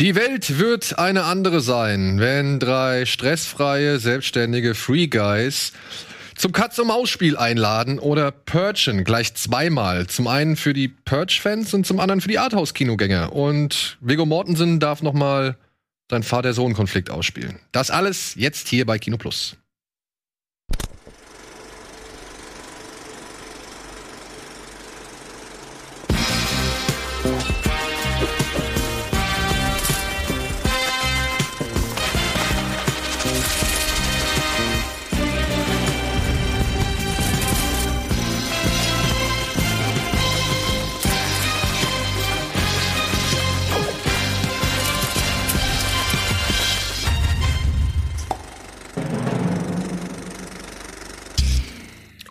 Die Welt wird eine andere sein, wenn drei stressfreie, selbstständige Free Guys zum Katz-und-Maus-Spiel einladen oder purchen gleich zweimal. Zum einen für die Purge-Fans und zum anderen für die Arthouse-Kinogänger. Und Viggo Mortensen darf noch mal seinen Vater-Sohn-Konflikt ausspielen. Das alles jetzt hier bei Kino Plus.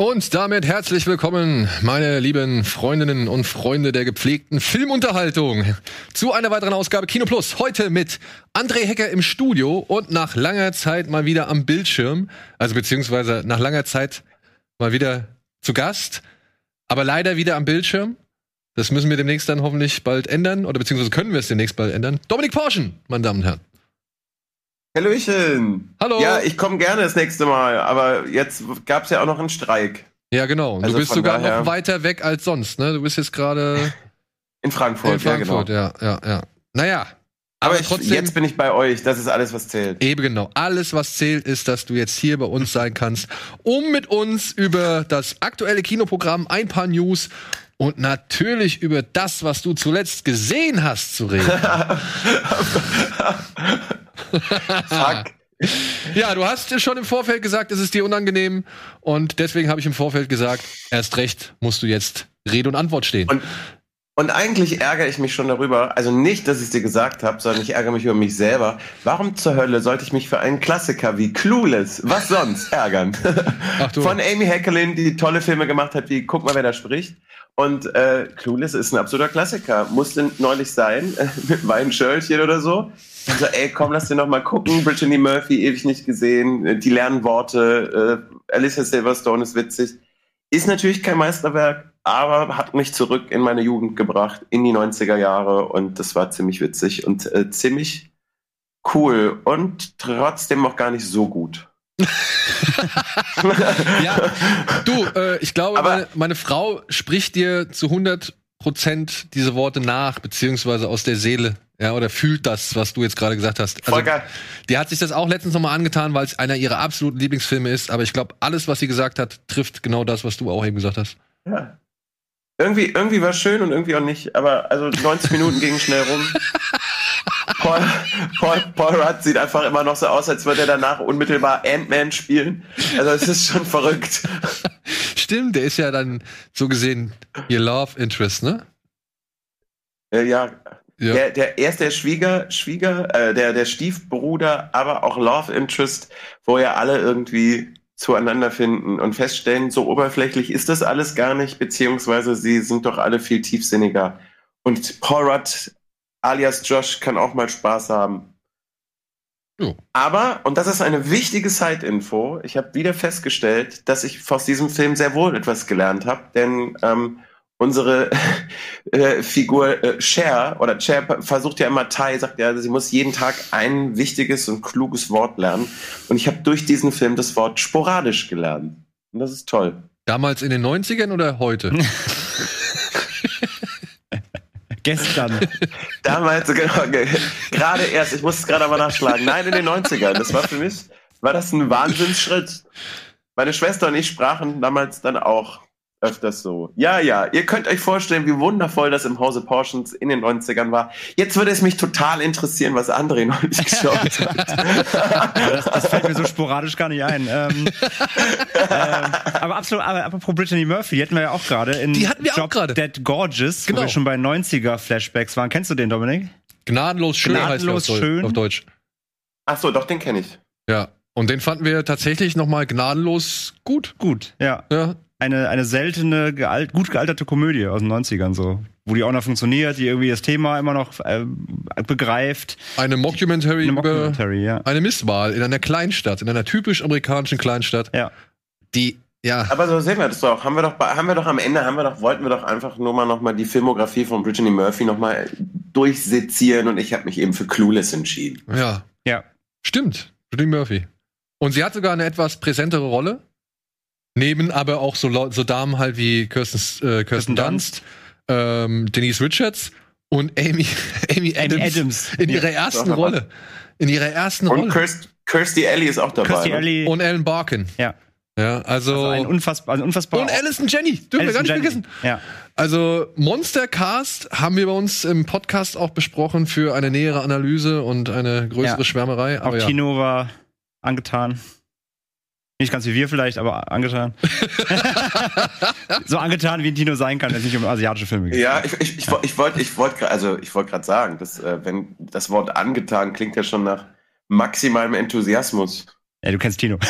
Und damit herzlich willkommen, meine lieben Freundinnen und Freunde der gepflegten Filmunterhaltung, zu einer weiteren Ausgabe Kino Plus. Heute mit André Hecker im Studio und nach langer Zeit mal wieder am Bildschirm, also beziehungsweise nach langer Zeit mal wieder zu Gast, aber leider wieder am Bildschirm. Das müssen wir demnächst dann hoffentlich bald ändern, oder beziehungsweise können wir es demnächst bald ändern. Dominik Porschen, meine Damen und Herren. Hallöchen. Hallo. Ja, ich komme gerne das nächste Mal, aber jetzt gab es ja auch noch einen Streik. Ja, genau. Also du bist sogar noch weiter weg als sonst, ne? Du bist jetzt gerade In Frankfurt, in Frankfurt, ja genau. ja, ja, ja. Naja. Aber, Aber ich, trotzdem- jetzt bin ich bei euch, das ist alles, was zählt. Eben genau. Alles, was zählt, ist, dass du jetzt hier bei uns sein kannst, um mit uns über das aktuelle Kinoprogramm, ein paar News und natürlich über das, was du zuletzt gesehen hast, zu reden. Fuck. ja, du hast schon im Vorfeld gesagt, es ist dir unangenehm und deswegen habe ich im Vorfeld gesagt, erst recht musst du jetzt Rede und Antwort stehen. Und, und eigentlich ärgere ich mich schon darüber, also nicht, dass ich es dir gesagt habe, sondern ich ärgere mich über mich selber. Warum zur Hölle sollte ich mich für einen Klassiker wie Clueless, was sonst, ärgern? Ach du. Von Amy Heckerlin, die tolle Filme gemacht hat, wie Guck mal, wer da spricht. Und äh, Clueless ist ein absoluter Klassiker. Musste neulich sein, äh, mit meinem Schörlchen oder so. Also, ey, komm, lass dir noch mal gucken. Brittany Murphy, ewig nicht gesehen. Äh, Die lernen Worte. Äh, Alicia Silverstone ist witzig. Ist natürlich kein Meisterwerk, aber hat mich zurück in meine Jugend gebracht, in die 90er Jahre. Und das war ziemlich witzig und äh, ziemlich cool. Und trotzdem auch gar nicht so gut. Ja, du, äh, ich glaube, meine, meine Frau spricht dir zu 100 Prozent diese Worte nach, beziehungsweise aus der Seele. Ja, oder fühlt das, was du jetzt gerade gesagt hast. Also, Voll geil. die hat sich das auch letztens nochmal angetan, weil es einer ihrer absoluten Lieblingsfilme ist. Aber ich glaube, alles, was sie gesagt hat, trifft genau das, was du auch eben gesagt hast. Ja. Irgendwie, irgendwie war schön und irgendwie auch nicht. Aber also 90 Minuten gingen schnell rum. Paul, Paul, Paul Rudd sieht einfach immer noch so aus, als würde er danach unmittelbar Ant-Man spielen. Also es ist schon verrückt. Stimmt, der ist ja dann so gesehen ihr Love Interest, ne? Äh, ja, Ja. Der, der, er ist der Schwieger, Schwieger, äh, der, der Stiefbruder, aber auch Love Interest, wo ja alle irgendwie zueinander finden und feststellen, so oberflächlich ist das alles gar nicht, beziehungsweise sie sind doch alle viel tiefsinniger. Und Paul Rudd alias Josh kann auch mal Spaß haben. Jo. Aber, und das ist eine wichtige Side-Info, ich habe wieder festgestellt, dass ich aus diesem Film sehr wohl etwas gelernt habe, denn ähm, unsere äh, Figur äh, Cher oder Cher versucht ja immer Thai, sagt ja, sie muss jeden Tag ein wichtiges und kluges Wort lernen. Und ich habe durch diesen Film das Wort sporadisch gelernt. Und das ist toll. Damals in den 90ern oder heute? Gestern. Damals, genau, ge- gerade erst, ich muss es gerade aber nachschlagen. Nein, in den 90ern. Das war für mich, war das ein Wahnsinnsschritt. Meine Schwester und ich sprachen damals dann auch öfters so. Ja, ja, ihr könnt euch vorstellen, wie wundervoll das im Hause Portions in den 90ern war. Jetzt würde es mich total interessieren, was André noch nicht geschaut hat. Das, das fällt mir so sporadisch gar nicht ein. Ähm, ähm, aber absolut, aber apropos Brittany Murphy, die hatten wir ja auch gerade in Die hatten wir auch Drop gerade. Dead Gorgeous, Genau. wo wir schon bei 90er-Flashbacks waren. Kennst du den, Dominik? Gnadenlos schön heißt der auf, Gnadenlos schön. auf Deutsch. Ach so, doch, den kenne ich. Ja. Und den fanden wir tatsächlich nochmal gnadenlos gut. Gut, ja. Ja. Eine, eine seltene, gealt, gut gealterte Komödie aus den 90ern so. Wo die auch noch funktioniert, die irgendwie das Thema immer noch äh, begreift. Eine Mockumentary Eine über Mockumentary, ja. eine Misswahl in einer Kleinstadt, in einer typisch amerikanischen Kleinstadt, Ja. die, ja, Aber so sehen wir das doch. Haben wir doch, bei- haben wir doch am Ende, haben wir doch, wollten wir doch einfach nur mal noch mal die Filmografie von Brittany Murphy noch mal durchsezieren und ich habe mich eben für Clueless entschieden. Ja. Ja. Stimmt. Julie Murphy. Und sie hat sogar eine etwas präsentere Rolle. Neben aber auch so, so Damen halt wie Kirsten, äh, Kirsten Kirsten Dunst, ähm, Denise Richards und Amy, Amy, Adams, Amy Adams. in ihrer Ja, ersten Rolle. In ihrer ersten Und Rolle. Kirst, Kirstie Alley ist auch dabei. Kirstie ne? Alley. Und Alan Barkin. ja. Ja, also. Also ein unfassbar, also unfassbar. und Alison Jenny. Dürfen wir gar nicht Alison vergessen. Jenny. Ja. Also Monster Cast haben wir bei uns im Podcast auch besprochen für eine nähere Analyse und eine größere Ja. Schwärmerei. Auch Aber ja. Tino war angetan. Nicht ganz wie wir vielleicht, aber angetan. so angetan, wie ein Tino sein kann, wenn es nicht um asiatische Filme geht. Ja, ich, ich, ich, ich wollte ich wollt, also ich wollt gerade sagen, dass, äh, wenn das Wort angetan klingt ja schon nach maximalem Enthusiasmus. Ja, du kennst Tino.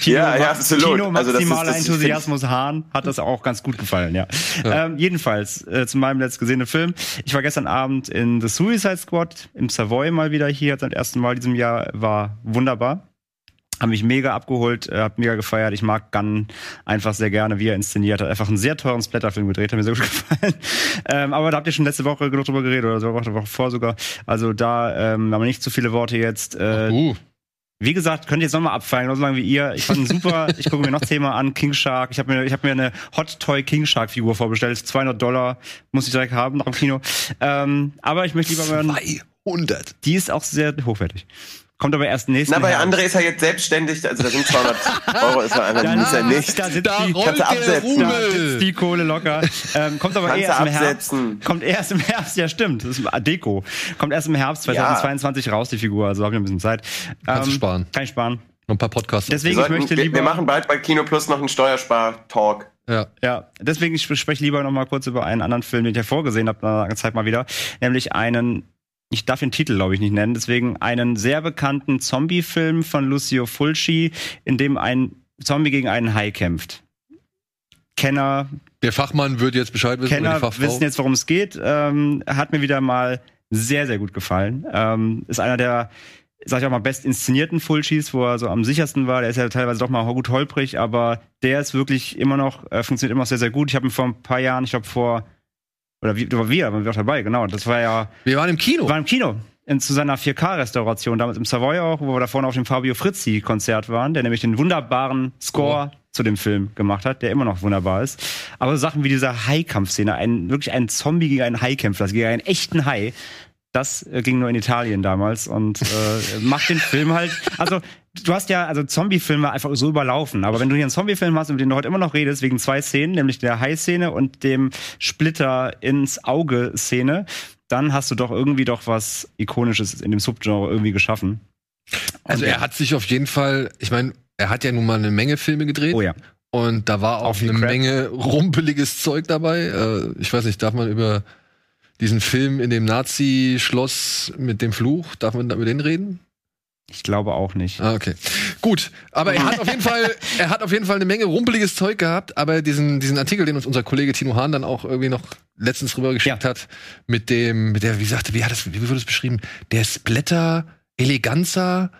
Ja, ja, absolut. Tino, Also das ist- maximaler das Enthusiasmus Hahn, hat das auch ganz gut gefallen, ja. Ähm, jedenfalls, äh, zu meinem letzt gesehenen Film. Ich war gestern Abend in The Suicide Squad im Savoy mal wieder hier, zum ersten Mal diesem Jahr, war wunderbar. Hab mich mega abgeholt, äh, hab mega gefeiert. Ich mag Gunn einfach sehr gerne, wie er inszeniert hat. Einfach einen sehr teuren Splatterfilm gedreht, hat mir sehr gut gefallen. Ähm, aber da habt ihr schon letzte Woche genug drüber geredet oder so, eine Woche vor sogar. Also da ähm, haben wir nicht zu viele Worte jetzt. Äh, Uh, wie gesagt, könnt ihr jetzt nochmal abfallen, genauso lange wie ihr. Ich fand ihn super. ich gucke mir noch Thema an. King Shark. Ich habe mir, ich hab mir eine Hot Toy King Shark Figur vorbestellt. 200 Dollar muss ich direkt haben nach dem Kino. Ähm, aber ich möchte lieber mal. 200. Die ist auch sehr hochwertig. Kommt aber erst nächsten Na, bei Herbst. André ist er jetzt selbstständig, also da sind 200 Euro, ist er, Dann ist er nicht. Da sitzt Da die, rollt Kannst du der absetzen. da sitzt die Kohle locker. Ähm, kommt aber Kannst erst im Herbst. Kommt erst im Herbst, ja stimmt. Das ist Deko. Kommt erst im Herbst 2022 raus, die Figur. Also habe ich ein bisschen Zeit. Kannst du Ähm, sparen. Kann ich sparen. Noch ein paar Podcasts. Wir, Deswegen, ich sollten, möchte wir, lieber. wir machen bald bei Kino Plus noch einen Steuerspar-Talk. ja. Ja, deswegen ich spreche lieber noch mal kurz über einen anderen Film, den ich ja vorgesehen habe, nach einer langen Zeit mal wieder, nämlich einen ich darf den Titel, glaube ich, nicht nennen, deswegen einen sehr bekannten Zombie-Film von Lucio Fulci, in dem ein Zombie gegen einen Hai kämpft. Kenner, Der Fachmann wird jetzt Bescheid wissen. Kenner wissen jetzt, worum es geht. Ähm, hat mir wieder mal sehr, sehr gut gefallen. Ähm, ist einer der, sag ich auch mal, best inszenierten Fulcis, wo er so am sichersten war. Der ist ja teilweise doch mal gut holprig, aber der ist wirklich immer noch, äh, funktioniert immer noch sehr, sehr gut. Ich habe ihn vor ein paar Jahren, ich glaube vor, oder wie, oder wir, waren wir auch dabei, genau. Das war ja, Wir waren im Kino. wir waren im Kino. In, zu seiner 4K-Restauration, damals im Savoy auch, wo wir da vorne auf dem Fabio Frizzi-Konzert waren, der nämlich den wunderbaren Score zu dem Film gemacht hat, der immer noch wunderbar ist. Aber so Sachen wie diese Hai-Kampfszene, ein, wirklich ein Zombie gegen einen Hai-Kämpfer, also gegen einen echten Hai, das äh, ging nur in Italien damals und äh, macht den Film halt, also du hast ja, also Zombie-Filme einfach so überlaufen, aber wenn du hier einen Zombie-Film hast, über den du heute immer noch redest, wegen zwei Szenen, nämlich der Hai-Szene und dem Splitter ins Auge-Szene, dann hast du doch irgendwie doch was Ikonisches in dem Subgenre irgendwie geschaffen. Also Und er hat sich auf jeden Fall, ich meine, er hat ja nun mal eine Menge Filme gedreht. Oh ja. Und da war auch eine Crap. Menge rumpeliges Zeug dabei. Äh, ich weiß nicht, darf man über diesen Film in dem Nazi-Schloss mit dem Fluch, darf man über den reden? Ich glaube auch nicht. Ah, okay. Gut, aber er hat auf jeden Fall, er hat auf jeden Fall eine Menge rumpeliges Zeug gehabt, aber diesen, diesen Artikel, den uns unser Kollege Tino Hahn dann auch irgendwie noch letztens rüber geschickt Ja. hat, mit dem, mit der, wie sagte, wie hat das, wie wurde es beschrieben? Der Splatter Eleganza,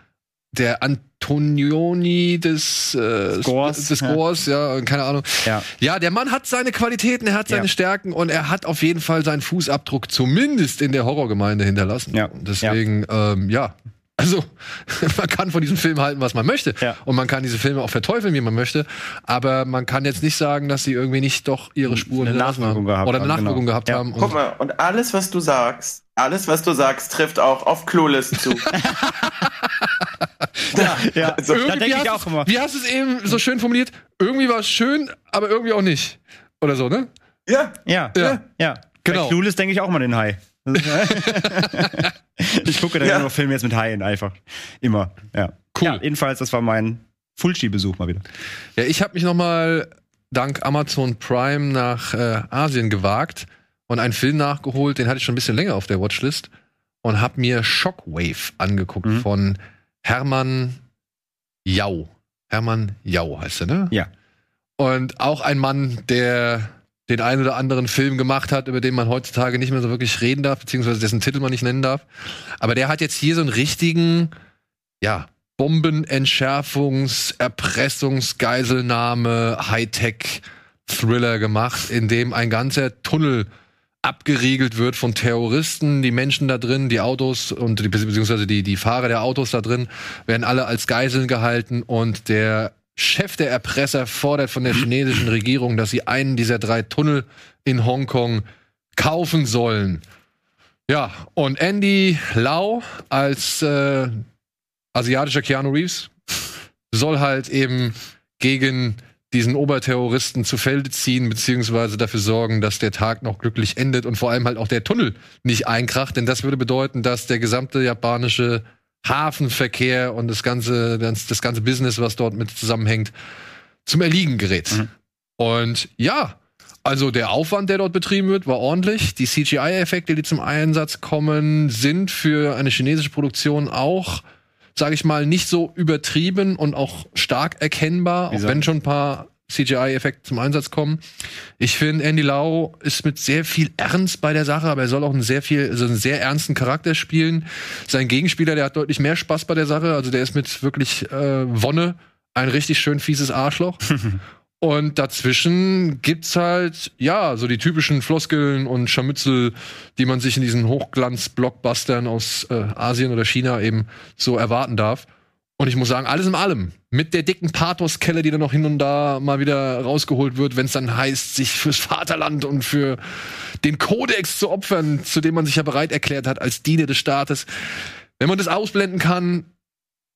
der Antonioni des, äh, Scores, des ja. Scores, ja. keine Ahnung. Ja. Ja, der Mann hat seine Qualitäten, er hat seine Ja. Stärken und er hat auf jeden Fall seinen Fußabdruck zumindest in der Horrorgemeinde hinterlassen. Ja. Und deswegen, ja. Ähm, ja. Also, man kann von diesem Film halten, was man möchte. Ja. Und man kann diese Filme auch verteufeln, wie man möchte. Aber man kann jetzt nicht sagen, dass sie irgendwie nicht doch ihre Spuren Eine Nachwirkung haben. gehabt Oder eine Nachwirkung genau. gehabt Ja. haben. Und Guck mal, und alles, was du sagst, alles, was du sagst, trifft auch auf Clueless zu. Ja, Also, da irgendwie denke ich auch immer. Wie hast du es eben so schön formuliert? Irgendwie war es schön, aber irgendwie auch nicht. Oder so, ne? ja, Ja, Ja. ja. Genau. Bei Clueless denke ich auch mal den Hai. ich gucke da Ja. nur Filme jetzt mit Haien einfach. Immer. Ja. Cool. Ja, jedenfalls, das war mein Fulci-Besuch mal wieder. Ja, ich habe mich noch mal dank Amazon Prime nach äh, Asien gewagt und einen Film nachgeholt, den hatte ich schon ein bisschen länger auf der Watchlist und habe mir Shockwave angeguckt Mhm. von Hermann Jau. Hermann Jau heißt er, ne? Ja. Und auch ein Mann, der den einen oder anderen Film gemacht hat, über den man heutzutage nicht mehr so wirklich reden darf, beziehungsweise dessen Titel man nicht nennen darf. Aber der hat jetzt hier so einen richtigen, ja, Bombenentschärfungs-, Erpressungs-, Geiselnahme, Hightech-Thriller gemacht, in dem ein ganzer Tunnel abgeriegelt wird von Terroristen. Die Menschen da drin, die Autos und die, beziehungsweise die, die Fahrer der Autos da drin werden alle als Geiseln gehalten und der Chef der Erpresser fordert von der chinesischen Regierung, dass sie einen dieser drei Tunnel in Hongkong kaufen sollen. Ja, und Andy Lau als äh, asiatischer Keanu Reeves soll halt eben gegen diesen Oberterroristen zu Felde ziehen, beziehungsweise dafür sorgen, dass der Tag noch glücklich endet und vor allem halt auch der Tunnel nicht einkracht, denn das würde bedeuten, dass der gesamte japanische Hafenverkehr und das ganze, das, das ganze Business, was dort mit zusammenhängt, zum Erliegen gerät. Mhm. Und ja, also der Aufwand, der dort betrieben wird, war ordentlich. Die CGI-Effekte, die zum Einsatz kommen, sind für eine chinesische Produktion auch sage ich mal, nicht so übertrieben und auch stark erkennbar, auch wenn schon ein paar CGI-Effekte zum Einsatz kommen. Ich finde, Andy Lau ist mit sehr viel Ernst bei der Sache, aber er soll auch einen sehr viel, also einen sehr ernsten Charakter spielen. Sein Gegenspieler, der hat deutlich mehr Spaß bei der Sache, also der ist mit wirklich äh, Wonne ein richtig schön fieses Arschloch. Und dazwischen gibt's halt, ja, so die typischen Floskeln und Scharmützel, die man sich in diesen Hochglanz-Blockbustern aus äh, Asien oder China eben so erwarten darf. Und ich muss sagen, alles in allem, mit der dicken Pathoskelle, die dann noch hin und da mal wieder rausgeholt wird, wenn es dann heißt, sich fürs Vaterland und für den Kodex zu opfern, zu dem man sich ja bereit erklärt hat als Diener des Staates. Wenn man das ausblenden kann,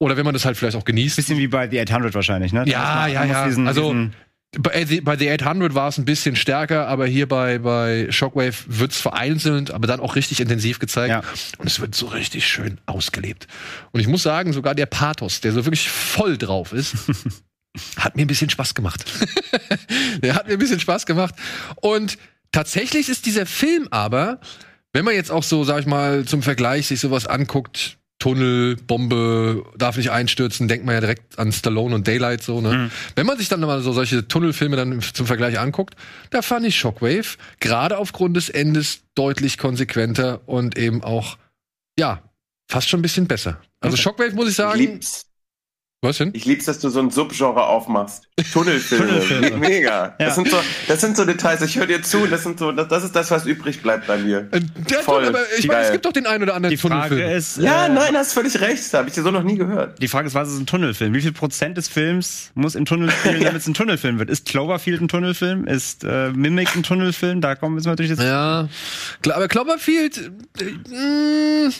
oder wenn man das halt vielleicht auch genießt. Bisschen wie bei The 800 wahrscheinlich, ne? Ja, ja, ja. Diesen, also, diesen bei The, bei The 800 war es ein bisschen stärker, aber hier bei, bei Shockwave wird es vereinzelt, aber dann auch richtig intensiv gezeigt. Ja. Und es wird so richtig schön ausgelebt. Und ich muss sagen, sogar der Pathos, der so wirklich voll drauf ist, hat mir ein bisschen Spaß gemacht. der hat mir ein bisschen Spaß gemacht. Und tatsächlich ist dieser Film aber, wenn man jetzt auch so, sag ich mal, zum Vergleich sich sowas anguckt, Tunnel, Bombe, darf nicht einstürzen, denkt man ja direkt an Stallone und Daylight so, ne? Mhm. Wenn man sich dann mal so solche Tunnelfilme dann zum Vergleich anguckt, da fand ich Shockwave gerade aufgrund des Endes deutlich konsequenter und eben auch, ja, fast schon ein bisschen besser. Also okay. Shockwave muss ich sagen. Ich lieb's. Was denn? Ich lieb's, dass du so ein Subgenre aufmachst. Tunnelfilme. Tunnelfilme. Mega. Ja. Das, sind so, das sind so Details. Ich höre dir zu. Das, sind so, das, das ist das, was übrig bleibt bei mir. Äh, der Voll. aber ich meine, es gibt doch den einen oder anderen die Frage Tunnelfilm. Ist, ja, äh, nein, hast völlig recht. Das habe ich dir so noch nie gehört. Die Frage ist, was ist ein Tunnelfilm? Wie viel Prozent des Films muss im Tunnel spielen, damit es ein Tunnelfilm wird? Ist Cloverfield ein Tunnelfilm? Ist äh, Mimic ein Tunnelfilm? Da kommen wir natürlich jetzt. Ja, aber Cloverfield. Äh, mh,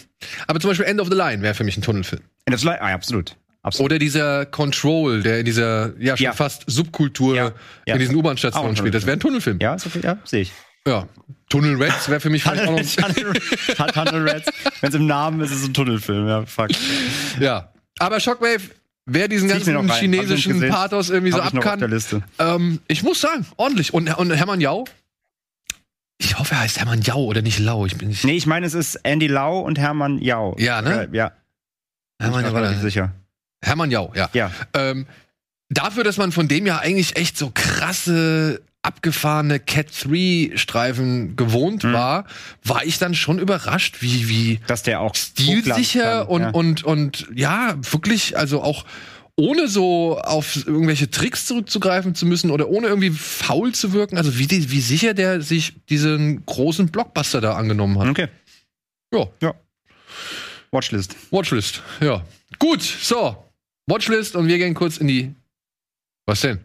aber zum Beispiel End of the Line wäre für mich ein Tunnelfilm. End of the Line, ah, absolut. Absolut. Oder dieser Control, der in dieser ja schon ja. fast Subkultur ja. Ja. in diesen U-Bahn-Stationen spielt. Das wäre ein Tunnelfilm. Ja, okay, ja, sehe ich. Ja. Tunnel Reds wäre für mich vielleicht auch noch. Tunnel Reds. Wenn es im Namen ist, ist es ein Tunnelfilm. Ja, fuck. Ja. Aber Shockwave, wer diesen ganzen chinesischen Pathos irgendwie Hab so ab kann. Ähm, ich muss sagen, ordentlich. Und, und Hermann Jau, ich hoffe, er heißt Hermann Jau oder nicht Lau. Ich bin nicht nee, ich meine, es ist Andy Lau und Hermann Jau. Ja, ne? Äh, ja. Hermann Jau war sicher. Hermann Jau, ja. ja. Ähm, dafür, dass man von dem ja eigentlich echt so krasse abgefahrene Cat 3 Streifen gewohnt mhm. war, war ich dann schon überrascht, wie wie dass der auch stilsicher und ja. und und ja, wirklich also auch ohne so auf irgendwelche Tricks zurückzugreifen zu müssen oder ohne irgendwie faul zu wirken, also wie, die, wie sicher der sich diesen großen Blockbuster da angenommen hat. Okay. Ja. Ja. Watchlist. Watchlist, ja. Gut, so. Watchlist und wir gehen kurz in die. Was denn?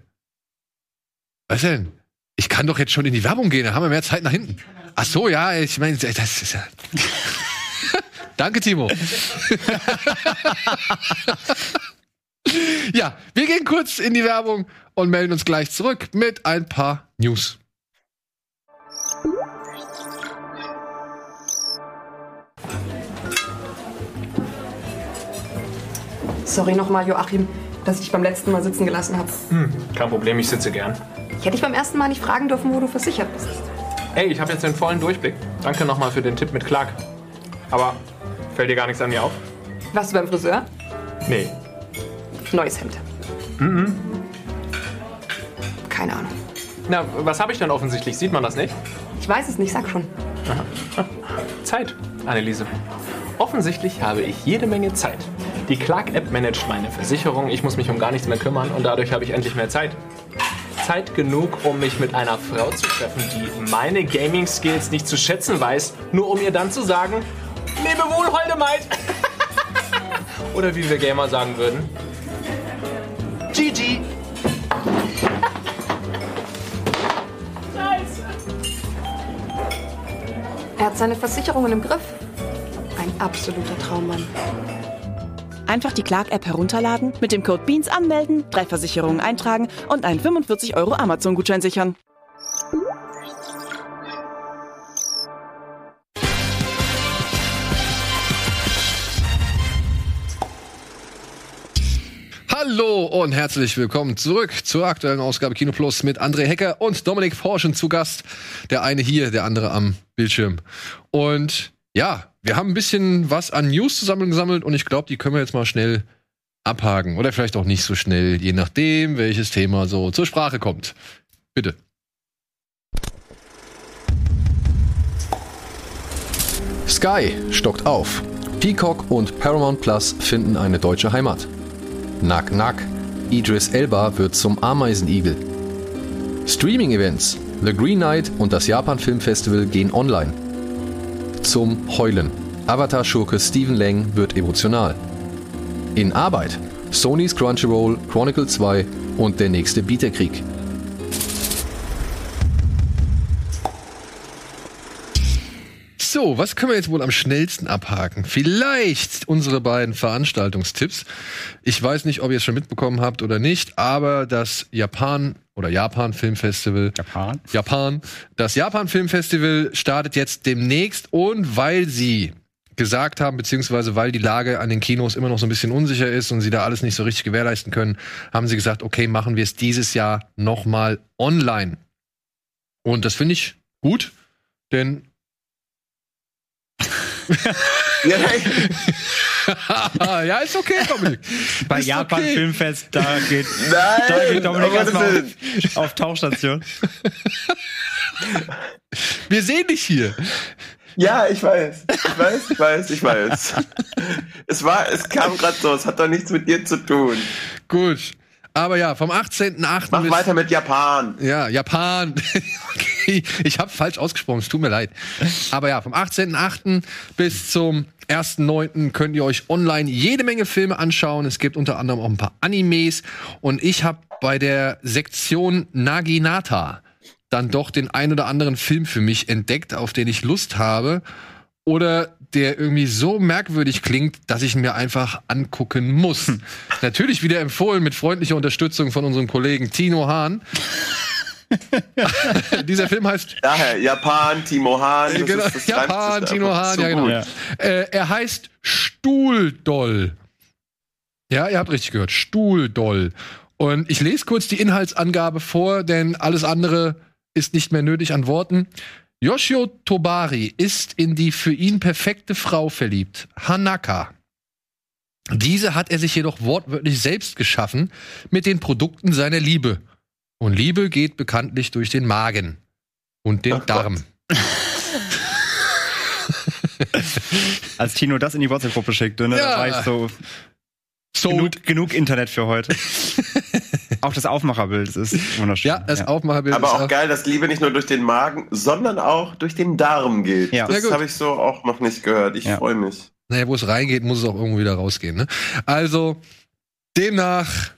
Was denn? Ich kann doch jetzt schon in die Werbung gehen, dann haben wir mehr Zeit nach hinten. Ach so, ja, ich meine, das ist ja. Danke, Timo. ja, wir gehen kurz in die Werbung und melden uns gleich zurück mit ein paar News. Sorry nochmal, Joachim, dass ich dich beim letzten Mal sitzen gelassen habe. Hm, kein Problem, ich sitze gern. Ich hätte dich beim ersten Mal nicht fragen dürfen, wo du versichert bist. Ey, ich habe jetzt den vollen Durchblick. Danke nochmal für den Tipp mit Clark. Aber fällt dir gar nichts an mir auf? Warst du beim Friseur? Nee. Neues Hemd. Mhm. Keine Ahnung. Na, was habe ich denn offensichtlich? Sieht man das nicht? Ich weiß es nicht, sag schon. Aha. Zeit, Anneliese. Offensichtlich habe ich jede Menge Zeit. Die Clark-App managt meine Versicherung, ich muss mich um gar nichts mehr kümmern und dadurch habe ich endlich mehr Zeit. Zeit genug, um mich mit einer Frau zu treffen, die meine Gaming-Skills nicht zu schätzen weiß, nur um ihr dann zu sagen, lebe wohl, holde. Oder wie wir Gamer sagen würden, GG. Er hat seine Versicherungen im Griff. Ein absoluter Traummann. Einfach die Clark-App herunterladen, mit dem Code BEANS anmelden, drei Versicherungen eintragen und einen 45 Euro Amazon-Gutschein sichern. Hallo und herzlich willkommen zurück zur aktuellen Ausgabe Kino Plus mit André Hecker und Dominik Forschen zu Gast. Der eine hier, der andere am Bildschirm. Und ja, wir haben ein bisschen was an News zusammengesammelt und ich glaube, die können wir jetzt mal schnell abhaken. Oder vielleicht auch nicht so schnell, je nachdem, welches Thema so zur Sprache kommt. Bitte. Sky stockt auf. Peacock und Paramount Plus finden eine deutsche Heimat. Nack Nack. Idris Elba wird zum Ameisenigel. Streaming-Events. The Green Knight und das Japan Film Festival gehen online. Zum Heulen. Avatar-Schurke Stephen Lang wird emotional. In Arbeit. Sonys Crunchyroll, Chronicle 2 und der nächste Bieterkrieg. So, was können wir jetzt wohl am schnellsten abhaken? Vielleicht unsere beiden Veranstaltungstipps. Ich weiß nicht, ob ihr es schon mitbekommen habt oder nicht, aber das Japan oder Japan Filmfestival Japan? Japan, das Japan Filmfestival startet jetzt demnächst und weil sie gesagt haben, beziehungsweise weil die Lage an den Kinos immer noch so ein bisschen unsicher ist und sie da alles nicht so richtig gewährleisten können, haben sie gesagt, okay, machen wir es dieses Jahr nochmal online. Und das finde ich gut, denn Ja, nein. ja, ist okay, Dominik. Bei Ist Japan okay. Filmfest, da geht, Nein, da geht Dominik erstmal auf, auf Tauchstation. Wir sehen dich hier. Ja, ich weiß. Ich weiß, ich weiß, ich weiß. Es war, es kam gerade so, es hat doch nichts mit dir zu tun. Gut. Aber ja, vom 18.8. Mach bis weiter mit Japan. Ja, Japan. okay. Ich habe falsch ausgesprochen, es tut mir leid. Aber ja, vom 18.8. bis zum 1.9. könnt ihr euch online jede Menge Filme anschauen. Es gibt unter anderem auch ein paar Animes. Und ich habe bei der Sektion Naginata dann doch den ein oder anderen Film für mich entdeckt, auf den ich Lust habe. Oder der irgendwie so merkwürdig klingt, dass ich ihn mir einfach angucken muss. Natürlich wieder empfohlen mit freundlicher Unterstützung von unserem Kollegen Tino Hahn. Dieser Film heißt Daher, Japan, Timo Hahn. das genau, ist- Japan, Tino Hahn, ja genau. Ja. Äh, er heißt Stuhldoll. Ja, ihr habt richtig gehört, Stuhldoll. Und ich lese kurz die Inhaltsangabe vor, denn alles andere ist nicht mehr nötig an Worten. Yoshio Tobari ist in die für ihn perfekte Frau verliebt, Hanaka. Diese hat er sich jedoch wortwörtlich selbst geschaffen mit den Produkten seiner Liebe. Und Liebe geht bekanntlich durch den Magen und den Ach. Darm. Als Tino das in die WhatsApp-Gruppe schickte, ne, Ja. da war ich so, So, genug, genug Internet für heute. auch das Aufmacherbild ist wunderschön. ja, das Aufmacherbild Aber ist auch geil, dass Liebe nicht nur durch den Magen, sondern auch durch den Darm geht. Ja. Das habe ich so auch noch nicht gehört. Ich Ja. freue mich. Naja, wo es reingeht, muss es auch irgendwo wieder rausgehen. Ne? Also, demnach,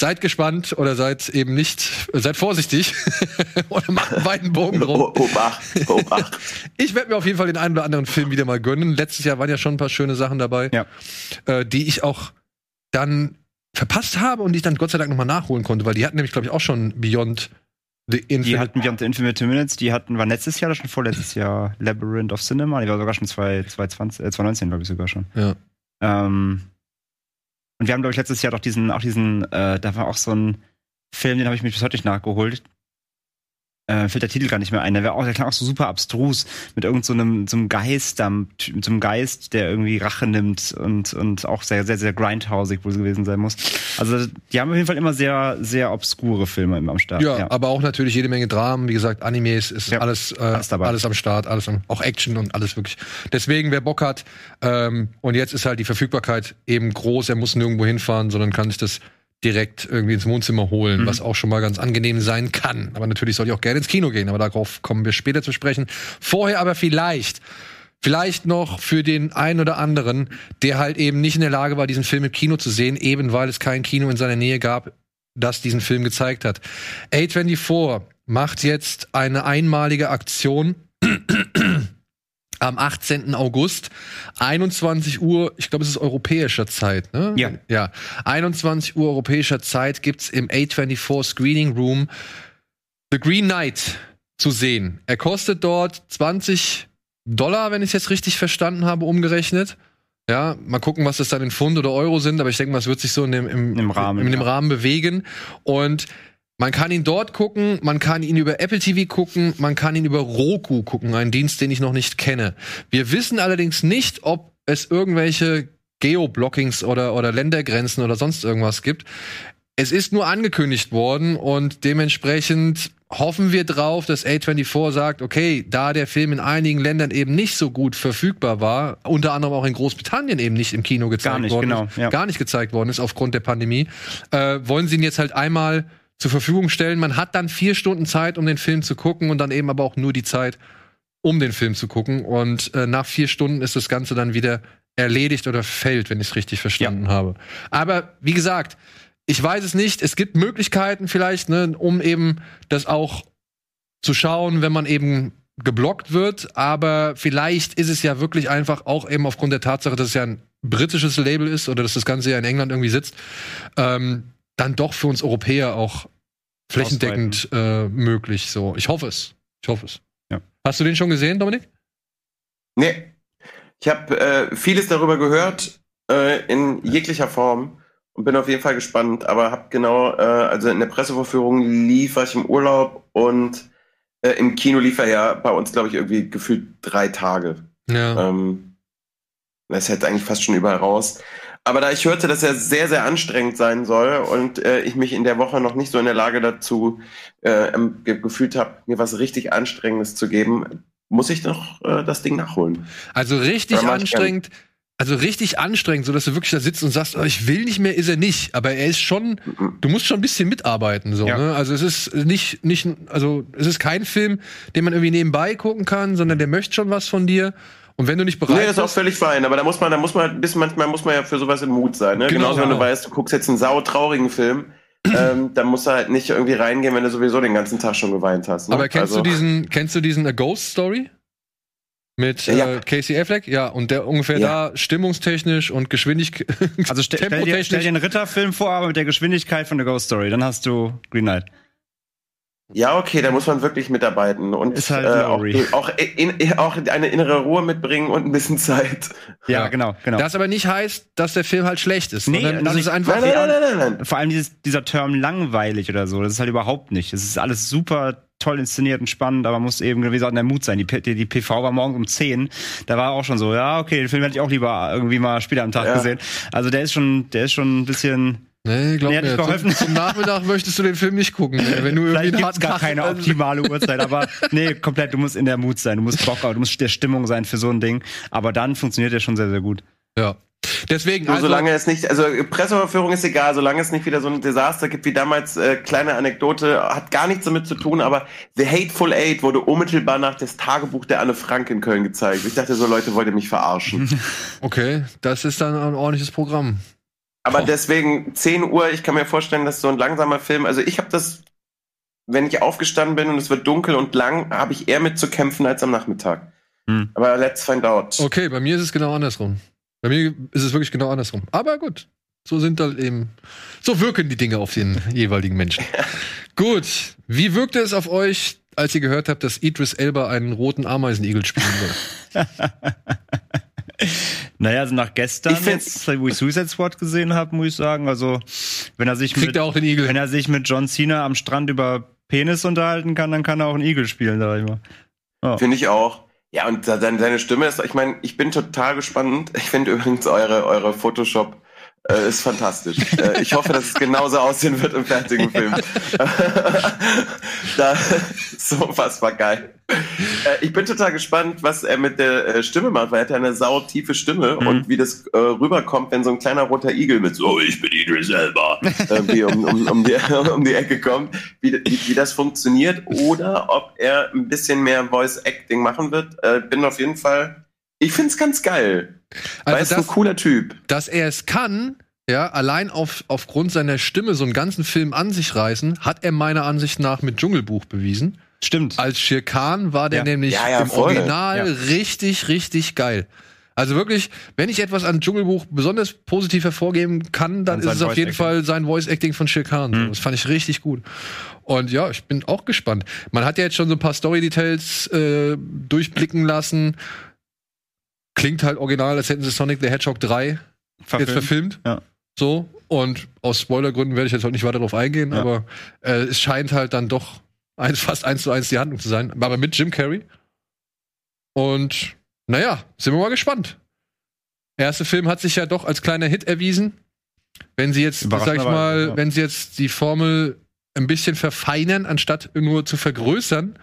seid gespannt oder seid eben nicht, seid vorsichtig oder macht einen weiten Bogen drum. Oh, Obacht, Obacht. Ich werde mir auf jeden Fall den einen oder anderen Film wieder mal gönnen. Letztes Jahr waren ja schon ein paar schöne Sachen dabei, Ja. äh, die ich auch dann verpasst habe und die ich dann Gott sei Dank nochmal nachholen konnte, weil die hatten nämlich, glaube ich, auch schon Beyond the Die Infinite. hatten Beyond the Infinite Minutes, die hatten, war letztes Jahr oder schon vorletztes Jahr Labyrinth of Cinema, die war sogar schon 2020, äh, 2019, glaube ich sogar schon. Ja. Ähm, und wir haben, glaube ich, letztes Jahr doch diesen, auch diesen, äh, da war auch so ein Film, den habe ich mir bis heute nicht nachgeholt. Äh, fällt der Titel gar nicht mehr ein. Der, auch, der klang auch so super abstrus mit irgendeinem so einem, so einem Geist, mit so einem Geist, der irgendwie Rache nimmt und, und auch sehr, sehr, sehr grindhausig wohl gewesen sein muss. Also die haben auf jeden Fall immer sehr, sehr obskure Filme immer am Start. Ja, aber auch natürlich jede Menge Dramen, wie gesagt, Animes ist Ja, alles, äh, alles alles, am Start, alles am, auch Action und alles wirklich. Deswegen, wer Bock hat, ähm, und jetzt ist halt die Verfügbarkeit eben groß, er muss nirgendwo hinfahren, sondern kann sich das direkt irgendwie ins Wohnzimmer holen, was auch schon mal ganz angenehm sein kann. Aber natürlich soll ich auch gerne ins Kino gehen, aber darauf kommen wir später zu sprechen. Vorher aber vielleicht, vielleicht noch für den einen oder anderen, der halt eben nicht in der Lage war, diesen Film im Kino zu sehen, eben weil es kein Kino in seiner Nähe gab, das diesen Film gezeigt hat. A24 macht jetzt eine einmalige Aktion am 18. August, 21 Uhr, ich glaube, es ist europäischer Zeit, ne? Ja. Ja. 21 Uhr europäischer Zeit gibt's im A24 Screening Room The Green Knight zu sehen. Er kostet dort 20 Dollar, wenn ich es jetzt richtig verstanden habe, umgerechnet. Ja, mal gucken, was das dann in Pfund oder Euro sind, aber ich denke mal, es wird sich so in dem, im, Im Rahmen, in dem ja. Rahmen bewegen. Und man kann ihn dort gucken, man kann ihn über Apple TV gucken, man kann ihn über Roku gucken, einen Dienst, den ich noch nicht kenne. Wir wissen allerdings nicht, ob es irgendwelche Geoblockings oder, oder Ländergrenzen oder sonst irgendwas gibt. Es ist nur angekündigt worden und dementsprechend hoffen wir drauf, dass A24 sagt, okay, da der Film in einigen Ländern eben nicht so gut verfügbar war, unter anderem auch in Großbritannien eben nicht im Kino gezeigt Gar nicht, worden genau, ist, ja. gar nicht gezeigt worden ist aufgrund der Pandemie, äh, wollen sie ihn jetzt halt einmal zur Verfügung stellen. Man hat dann vier Stunden Zeit, um den Film zu gucken und dann eben aber auch nur die Zeit, um den Film zu gucken. Und äh, nach vier Stunden ist das Ganze dann wieder erledigt oder fällt, wenn ich es richtig verstanden habe. Aber wie gesagt, ich weiß es nicht. Es gibt Möglichkeiten vielleicht, ne, um eben das auch zu schauen, wenn man eben geblockt wird. Aber vielleicht ist es ja wirklich einfach auch eben aufgrund der Tatsache, dass es ja ein britisches Label ist oder dass das Ganze ja in England irgendwie sitzt, ähm, dann doch für uns Europäer auch flächendeckend äh, möglich. So, ich hoffe es. Ich hoffe es. Ja. Hast du den schon gesehen, Dominik? Nee. Ich habe äh, vieles darüber gehört, äh, in jeglicher Form und bin auf jeden Fall gespannt, aber habe genau, äh, also in der Pressevorführung lief war ich im Urlaub und äh, im Kino lief er ja bei uns, glaube ich, irgendwie gefühlt drei Tage. Ja. Ähm, das ist jetzt eigentlich fast schon überall raus. Aber da ich hörte, dass er sehr, sehr anstrengend sein soll und äh, ich mich in der Woche noch nicht so in der Lage dazu äh, ähm, ge gefühlt habe, mir was richtig Anstrengendes zu geben, muss ich noch äh, das Ding nachholen. Also richtig anstrengend. Also richtig anstrengend, so dass du wirklich da sitzt und sagst, oh, ich will nicht mehr, ist er nicht. Aber er ist schon, du musst schon ein bisschen mitarbeiten, so, Ja. ne? Also es ist nicht, nicht, also es ist kein Film, den man irgendwie nebenbei gucken kann, sondern der möchte schon was von dir. Und wenn du nicht bereit Nee, das ist auch bist, völlig fein, aber da muss man, da muss man ein bisschen, manchmal muss man ja für sowas im Mut sein. Ne? Genau. Genauso, wenn du weißt, du guckst jetzt einen sautraurigen Film, ähm, dann musst du halt nicht irgendwie reingehen, wenn du sowieso den ganzen Tag schon geweint hast. Ne? aber kennst Also- du diesen, kennst du diesen A Ghost Story? Mit Ja. äh, Casey Affleck? Ja, und der ungefähr Ja. da stimmungstechnisch und Geschwindigkeit. Also stell, stell, dir, stell dir einen Ritterfilm vor, aber mit der Geschwindigkeit von der Ghost Story. Dann hast du Green Knight. Ja, okay, da muss man wirklich mitarbeiten und Ist halt äh, auch, auch, in, auch eine innere Ruhe mitbringen und ein bisschen Zeit. Ja, Ja. genau, genau. Das aber nicht heißt, dass der Film halt schlecht ist. Nee, ist ich- einfach. Nein, nein, nein, nein, nein. Vor allem dieses, dieser Term langweilig oder so, das ist halt überhaupt nicht. Es ist alles super toll inszeniert und spannend, aber man muss eben, wie gesagt, in der Mut sein. Die, die, die PV war morgens um 10. Da war auch schon so, ja, okay, den Film hätte ich auch lieber irgendwie mal später am Tag Ja. gesehen. Also der ist schon, der ist schon ein bisschen. Nee, glaub Nee, mir, nicht zum, geholfen. zum Nachmittag möchtest du den Film nicht gucken, ey, wenn du irgendwie Vielleicht gibt's gar Tag- keine optimale Uhrzeit, aber nee, komplett, du musst in der Mut sein, du musst Bock haben, du musst der Stimmung sein für so ein Ding. Aber dann funktioniert der schon sehr, sehr gut. Ja. Deswegen, Nur also, solange es nicht, also Presseverführung ist egal, solange es nicht wieder so ein Desaster gibt wie damals, äh, kleine Anekdote, hat gar nichts damit zu tun, aber The Hateful Eight wurde unmittelbar nach das Tagebuch der Anne Frank in Köln gezeigt. Ich dachte so, Leute, wollt ihr mich verarschen? okay, das ist dann ein ordentliches Programm. Aber Oh. deswegen 10 Uhr, ich kann mir vorstellen, dass so ein langsamer Film, also ich habe das, wenn ich aufgestanden bin und es wird dunkel und lang, habe ich eher mit zu kämpfen als am Nachmittag. Hm. Aber let's find out. Okay, bei mir ist es genau andersrum. Bei mir ist es wirklich genau andersrum. Aber gut, so sind halt eben, so wirken die Dinge auf den jeweiligen Menschen. gut, wie wirkte es auf euch, als ihr gehört habt, dass Idris Elba einen roten Ameisenigel spielen wird? Naja, also nach gestern, Ich find's- jetzt, wo ich Suicide Squad gesehen habe, muss ich sagen, also wenn er sich mit, er auch den Igel? wenn er sich mit John Cena am Strand über Penis unterhalten kann, dann kann er auch einen Igel spielen, sag ich mal. Finde ich auch. Ja, und seine, seine Stimme ist, ich meine, ich bin total gespannt. Ich finde übrigens eure, eure Photoshop Äh, ist fantastisch. äh, ich hoffe, dass es genauso aussehen wird im fertigen Film. da, so unfassbar geil. Äh, ich bin total gespannt, was er mit der äh, Stimme macht, weil er hat ja eine sautiefe Stimme Mhm. und wie das äh, rüberkommt, wenn so ein kleiner roter Igel mit so, ich bin Idris Elba, irgendwie um, um, um, die, um die Ecke kommt, wie, wie, wie das funktioniert oder ob er ein bisschen mehr Voice-Acting machen wird. Bin auf jeden Fall, ich find's ganz geil. Weil er ist Also ein das, cooler Typ. dass er es kann, ja, allein auf, aufgrund seiner Stimme so einen ganzen Film an sich reißen, hat er meiner Ansicht nach mit Dschungelbuch bewiesen. Stimmt. Als Shere Khan war der Ja. nämlich Ja, ja, im voll. Original Ja. richtig, richtig geil. Also wirklich, wenn ich etwas an Dschungelbuch besonders positiv hervorgeben kann, dann ist es auf jeden. Fall sein Voice-Acting von Shere Khan. Mhm. Das fand ich richtig gut. Und ja, ich bin auch gespannt. Man hat ja jetzt schon so ein paar Story-Details äh, durchblicken lassen. Klingt halt original, als hätten sie Sonic the Hedgehog 3 jetzt verfilmt. Ja. So. Und aus Spoilergründen werde ich jetzt auch nicht weiter darauf eingehen, Ja. aber äh, es scheint halt dann doch eins, fast eins zu eins die Handlung zu sein. Aber mit Jim Carrey. Und naja, sind wir mal gespannt. Erste Film hat sich ja doch als kleiner Hit erwiesen. Wenn sie jetzt, sag ich mal, ja. wenn sie jetzt die Formel ein bisschen verfeinern, anstatt nur zu vergrößern,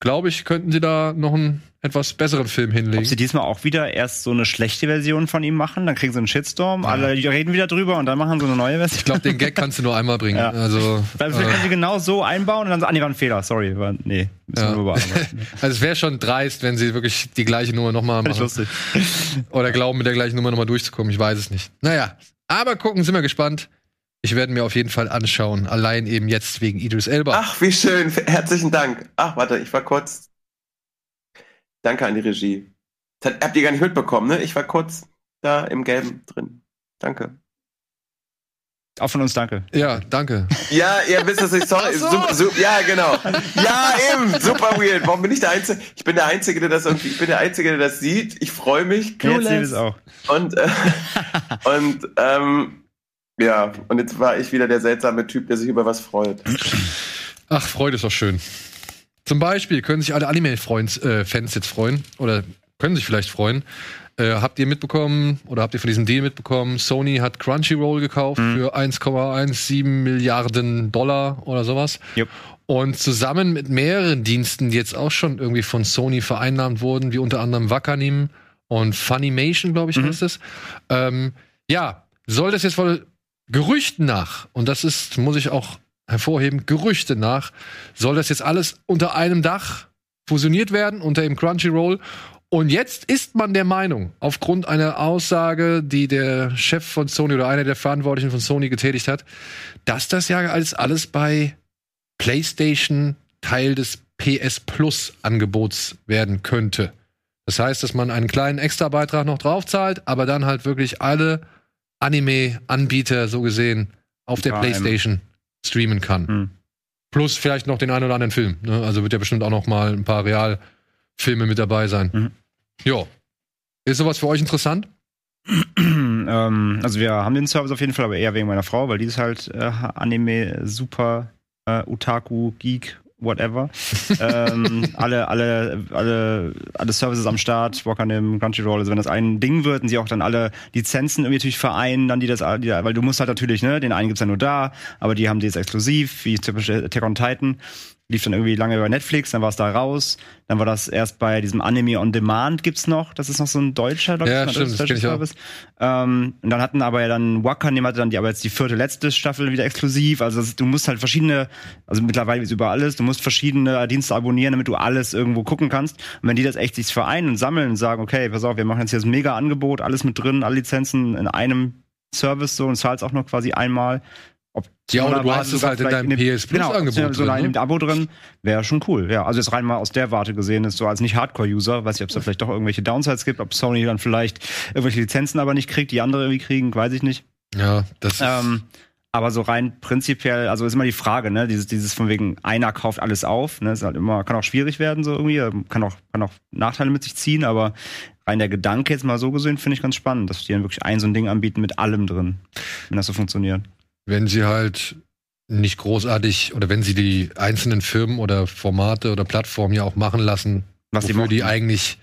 glaube ich, könnten sie da noch einen etwas besseren Film hinlegen. Ob sie diesmal auch wieder erst so eine schlechte Version von ihm machen, dann kriegen sie einen Shitstorm, Ja. alle reden wieder drüber und dann machen sie eine neue Version. Ich glaube, den Gag kannst du nur einmal bringen. Ja. Also, vielleicht äh, können sie genau so einbauen und dann so, ah, nee, war ein Fehler, sorry. War, nee, müssen Ja. wir bearbeiten. also es wäre schon dreist, wenn sie wirklich die gleiche Nummer nochmal machen. lustig. Oder glauben, mit der gleichen Nummer nochmal durchzukommen. Ich weiß es nicht. Naja, aber gucken, sind wir gespannt. Ich werde mir auf jeden Fall anschauen. Allein eben jetzt wegen Idris Elba. Ach, wie schön. Herzlichen Dank. Ach, warte, ich war kurz. Danke an die Regie. Das habt ihr gar nicht mitbekommen, ne? Ich war kurz da im Gelben drin. Danke. Auch von uns danke. Ja, danke. Ja, ihr wisst es nicht, sorry. So. Super, super, ja, genau. Ja, eben. Super weird. Warum bin ich der Einzige? Ich bin der Einzige, der das irgendwie, ich bin der Einzige, der das sieht. Ich freue mich. Jetzt sehen wir Clueless. es auch. Und, äh, und, ähm, ja, und jetzt war ich wieder der seltsame Typ, der sich über was freut. Ach, Freude ist doch schön. Zum Beispiel können sich alle Anime-Fans äh, jetzt freuen. Oder können sich vielleicht freuen. Äh, habt ihr mitbekommen oder habt ihr von diesem Deal mitbekommen? Sony hat Crunchyroll gekauft für 1,17 Milliarden Dollar oder sowas. Jupp. Und zusammen mit mehreren Diensten, die jetzt auch schon irgendwie von Sony vereinnahmt wurden, wie unter anderem Wakanim und Funimation, glaube ich, Mhm. heißt es. Ähm, ja, soll das jetzt wohl Gerüchten nach, und das ist, muss ich auch hervorheben, Gerüchte nach, soll das jetzt alles unter einem Dach fusioniert werden, unter dem Crunchyroll. Und jetzt ist man der Meinung, aufgrund einer Aussage, die der Chef von Sony oder einer der Verantwortlichen von Sony getätigt hat, dass das ja als alles bei PlayStation Teil des PS Plus Angebots werden könnte. Das heißt, dass man einen kleinen Extrabeitrag noch draufzahlt, aber dann halt wirklich alle Anime-Anbieter so gesehen auf der Ja, PlayStation streamen kann. Hm. Plus vielleicht noch den einen oder anderen Film. Ne? Also wird ja bestimmt auch noch mal ein paar Realfilme mit dabei sein. Mhm. Ja. Ist sowas für euch interessant? ähm, also wir haben den Service auf jeden Fall, aber eher wegen meiner Frau, weil die ist halt äh, Anime super äh, Otaku Geek whatever. ähm, alle, alle, alle, alle Services am Start, Wakanim, Crunchyroll, also wenn das ein Ding wird und sie auch dann alle Lizenzen irgendwie natürlich vereinen, dann die das, die, weil du musst halt natürlich, ne, den einen gibt's ja nur da, aber die haben die jetzt exklusiv, wie Beispiel Attack on Titan, lief dann irgendwie lange über Netflix, dann war es da raus, dann war das erst bei diesem Anime on Demand gibt's noch, das ist noch so ein deutscher, glaub Ja, ein stimmt, deutscher ich. Service. Ähm, und dann hatten aber ja dann Wakanim hatte dann die aber jetzt die vierte letzte Staffel wieder exklusiv. Also das, du musst halt verschiedene, also mittlerweile ist über alles, du musst verschiedene Dienste abonnieren, damit du alles irgendwo gucken kannst. Und wenn die das echt sich vereinen und sammeln und sagen, okay, pass auf, wir machen jetzt hier das mega Angebot, alles mit drin, alle Lizenzen in einem Service so und zahlst auch noch quasi einmal. Ja, oder du hast es halt in deinem PS Plus genau, Angebot so drin, in ne? Abo drin, wäre schon cool. Ja, also jetzt rein mal aus der Warte gesehen, ist so als nicht Hardcore-User, weiß ich, ob es da vielleicht doch irgendwelche Downsides gibt, ob Sony dann vielleicht irgendwelche Lizenzen aber nicht kriegt, die andere irgendwie kriegen, weiß ich nicht. Ja, das ist, Ähm, aber so rein prinzipiell, also ist immer die Frage, ne, dieses, dieses von wegen einer kauft alles auf, ne, ist halt immer, kann auch schwierig werden so irgendwie, ähm, kann auch, kann auch Nachteile mit sich ziehen, aber rein der Gedanke jetzt mal so gesehen finde ich ganz spannend, dass die dann wirklich ein so ein Ding anbieten mit allem drin, wenn das so funktioniert. Wenn sie halt nicht großartig oder wenn sie die einzelnen Firmen oder Formate oder Plattformen ja auch machen lassen, Was die wofür die eigentlich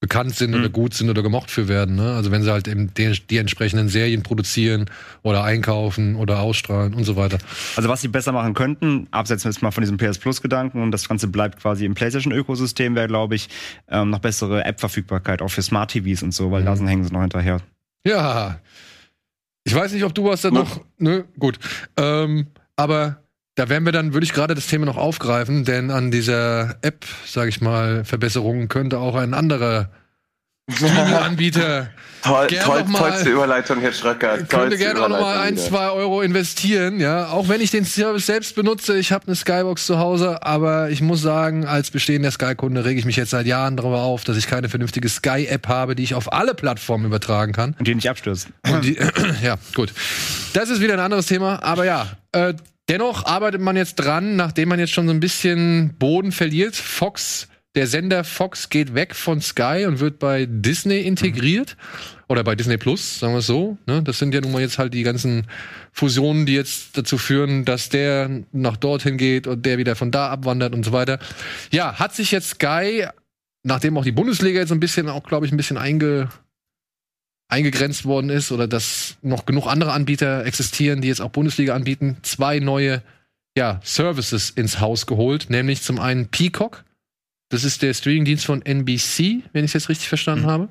bekannt sind oder gut sind oder gemocht für werden. Ne? Also wenn sie halt eben die, die entsprechenden Serien produzieren oder einkaufen oder ausstrahlen und so weiter. Also was sie besser machen könnten, abseits jetzt mal von diesem PS Plus Gedanken und das Ganze bleibt quasi im PlayStation Ökosystem, wäre glaube ich ähm, noch bessere App Verfügbarkeit auch für Smart TVs und so, weil Mhm. da sind hängen sie noch hinterher. Ja. Ich weiß nicht, ob du was da noch. Ne, gut. Ähm, aber da werden wir dann, würde ich gerade das Thema noch aufgreifen, denn an dieser App, sage ich mal, Verbesserungen könnte auch ein anderer Streaming-Anbieter Toll, Gern toll, noch mal- tollste Überleitung, Herr Schröcker. könnte gerne auch noch mal Überleitung ein, wieder. zwei Euro investieren, ja. Auch wenn ich den Service selbst benutze, ich habe eine Skybox zu Hause, aber ich muss sagen, als bestehender Sky-Kunde rege ich mich jetzt seit Jahren darüber auf, dass ich keine vernünftige Sky-App habe, die ich auf alle Plattformen übertragen kann. Und die nicht abstürzen. Und die, ja, gut. Das ist wieder ein anderes Thema, aber ja. Äh, dennoch arbeitet man jetzt dran, nachdem man jetzt schon so ein bisschen Boden verliert. Fox, der Sender Fox geht weg von Sky und wird bei Disney integriert. Oder bei Disney Plus, sagen wir es so. Ne? Das sind ja nun mal jetzt halt die ganzen Fusionen, die jetzt dazu führen, dass der nach dorthin geht und der wieder von da abwandert und so weiter. Ja, hat sich jetzt Sky, nachdem auch die Bundesliga jetzt so ein bisschen, auch glaube ich, ein bisschen einge, eingegrenzt worden ist oder dass noch genug andere Anbieter existieren, die jetzt auch Bundesliga anbieten, zwei neue ja, Services ins Haus geholt, nämlich zum einen Peacock. Das ist der Streamingdienst von NBC, wenn ich es jetzt richtig verstanden habe.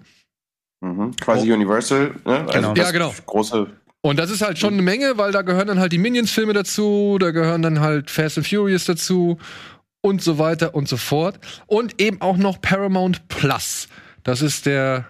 Mhm. Quasi Universal, ne? Also Genau. das Ja, genau. Große. Und das ist halt schon eine Menge, weil da gehören dann halt die Minions-Filme dazu, da gehören dann halt Fast and Furious dazu und so weiter und so fort. Und eben auch noch Paramount Plus. Das ist der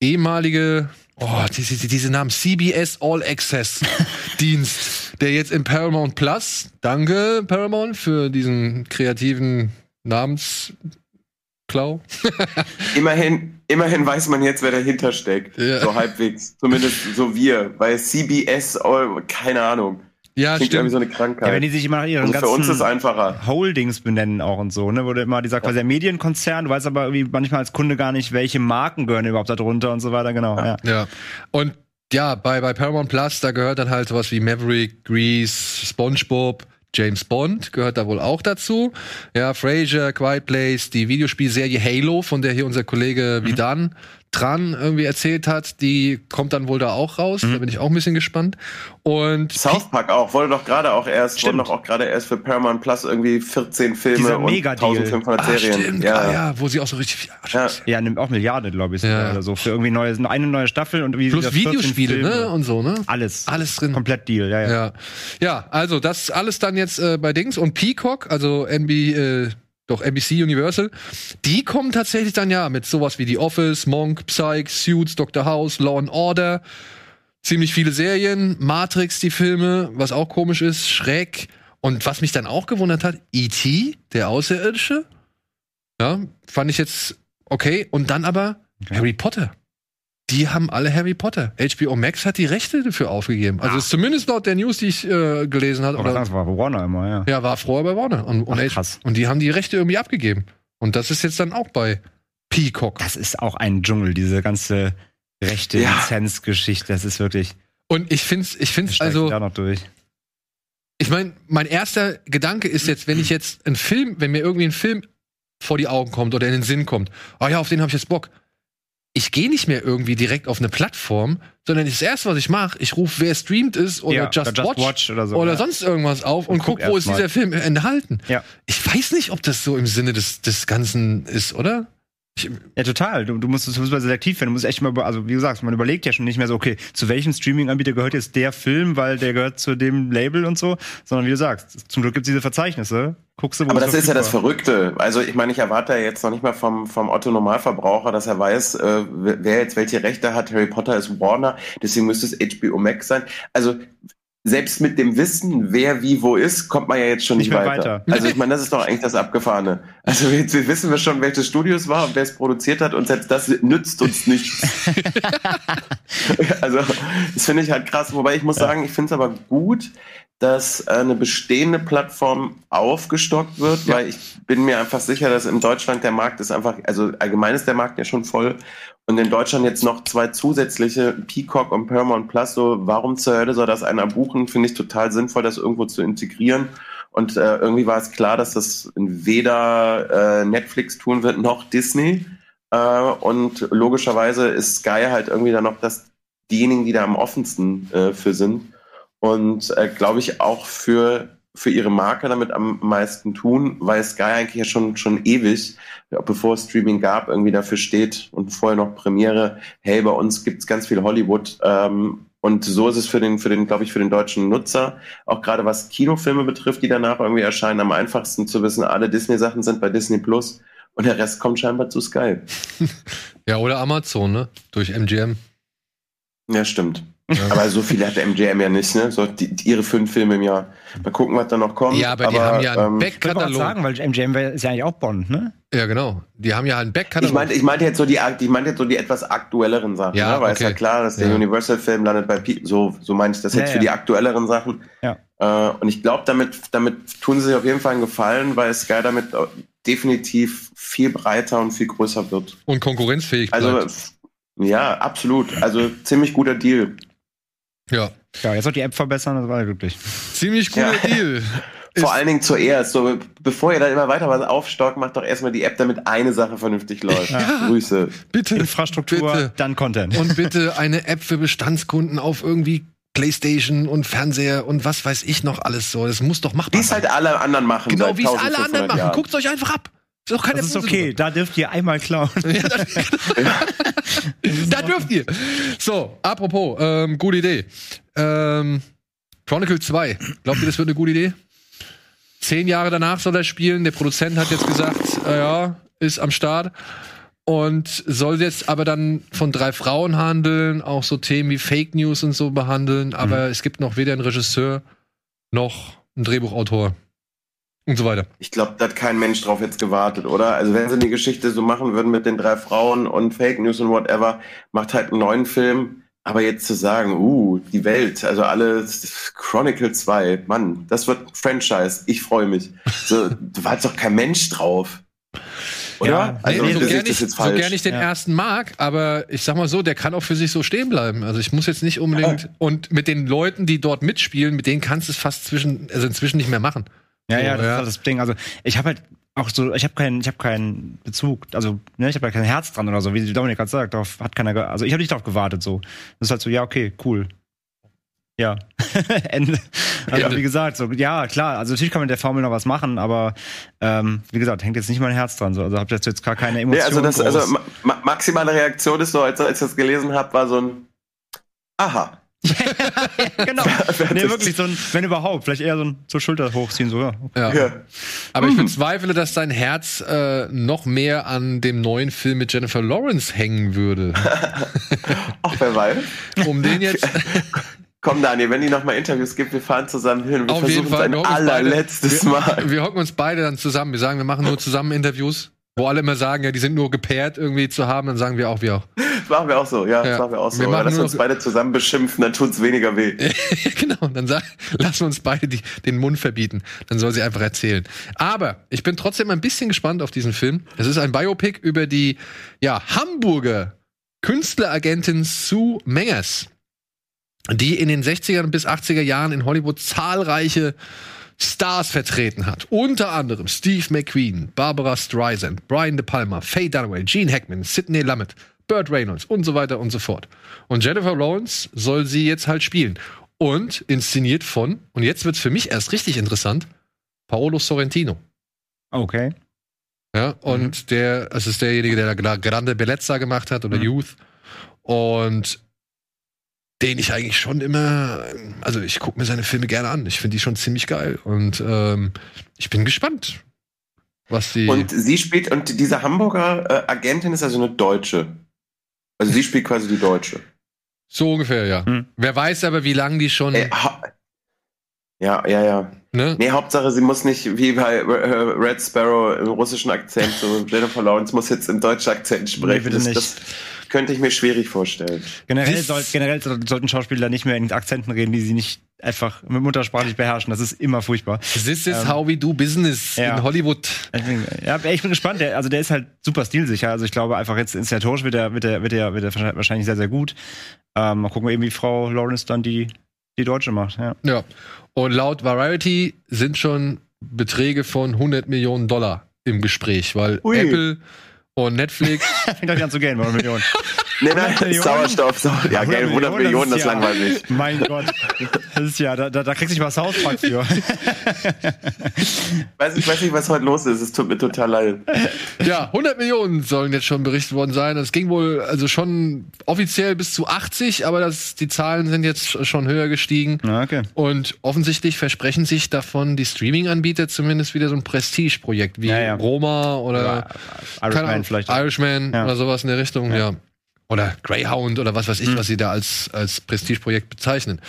ehemalige, oh, diese, diese Namen, CBS All Access Dienst, der jetzt in Paramount Plus, danke Paramount für diesen kreativen Namensklau. Immerhin, immerhin weiß man jetzt, wer dahinter steckt. Ja. So halbwegs. Zumindest so wir. Weil CBS, oh, keine Ahnung. Ja, Klingt irgendwie stimmt. so eine Ja, Krankheit. wenn die sich immer nach ihren also für uns ist es ganzen einfacher. Holdings benennen auch und so, ne? Wurde immer dieser quasi der Medienkonzern, du weißt aber irgendwie manchmal als Kunde gar nicht, welche Marken gehören überhaupt da drunter und so weiter, genau. Ja. Ja. Und ja, bei, bei Paramount Plus, da gehört dann halt sowas wie Maverick, Grease, SpongeBob, James Bond gehört da wohl auch dazu. Ja, Frasier, Quiet Place, die Videospielserie Halo, von der hier unser Kollege Mhm. Dran irgendwie erzählt hat, die kommt dann wohl da auch raus. Mhm. Da bin ich auch ein bisschen gespannt. Und South Park auch, wurde doch gerade auch erst, Stimmt. wurden doch auch gerade erst für Paramount Plus irgendwie 14 Filme Dieser und Megadeal. 1500 ah, Serien. stimmt, ja, ah, ja. wo sie auch so richtig viel. Ach, Ja. Ja, nimmt auch Milliarden, glaube ich, Ja. oder so. Für irgendwie neue, eine neue Staffel und wie Plus gesagt, 14 Videospiele, Filme. ne? Und so, ne? Alles. Alles drin. Komplett Deal, ja, ja. Ja. ja, also das alles dann jetzt äh, bei Dings und Peacock, also NB, äh, doch NBC Universal, die kommen tatsächlich dann ja mit sowas wie The Office, Monk, Psych, Suits, Dr. House, Law and Order, ziemlich viele Serien, Matrix, die Filme, was auch komisch ist, Schreck und was mich dann auch gewundert hat, E.T., der Außerirdische, ja, fand ich jetzt okay und dann aber Harry Potter. Die haben alle Harry Potter. HBO Max hat die Rechte dafür aufgegeben. Also ist zumindest laut der News, die ich äh, gelesen habe. Oder, das war Warner immer, ja. ja, war vorher bei Warner. Und, und, Ach, krass. und die haben die Rechte irgendwie abgegeben. Und das ist jetzt dann auch bei Peacock. Das ist auch ein Dschungel, diese ganze rechte Ja. Lizenzgeschichte. Das ist wirklich. Und ich find's, ich find's also, da noch durch. ich meine, mein erster Gedanke ist jetzt, wenn ich jetzt einen Film, wenn mir irgendwie ein Film vor die Augen kommt oder in den Sinn kommt, oh ja, auf den habe ich jetzt Bock. Ich gehe nicht mehr irgendwie direkt auf eine Plattform, sondern das erste, was ich mache, ich rufe, wer streamt ist oder Ja, Just, oder Watch, Watch oder so, oder ja. sonst irgendwas auf und, Und guck wo ist mal. dieser Film enthalten. Ja. Ich weiß nicht, ob das so im Sinne des, des Ganzen ist, oder? Ich, Ja, total. Du, du musst super selektiv werden. Du musst echt mal, also wie gesagt, man überlegt ja schon nicht mehr so, okay, zu welchem Streaming-Anbieter gehört jetzt der Film, weil der gehört zu dem Label und so, sondern wie du sagst, zum Glück gibt es diese Verzeichnisse. Guckst du, wo Aber das ist ja das. Verrückte. Also ich meine, ich erwarte ja jetzt noch nicht mal vom, vom Otto Normalverbraucher, dass er weiß, äh, wer jetzt welche Rechte hat. Harry Potter ist Warner, deswegen müsste es HBO Max sein. Also selbst mit dem Wissen, wer wie wo ist, kommt man ja jetzt schon nicht, Nicht weiter. weiter. Also ich meine, das ist doch eigentlich das Abgefahrene. Also jetzt wissen wir schon, welches Studio es war und wer es produziert hat und selbst das nützt uns nichts. also das finde ich halt krass. Wobei ich muss sagen, ich finde es aber gut, dass äh, eine bestehende Plattform aufgestockt wird, weil ich bin mir einfach sicher, dass in Deutschland der Markt ist einfach, also allgemein ist der Markt ja schon voll und in Deutschland jetzt noch zwei zusätzliche Peacock und Paramount Plus, so warum zur Hölle soll das einer buchen, finde ich total sinnvoll, das irgendwo zu integrieren und äh, irgendwie war es klar, dass das weder äh, Netflix tun wird noch Disney Äh, und logischerweise ist Sky halt irgendwie dann noch das, diejenigen, die da am offensten äh, für sind. Und äh, glaube ich auch für, für ihre Marke damit am meisten tun, weil Sky eigentlich ja schon, schon ewig, bevor es Streaming gab, irgendwie dafür steht und vorher noch Premiere, hey, bei uns gibt's ganz viel Hollywood. Ähm, und so ist es für den, für den, glaube ich, für den deutschen Nutzer, auch gerade was Kinofilme betrifft, die danach irgendwie erscheinen, am einfachsten zu wissen, alle Disney-Sachen sind bei Disney Plus und der Rest kommt scheinbar zu Sky. Ja, oder Amazon, ne? Durch MGM. Ja, stimmt. Aber so viele hat der MGM ja nicht, ne? So die, die, ihre fünf Filme im Jahr. Mal gucken, was da noch kommt. Ja, aber, die haben ja einen ähm, Ich Backkatalog. sagen, weil MGM ist ja eigentlich auch Bond, ne? Ja, genau. Die haben ja einen Ich Backkatalog. meinte, ich meinte jetzt so die, ich meinte jetzt so die etwas aktuelleren Sachen, Ja, ne? weil es okay. ja klar, dass der Ja. Universal-Film landet bei P so, so meinte ich das jetzt ja. für die aktuelleren Sachen. Ja. Äh, und ich glaube, damit, damit tun sie sich auf jeden Fall einen Gefallen, weil Sky damit äh, definitiv viel breiter und viel größer wird. und konkurrenzfähig Also bleibt. f- ja, absolut. Also ziemlich guter Deal. Ja. Ja, jetzt noch die App verbessern, das war ja glücklich. Ziemlich guter Ja. Deal. Vor Ist- allen Dingen zuerst. So, bevor ihr dann immer weiter was aufstockt, macht doch erstmal die App, damit eine Sache vernünftig läuft. Grüße. Bitte. Infrastruktur, Bitte. dann Content. Und bitte eine App für Bestandskunden auf irgendwie Playstation und Fernseher und was weiß ich noch alles so. Das muss doch machbar Wie es sein. halt alle anderen machen. Genau, wie es alle 1500 anderen machen. Guckt euch einfach ab. Ist doch keine das ist böse okay, da dürft ihr einmal klauen. Ja, das, da dürft ihr. So, apropos, ähm, gute Idee. Ähm, Chronicle 2. Glaubt ihr, das wird eine gute Idee? Zehn Jahre danach soll er spielen. Der Produzent hat jetzt gesagt, äh, ja, ist am Start. Und soll jetzt aber dann von drei Frauen handeln, auch so Themen wie Fake News und so behandeln. Aber es gibt noch weder einen Regisseur noch einen Drehbuchautor und so weiter. Ich glaube, da hat kein Mensch drauf jetzt gewartet, oder? Also wenn sie die Geschichte so machen würden mit den drei Frauen und Fake News und whatever, macht halt einen neuen Film. Aber jetzt zu sagen, uh, die Welt, also alle Chronicle 2, Mann, das wird ein Franchise. Ich freue mich. So, da war jetzt doch kein Mensch drauf. Oder? Ja, also, Nee, so das gerne ich, so gern ich den Ja. ersten mag, aber ich sag mal so, der kann auch für sich so stehen bleiben. Also ich muss jetzt nicht unbedingt und mit den Leuten, die dort mitspielen, mit denen kannst du es fast zwischen, also inzwischen nicht mehr machen. Ja, ja, das ja. ist halt das Ding. Also ich habe halt auch so, ich habe keinen, ich habe keinen Bezug, also ne, ich habe halt kein Herz dran oder so, wie Dominik gerade sagt, darauf hat keiner, also ich habe nicht darauf gewartet so. Das ist halt so, ja, okay, cool. Ja, Ende. Also Ende. wie gesagt, so ja klar, also natürlich kann man mit der Formel noch was machen, aber ähm, wie gesagt, hängt jetzt nicht mein Herz dran. So. Also habe jetzt gar keine Nee, Emotionen. also, das, also groß. ma maximale Reaktion ist so, als, als ich das gelesen habe, war so ein Aha. Genau. nee, wirklich so ein, wenn überhaupt, vielleicht eher so ein so Schulter hochziehen, so ja. Ja. Ja. Aber ich bezweifle, dass sein Herz äh, noch mehr an dem neuen Film mit Jennifer Lawrence hängen würde. Ach, wer weiß. Um den jetzt. Komm, Daniel, wenn die noch mal Interviews gibt, wir fahren zusammen hin. Wir Auf jeden versuchen Fall. es ein uns beide- allerletztes wir, Mal. Wir hocken uns beide dann zusammen. Wir sagen, wir machen nur zusammen Interviews, wo alle immer sagen, ja, die sind nur gepaart irgendwie zu haben. Dann sagen wir auch, wir auch. Das machen wir auch so, ja, Ja. das machen wir auch so. Wir machen Lass nur uns beide zusammen beschimpfen, dann tut's weniger weh. genau, dann sag, lassen wir uns beide die, den Mund verbieten. Dann soll sie einfach erzählen. Aber ich bin trotzdem ein bisschen gespannt auf diesen Film. Es ist ein Biopic über die ja, Hamburger Künstleragentin Sue Mengers, die in den 60er bis 80er Jahren in Hollywood zahlreiche Stars vertreten hat. Unter anderem Steve McQueen, Barbara Streisand, Brian De Palma, Faye Dunaway, Gene Hackman, Sidney Lumet, Burt Reynolds und so weiter und so fort. Und Jennifer Lawrence soll sie jetzt halt spielen. Und inszeniert von, und jetzt wird's für mich erst richtig interessant, Paolo Sorrentino. Okay. Ja, und der, es ist derjenige, der da Grande Bellezza gemacht hat oder Mhm. Youth. Und den ich eigentlich schon immer, also ich gucke mir seine Filme gerne an. Ich finde die schon ziemlich geil. Und ähm, ich bin gespannt, was die. Und sie spielt, und diese Hamburger äh, Agentin ist also eine Deutsche. Also sie spielt quasi die Deutsche. so ungefähr, ja. Hm. Wer weiß aber, wie lange die schon. Ha ja, ja, ja. ne? Nee, Hauptsache, sie muss nicht wie bei äh, Red Sparrow im russischen Akzent, so Jennifer Lawrence muss jetzt im deutschen Akzent sprechen. bitte das, nicht. das könnte ich mir schwierig vorstellen. Generell, soll, generell soll- sollten Schauspieler nicht mehr in Akzenten reden, die sie nicht einfach mit muttersprachlich beherrschen. Das ist immer furchtbar. This is Ähm, how we do business ja. in Hollywood. Ich bin, ja, ich bin gespannt. Der, also der ist halt super stilsicher. Also ich glaube einfach jetzt inszenatorisch wird er, wird er, wird er, wird er wahrscheinlich sehr, sehr gut. Ähm, mal gucken, wie Frau Lawrence dann die, die Deutsche macht. Ja. Ja. Und laut Variety sind schon Beträge von 100 Millionen Dollar im Gespräch, weil Ui. Apple Und Netflix, Fängt euch an zu gehen, 100 Millionen. Nee, 100 nein, Millionen? Sauerstoff. Sau ja, geil, 100 Millionen, das ist ja- langweilig. Mein Gott. Das ist ja, da, da, da kriegst du nicht mal South Park für. Weiß, ich weiß nicht, was heute los ist. Es tut mir total leid. ja, 100 Millionen sollen jetzt schon berichtet worden sein. Das ging wohl also schon offiziell bis zu 80, aber das, die Zahlen sind jetzt schon höher gestiegen. Na, okay. Und offensichtlich versprechen sich davon die Streaming-Anbieter zumindest wieder so ein Prestige-Projekt wie Ja, ja. Roma oder keine Irishman Ahnung, vielleicht. Irishman Ja. oder sowas in der Richtung, ja. Oder Greyhound oder was weiß ich, was sie da als, als Prestige-Projekt bezeichnen.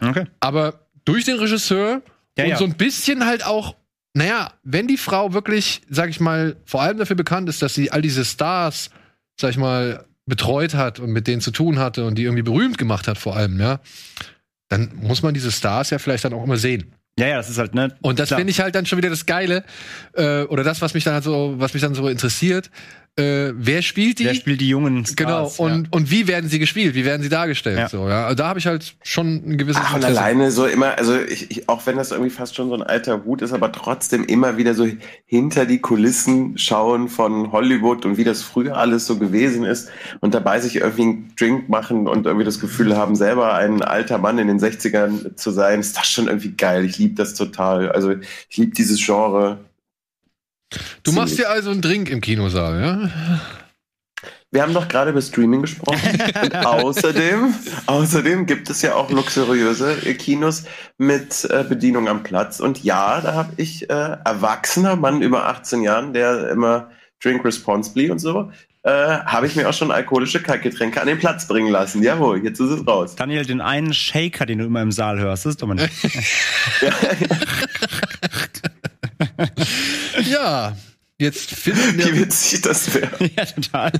Okay. Aber durch den Regisseur Ja, und ja. so ein bisschen halt auch, naja, wenn die Frau wirklich, sag ich mal, vor allem dafür bekannt ist, dass sie all diese Stars, sag ich mal, betreut hat und mit denen zu tun hatte und die irgendwie berühmt gemacht hat, vor allem, ja, dann muss man diese Stars ja vielleicht dann auch immer sehen. Ja, ja, das ist halt, ne? Und das finde ich halt dann schon wieder das Geile, äh, oder das, was mich dann halt so, was mich dann so interessiert. Äh, wer spielt die? Der spielt die jungen Stars. genau. Und, und wie werden sie gespielt? Wie werden sie dargestellt? Ja. So, ja. Also da habe ich halt schon ein gewisses Ach, und Interesse. alleine so immer, also ich, ich, auch wenn das irgendwie fast schon so ein alter Hut ist, aber trotzdem immer wieder so hinter die Kulissen schauen von Hollywood und wie das früher alles so gewesen ist und dabei sich irgendwie einen Drink machen und irgendwie das Gefühl haben, selber ein alter Mann in den 60ern zu sein, ist das schon irgendwie geil. Ich liebe das total. Also ich liebe dieses Genre. Du machst Ziemlich. dir also einen Drink im Kinosaal, ja? Wir haben doch gerade über Streaming gesprochen. Und außerdem, außerdem gibt es ja auch luxuriöse Kinos mit äh, Bedienung am Platz. Und ja, da habe ich äh, erwachsener Mann über 18 Jahren, der immer drink responsibly und so, äh, habe ich mir auch schon alkoholische Kaltgetränke an den Platz bringen lassen. Jawohl, jetzt ist es raus. Daniel, den einen Shaker, den du immer im Saal hörst, das ist doch mal nicht. Ja. Jetzt finden Wie wir. witzig das wäre. ja, total.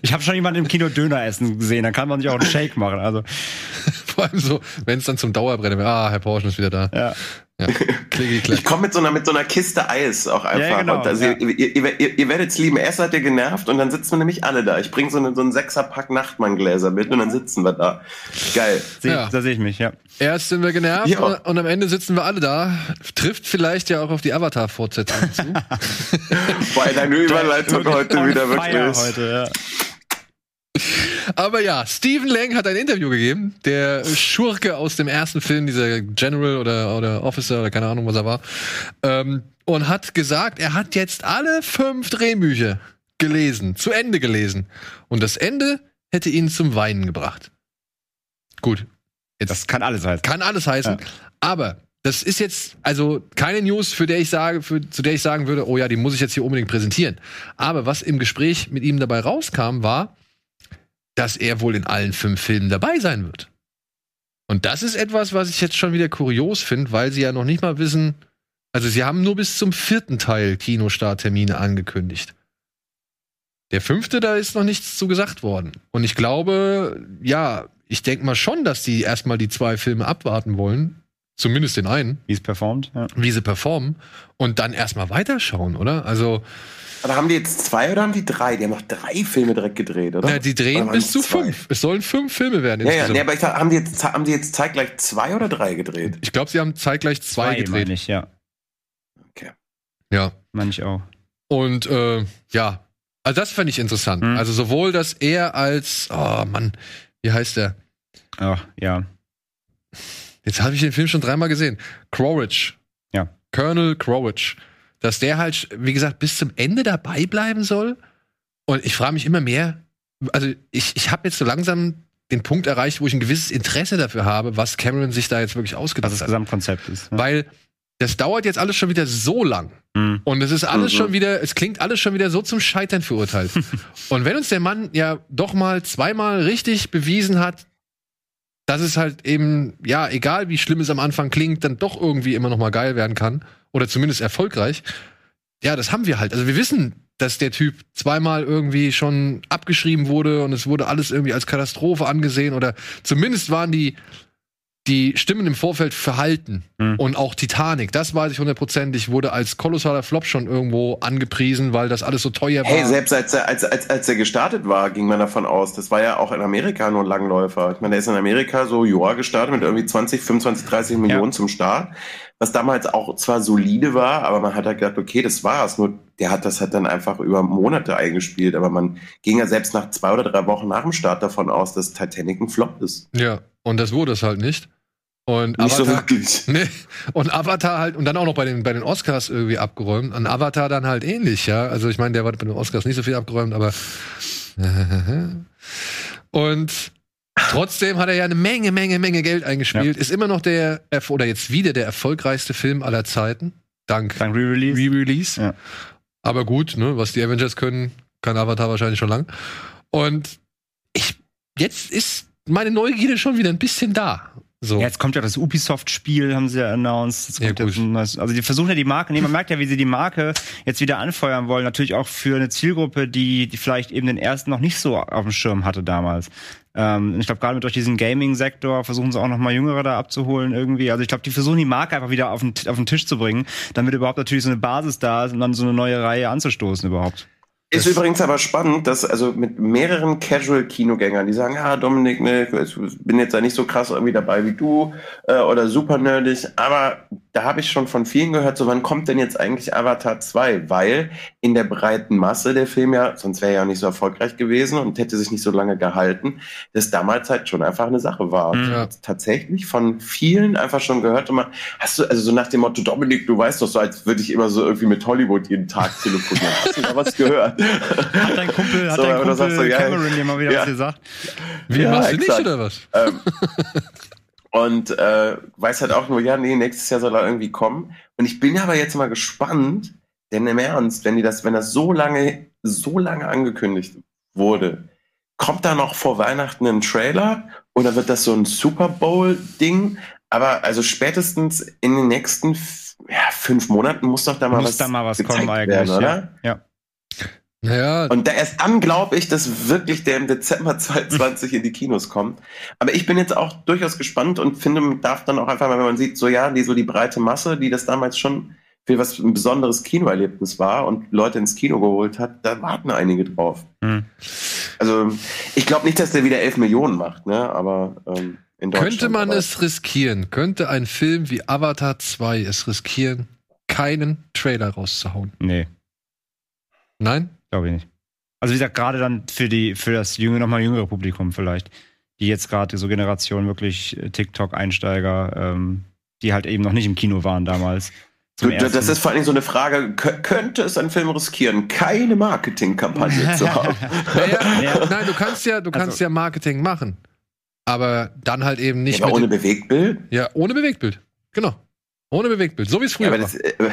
Ich habe schon jemanden im Kino Döner essen gesehen, dann kann man sich auch einen Shake machen. Also, Vor allem so, wenn es dann zum Dauerbrenner wird. Ah, Herr Porschen ist wieder da. ja. Ja. Ich komme mit so einer mit so einer Kiste Eis auch einfach. Ja, genau, und also ja. ihr, ihr, ihr, ihr werdet es lieben. Erst seid ihr genervt und dann sitzen wir nämlich alle da. Ich bringe so, eine, so einen Sechserpack Nachtmanngläser mit und dann sitzen wir da. Geil. Seh, Ja. Da sehe ich mich, ja. Erst sind wir genervt Ja. und, und am Ende sitzen wir alle da. Trifft vielleicht ja auch auf die Avatar-Fortsetzung zu. Weil deine Überleitung heute wieder wirklich. Heute, ja. Aber ja, Stephen Lang hat ein Interview gegeben. Der Schurke aus dem ersten Film, dieser General oder, oder Officer oder keine Ahnung, was er war. Ähm, und hat gesagt, er hat jetzt alle fünf Drehbücher gelesen, zu Ende gelesen. Und das Ende hätte ihn zum Weinen gebracht. Gut. Jetzt Das kann alles heißen. kann alles heißen. Ja. Aber das ist jetzt also keine News, für der ich sage, für, zu der ich sagen würde, oh ja, die muss ich jetzt hier unbedingt präsentieren. Aber was im Gespräch mit ihm dabei rauskam, war, dass er wohl in allen fünf Filmen dabei sein wird. Und das ist etwas, was ich jetzt schon wieder kurios finde, weil sie ja noch nicht mal wissen, also sie haben nur bis zum vierten Teil Kinostarttermine angekündigt. Der fünfte, da ist noch nichts zu gesagt worden. Und ich glaube, ja, ich denke mal schon, dass die erstmal die zwei Filme abwarten wollen. Zumindest den einen, Wie es performt. Ja. wie sie performen. Und dann erstmal weiterschauen, oder? Also, Aber haben die jetzt zwei oder haben die drei? Die haben noch drei Filme direkt gedreht, oder? na, die Oder drehen waren bis zu zwei? fünf. Es sollen fünf Filme werden Ja, ja, nee, aber ich sag, haben die jetzt, haben die jetzt zeitgleich zwei oder drei gedreht? ich glaube, sie haben zeitgleich zwei, gedreht. meine ich, ja. Ja. Meine ich auch. Und äh, ja, also das fand ich interessant. Mhm. Also sowohl, dass er als, oh Mann, wie heißt der? Ach, ja. Jetzt habe ich den Film schon dreimal gesehen. Quaritch. Ja. Colonel Quaritch. Dass der halt, wie gesagt, bis zum Ende dabei bleiben soll. Und ich frage mich immer mehr, also ich, ich habe jetzt so langsam den Punkt erreicht, wo ich ein gewisses Interesse dafür habe, was Cameron sich da jetzt wirklich Was ausgedacht das hat. Gesamtkonzept ist. Ne? Weil das dauert jetzt alles schon wieder so lang. Mhm. Und es ist alles Mhm. schon wieder, es klingt alles schon wieder so zum Scheitern verurteilt. und wenn uns der Mann ja doch mal zweimal richtig bewiesen hat, dass es halt eben, ja, egal wie schlimm es am Anfang klingt, dann doch irgendwie immer noch mal geil werden kann. Oder zumindest erfolgreich. Ja, das haben wir halt. Also wir wissen, dass der Typ zweimal irgendwie schon abgeschrieben wurde und es wurde alles irgendwie als Katastrophe angesehen oder zumindest waren die die Stimmen im Vorfeld verhalten Mhm. und auch Titanic, das weiß ich hundertprozentig, wurde als kolossaler Flop schon irgendwo angepriesen, weil das alles so teuer war. Hey, selbst als er, als, als, als er gestartet war, ging man davon aus, das war ja auch in Amerika nur ein Langläufer. Ich meine, der ist in Amerika so, joa, gestartet mit irgendwie 20, 25, 30 Millionen zum Start, was damals auch zwar solide war, aber man hat halt gedacht, okay, das war's. Nur der hat das halt dann einfach über Monate eingespielt, aber man ging ja selbst nach zwei oder drei Wochen nach dem Start davon aus, dass Titanic ein Flop ist. Ja, und das wurde es halt nicht. Und Nicht so Avatar, wirklich. nee, und Avatar halt, und dann auch noch bei den, bei den Oscars irgendwie abgeräumt. Und Avatar dann halt ähnlich, ja. Also ich meine, der war bei den Oscars nicht so viel abgeräumt, aber. Und trotzdem hat er ja eine Menge, Menge, Menge Geld eingespielt. Ist immer noch der, erf- oder jetzt wieder der erfolgreichste Film aller Zeiten. Dank Dann Re-Release. Re-Release. Ja. Aber gut, ne, was die Avengers können, kann Avatar wahrscheinlich schon lang. Und ich, jetzt ist meine Neugierde schon wieder ein bisschen da. So. Ja, jetzt kommt ja das Ubisoft-Spiel, haben sie ja announced. Ja, also die versuchen ja die Marke, nee, man merkt ja, wie sie die Marke jetzt wieder anfeuern wollen. Natürlich auch für eine Zielgruppe, die, die vielleicht eben den ersten noch nicht so auf dem Schirm hatte damals. Ähm, ich glaube, gerade mit durch diesen Gaming-Sektor versuchen sie auch noch mal Jüngere da abzuholen irgendwie. Also ich glaube, die versuchen die Marke einfach wieder auf den, auf den Tisch zu bringen, damit überhaupt natürlich so eine Basis da ist und dann so eine neue Reihe anzustoßen überhaupt. Ist übrigens aber spannend, dass also mit mehreren Casual-Kinogängern, die sagen, ja, Dominik, ne, ich bin jetzt da nicht so krass irgendwie dabei wie du äh, oder super nerdig, aber da habe ich schon von vielen gehört, so wann kommt denn jetzt eigentlich Avatar 2? Weil in der breiten Masse der Film ja, sonst wäre er ja auch nicht so erfolgreich gewesen und hätte sich nicht so lange gehalten, das damals halt schon einfach eine Sache war. Habe tatsächlich von vielen einfach schon gehört, immer, hast du, also so nach dem Motto, Dominik, du weißt doch so, als würde ich immer so irgendwie mit Hollywood jeden Tag telefonieren. Hast du da was gehört? Hat dein Kumpel, hat So, dein Kumpel sagst so, ja, Cameron dir mal wieder ja. was gesagt? Wie Ja, machst du nicht exakt. oder was? ähm, und äh, weiß halt auch nur, ja, nee, nächstes Jahr soll er irgendwie kommen. Und ich bin aber jetzt mal gespannt, denn im Ernst, wenn die das, wenn das so lange, so lange angekündigt wurde, kommt da noch vor Weihnachten ein Trailer oder wird das so ein Super Bowl-Ding? Aber also spätestens in den nächsten ja, fünf Monaten muss doch da mal Muss was da mal was gezeigt kommen eigentlich, werden, oder? ja. Ja. Naja, Und da erst dann glaube ich, dass wirklich der im Dezember 2020 in die Kinos kommt. Aber ich bin jetzt auch durchaus gespannt und finde, man darf dann auch einfach mal, wenn man sieht, so ja, die so die breite Masse, die das damals schon für was ein besonderes Kinoerlebnis war und Leute ins Kino geholt hat, da warten einige drauf. Hm. Also ich glaube nicht, dass der wieder 11 Millionen macht, ne? Aber ähm, in Deutschland. könnte man aber es riskieren? Könnte ein Film wie Avatar 2 es riskieren, keinen Trailer rauszuhauen? Nee. Nein? Glaube ich nicht. Also wie gesagt, gerade dann für die, für das jüngere, nochmal jüngere Publikum vielleicht, die jetzt gerade so Generation wirklich äh, TikTok-Einsteiger, ähm, die halt eben noch nicht im Kino waren damals. Das ist vor allen Dingen so eine Frage, kö- könnte es ein Film riskieren, keine Marketingkampagne zu haben? Naja, Ja. Nein, du kannst ja, du kannst Also- ja Marketing machen. Aber dann halt eben nicht aber ohne mit. Bewegtbild? ja, ohne Bewegtbild. Genau. Ohne Bewegtbild. So wie es früher Ja, aber war. das, äh,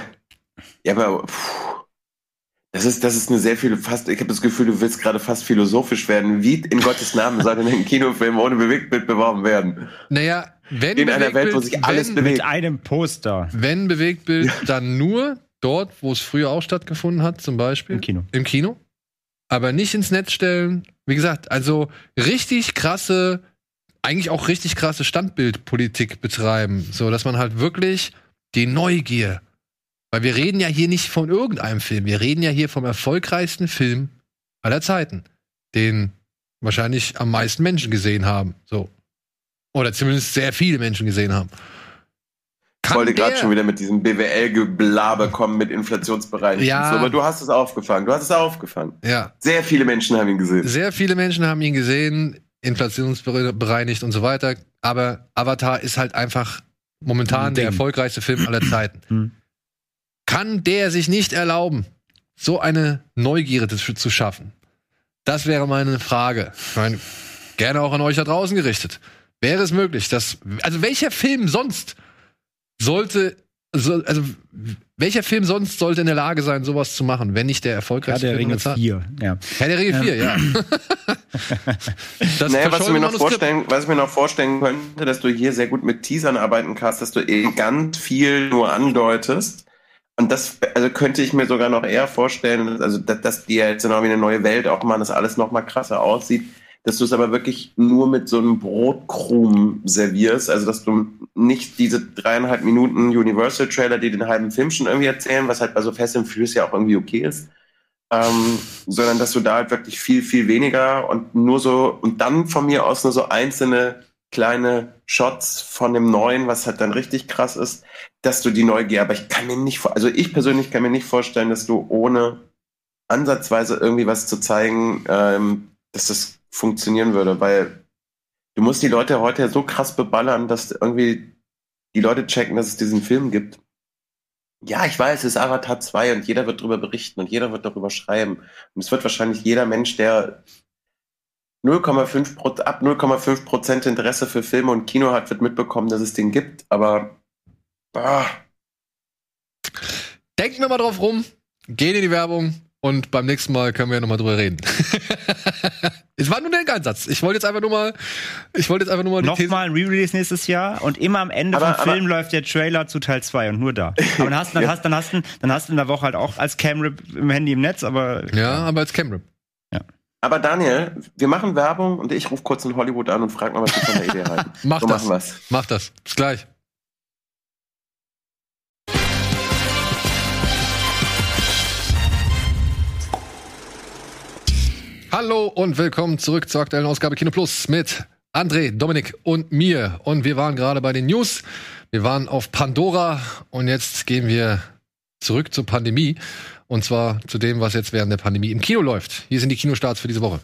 ja, aber puh, das ist, das ist eine sehr viele, fast, ich habe das Gefühl, du willst gerade fast philosophisch werden. Wie in Gottes Namen soll denn ein Kinofilm ohne Bewegtbild beworben werden? Naja, wenn In einer Welt, wo Bewegtbild- sich alles wenn, bewegt. mit einem Poster Wenn Bewegtbild, dann nur dort, wo es früher auch stattgefunden hat, zum Beispiel. im Kino. Im Kino. Aber nicht ins Netz stellen. Wie gesagt, also richtig krasse, eigentlich auch richtig krasse Standbildpolitik betreiben. So, dass man halt wirklich die Neugier. Weil wir reden ja hier nicht von irgendeinem Film. Wir reden ja hier vom erfolgreichsten Film aller Zeiten. Den wahrscheinlich am meisten Menschen gesehen haben. So. Oder zumindest sehr viele Menschen gesehen haben. Ich wollte gerade schon wieder mit diesem BWL-Geblaber kommen mit Inflationsbereinigung. Ja. So, aber du hast es aufgefangen. Du hast es aufgefangen. Ja. Sehr viele Menschen haben ihn gesehen. Sehr viele Menschen haben ihn gesehen, inflationsbereinigt und so weiter. Aber Avatar ist halt einfach momentan der erfolgreichste Film aller Zeiten. Kann der sich nicht erlauben, so eine Neugierde zu zu schaffen? Das wäre meine Frage. Ich meine, gerne auch an euch da draußen gerichtet. Wäre es möglich, dass, also welcher Film sonst sollte, so, also welcher Film sonst sollte in der Lage sein, sowas zu machen, wenn nicht der erfolgreichste der Film Ringe Zeiten? 4. Ja. Herr der Ringe 4, ja. das naja, was ich, mir noch vorstellen, was ich mir noch vorstellen könnte, dass du hier sehr gut mit Teasern arbeiten kannst, dass du eben ganz viel nur andeutest. Und das, also könnte ich mir sogar noch eher vorstellen, also dass, dass die jetzt noch wie eine neue Welt auch machen, dass alles noch mal krasser aussieht, dass du es aber wirklich nur mit so einem Brotkrumen servierst, also dass du nicht diese dreieinhalb Minuten Universal-Trailer, die den halben Film schon irgendwie erzählen, was halt bei so Fast and ja auch irgendwie okay ist, ähm, sondern dass du da halt wirklich viel, viel weniger und nur so, und dann von mir aus nur so einzelne kleine Shots von dem Neuen, was halt dann richtig krass ist, dass du die Neugier, aber ich kann mir nicht, also ich persönlich kann mir nicht vorstellen, dass du ohne ansatzweise irgendwie was zu zeigen, ähm, dass das funktionieren würde, weil du musst die Leute heute so krass beballern, dass irgendwie die Leute checken, dass es diesen Film gibt. Ja, ich weiß, es ist Avatar 2 und jeder wird darüber berichten und jeder wird darüber schreiben. Und es wird wahrscheinlich jeder Mensch, der 0,5 Pro- ab 0,5 Prozent Interesse für Filme und Kino hat, wird mitbekommen, dass es den gibt. Aber ah, Denken wir mal drauf rum, gehen in die Werbung und beim nächsten Mal können wir ja nochmal drüber reden. es war nur der Einsatz. Ich wollte jetzt einfach nur mal, ich wollte jetzt einfach nur mal. Nochmal ein Re-Release nächstes Jahr und immer am Ende Aber- vom aber- Film läuft der Trailer zu Teil 2 und nur da. Aber dann hast, dann, Ja. hast, dann, hast, du- dann hast du in der Woche halt auch als Camrip im Handy im Netz, aber Ja, aber als Camera. Aber Daniel, wir machen Werbung und ich rufe kurz in Hollywood an und frage mal, was die von der Idee halten. Mach so das. machen wir's. Mach das. Bis gleich. Hallo und willkommen zurück zur aktuellen Ausgabe Kino Plus mit André, Dominik und mir. Und wir waren gerade bei den News. Wir waren auf Pandora und jetzt gehen wir zurück zur Pandemie. Und zwar zu dem, was jetzt während der Pandemie im Kino läuft. Hier sind die Kinostarts für diese Woche.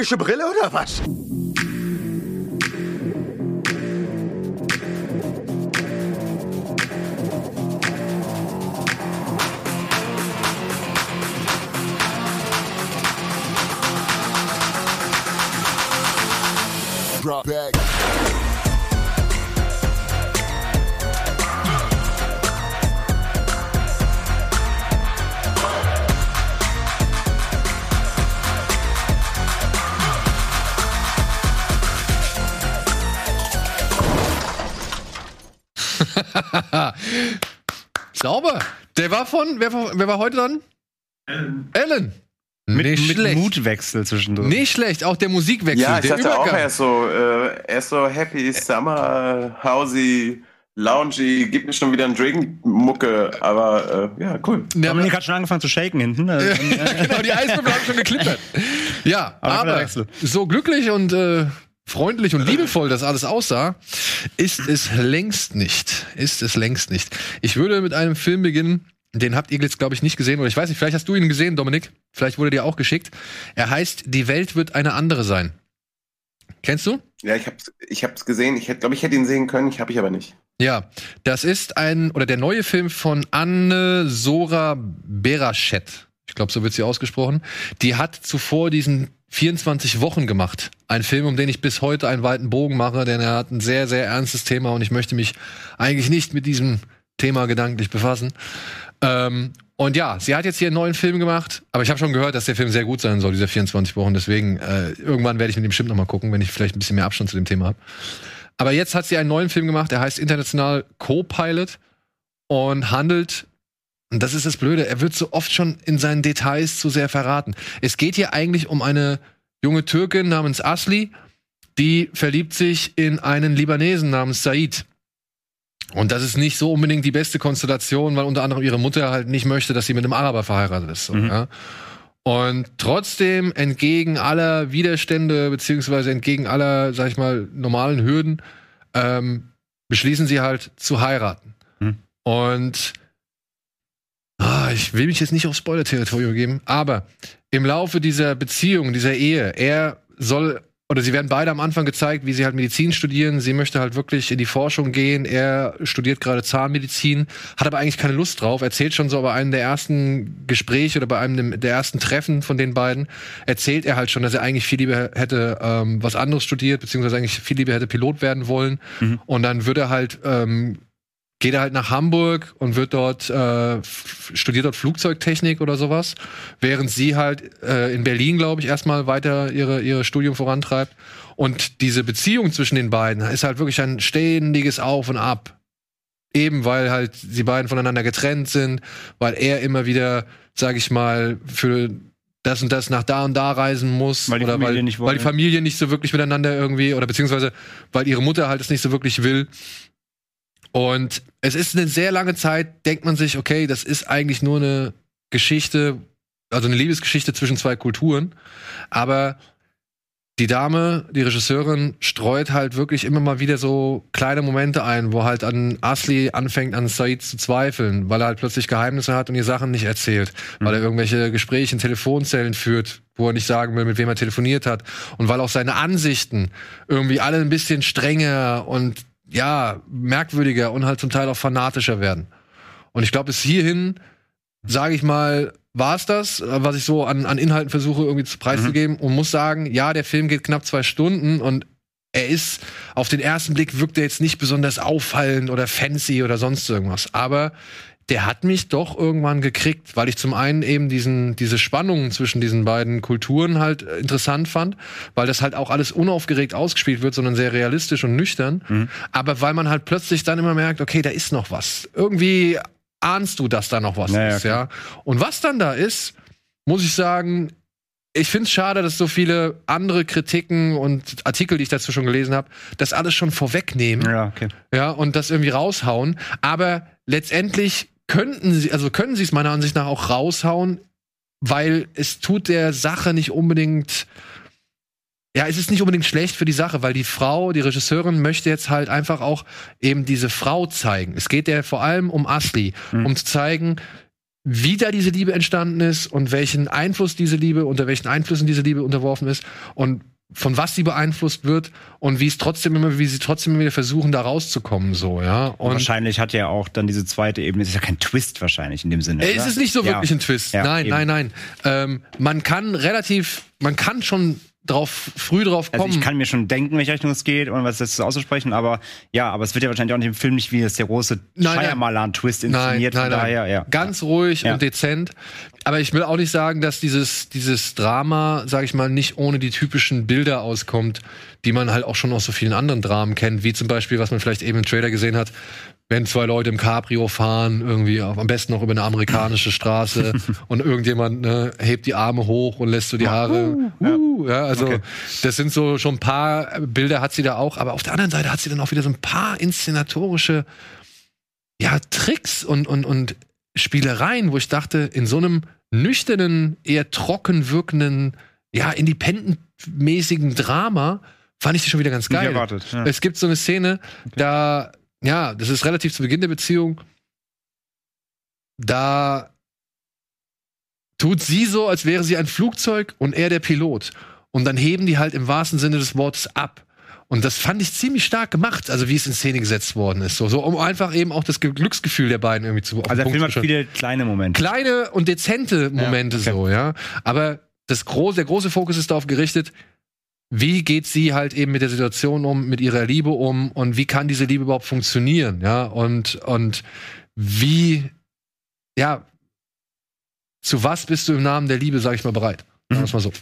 Magische Brille oder was? Drop back. Sauber. Der war von, wer war, wer war heute dran? Ellen. Ellen. mit, Nicht mit schlecht. Mutwechsel zwischendurch. Nicht schlecht, auch der Musikwechsel, Ja, ich der dachte auch, Übergang. er ist so, äh, er ist so happy, summer, housey, loungy, gibt mir schon wieder einen Drink-Mucke, aber äh, ja, cool. Ja, Dominik hat schon angefangen zu shaken hinten. Also, genau, die Eiswürfel haben schon geklippert. Ja, Aber aber, so glücklich und äh, freundlich und liebevoll das alles aussah, ist es längst nicht. Ist es längst nicht. Ich würde mit einem Film beginnen, den habt ihr jetzt, glaube ich, nicht gesehen. Oder ich weiß nicht, vielleicht hast du ihn gesehen, Dominik. Vielleicht wurde dir auch geschickt. Er heißt Die Welt wird eine andere sein. Kennst du? Ja, ich hab's, ich hab's gesehen. Ich glaube ich, hätte ihn sehen können. Ich habe ich aber nicht. Ja, das ist ein, oder der neue Film von Anne Sora Berachet. Ich glaube, so wird sie ausgesprochen. Die hat zuvor diesen 24 Wochen gemacht. Ein Film, um den ich bis heute einen weiten Bogen mache, denn er hat ein sehr, sehr ernstes Thema und ich möchte mich eigentlich nicht mit diesem Thema gedanklich befassen. Ähm, und ja, sie hat jetzt hier einen neuen Film gemacht, aber ich habe schon gehört, dass der Film sehr gut sein soll, dieser 24 Wochen. Deswegen, äh, irgendwann werde ich mit dem bestimmt noch mal gucken, wenn ich vielleicht ein bisschen mehr Abstand zu dem Thema habe. Aber jetzt hat sie einen neuen Film gemacht, der heißt international Co-Pilot und handelt, und das ist das Blöde, er wird so oft schon in seinen Details zu sehr verraten. Es geht hier eigentlich um eine junge Türkin namens Asli, die verliebt sich in einen Libanesen namens Said. Und das ist nicht so unbedingt die beste Konstellation, weil unter anderem ihre Mutter halt nicht möchte, dass sie mit einem Araber verheiratet ist. So, Mhm. ja. Und trotzdem entgegen aller Widerstände beziehungsweise entgegen aller, sag ich mal, normalen Hürden ähm, beschließen sie halt zu heiraten. Mhm. Und ah, ich will mich jetzt nicht auf Spoiler-Territorium geben, aber im Laufe dieser Beziehung, dieser Ehe, er soll oder sie werden beide am Anfang gezeigt, wie sie halt Medizin studieren. Sie möchte halt wirklich in die Forschung gehen. Er studiert gerade Zahnmedizin, hat aber eigentlich keine Lust drauf. Erzählt schon so bei einem der ersten Gespräche oder bei einem der ersten Treffen von den beiden, erzählt er halt schon, dass er eigentlich viel lieber hätte ähm, was anderes studiert, beziehungsweise eigentlich viel lieber hätte Pilot werden wollen. Mhm. Und dann würde er halt ähm, geht er halt nach Hamburg und wird dort äh, studiert dort Flugzeugtechnik oder sowas, während sie halt äh, in Berlin, glaube ich, erstmal weiter ihre ihre Studium vorantreibt. Und diese Beziehung zwischen den beiden ist halt wirklich ein ständiges Auf und Ab. Eben weil halt die beiden voneinander getrennt sind, weil er immer wieder, sag ich mal, für das und das nach da und da reisen muss Weil die oder Familie weil, nicht weil die. Familie nicht so wirklich miteinander irgendwie oder beziehungsweise weil ihre Mutter halt es nicht so wirklich will. Und es ist eine sehr lange Zeit, denkt man sich, okay, das ist eigentlich nur eine Geschichte, also eine Liebesgeschichte zwischen zwei Kulturen. Aber die Dame, die Regisseurin, streut halt wirklich immer mal wieder so kleine Momente ein, wo halt an Asli anfängt, an Said zu zweifeln, weil er halt plötzlich Geheimnisse hat und ihr Sachen nicht erzählt, weil er irgendwelche Gespräche in Telefonzellen führt, wo er nicht sagen will, mit wem er telefoniert hat. Und weil auch seine Ansichten irgendwie alle ein bisschen strenger und ja, merkwürdiger und halt zum Teil auch fanatischer werden. Und ich glaube, bis hierhin, sage ich mal, war es das, äh, was ich so an, an Inhalten versuche irgendwie zu preiszugeben und muss sagen, ja, der Film geht knapp zwei Stunden und er ist, auf den ersten Blick wirkt er jetzt nicht besonders auffallend oder fancy oder sonst irgendwas. Aber der hat mich doch irgendwann gekriegt, weil ich zum einen eben diesen, diese Spannungen zwischen diesen beiden Kulturen halt äh, interessant fand, weil das halt auch alles unaufgeregt ausgespielt wird, sondern sehr realistisch und nüchtern. Aber weil man halt plötzlich dann immer merkt, okay, da ist noch was. Irgendwie ahnst du, dass da noch was Ja, ja, ist, ja. Und was dann da ist, muss ich sagen, ich finde es schade, dass so viele andere Kritiken und Artikel, die ich dazu schon gelesen habe, das alles schon vorwegnehmen Ja, okay. ja, und das irgendwie raushauen. Aber letztendlich könnten sie, also können sie es meiner Ansicht nach auch raushauen, weil es tut der Sache nicht unbedingt. Ja, es ist nicht unbedingt schlecht für die Sache, weil die Frau, die Regisseurin, möchte jetzt halt einfach auch eben diese Frau zeigen. Es geht ja vor allem um Asli, um zu zeigen, wie da diese Liebe entstanden ist und welchen Einfluss diese Liebe, unter welchen Einflüssen diese Liebe unterworfen ist und von was sie beeinflusst wird und wie es trotzdem immer, wie sie trotzdem immer wieder versuchen, da rauszukommen, so, ja. Und wahrscheinlich hat ja auch dann diese zweite Ebene, es ist ja kein Twist wahrscheinlich in dem Sinne. Äh, oder? es ist nicht so Ja. wirklich ein Twist. Ja, nein, eben. nein, nein, Ähm, man kann relativ, man kann schon drauf, früh drauf Also kommen. ich kann mir schon denken, welche Richtung es geht und was das auszusprechen, aber ja, aber es wird ja wahrscheinlich auch nicht im Film nicht wie das der große Nein, nein. Shyamalan-Twist Nein, inszeniert. nein, von nein. daher, ja. Ganz ruhig Ja. und dezent. Aber ich will auch nicht sagen, dass dieses, dieses Drama, sag ich mal, nicht ohne die typischen Bilder auskommt, die man halt auch schon aus so vielen anderen Dramen kennt, wie zum Beispiel, was man vielleicht eben im Trailer gesehen hat, wenn zwei Leute im Cabrio fahren, irgendwie am besten noch über eine amerikanische Straße und irgendjemand ne, hebt die Arme hoch und lässt so die Haare. Uh, ja, also Okay. das sind so schon ein paar Bilder hat sie da auch, aber auf der anderen Seite hat sie dann auch wieder so ein paar inszenatorische ja, Tricks und, und, und Spielereien, wo ich dachte, in so einem nüchternen, eher trocken wirkenden, ja, independent-mäßigen Drama fand ich die schon wieder ganz geil. Erwartet, ja. Es gibt so eine Szene, da, ja, das ist relativ zu Beginn der Beziehung, da tut sie so, als wäre sie ein Flugzeug und er der Pilot. Und dann heben die halt im wahrsten Sinne des Wortes ab. Und das fand ich ziemlich stark gemacht, also wie es in Szene gesetzt worden ist. So, so um einfach eben auch das Ge- Glücksgefühl der beiden irgendwie zu den Also der Punkt Film hat viele kleine Momente. Kleine und dezente Momente okay. so, ja. Aber das große, der große Fokus ist darauf gerichtet, wie geht sie halt eben mit der Situation um, mit ihrer Liebe um und wie kann diese Liebe überhaupt funktionieren, ja? Und, und wie, ja, zu was bist du im Namen der Liebe, sag ich mal, bereit? Sagen wir's mal so.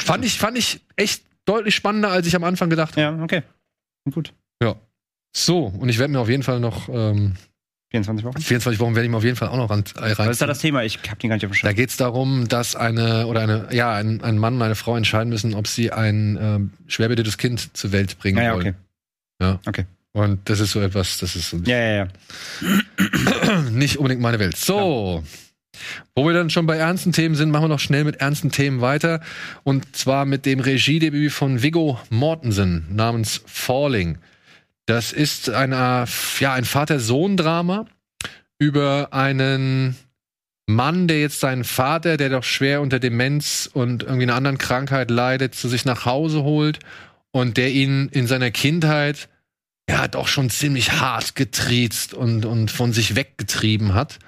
Fand ich, fand ich echt deutlich spannender, als ich am Anfang gedacht habe. Ja, okay. Gut. So, und ich werde mir auf jeden Fall noch, ähm, 24 Wochen. 24 Wochen werde ich mir auf jeden Fall auch noch ran, äh, rein. Was ist da das Thema? Ich hab den gar nicht auf dem Da Schirm. geht es darum, dass eine oder eine, ja, ein, ein Mann und eine Frau entscheiden müssen, ob sie ein ähm, schwerbehindertes Kind zur Welt bringen Ja, ja, wollen. okay. Ja. Okay. Und das ist so etwas, das ist so Ja, ja, ja. nicht unbedingt meine Welt. So. Wo wir dann schon bei ernsten Themen sind, machen wir noch schnell mit ernsten Themen weiter. Und zwar mit dem Regiedebüt von Viggo Mortensen namens Falling. Das ist eine, ja, ein Vater-Sohn-Drama über einen Mann, der jetzt seinen Vater, der doch schwer unter Demenz und irgendwie einer anderen Krankheit leidet, zu sich nach Hause holt und der ihn in seiner Kindheit ja doch schon ziemlich hart getriezt und, und von sich weggetrieben hat.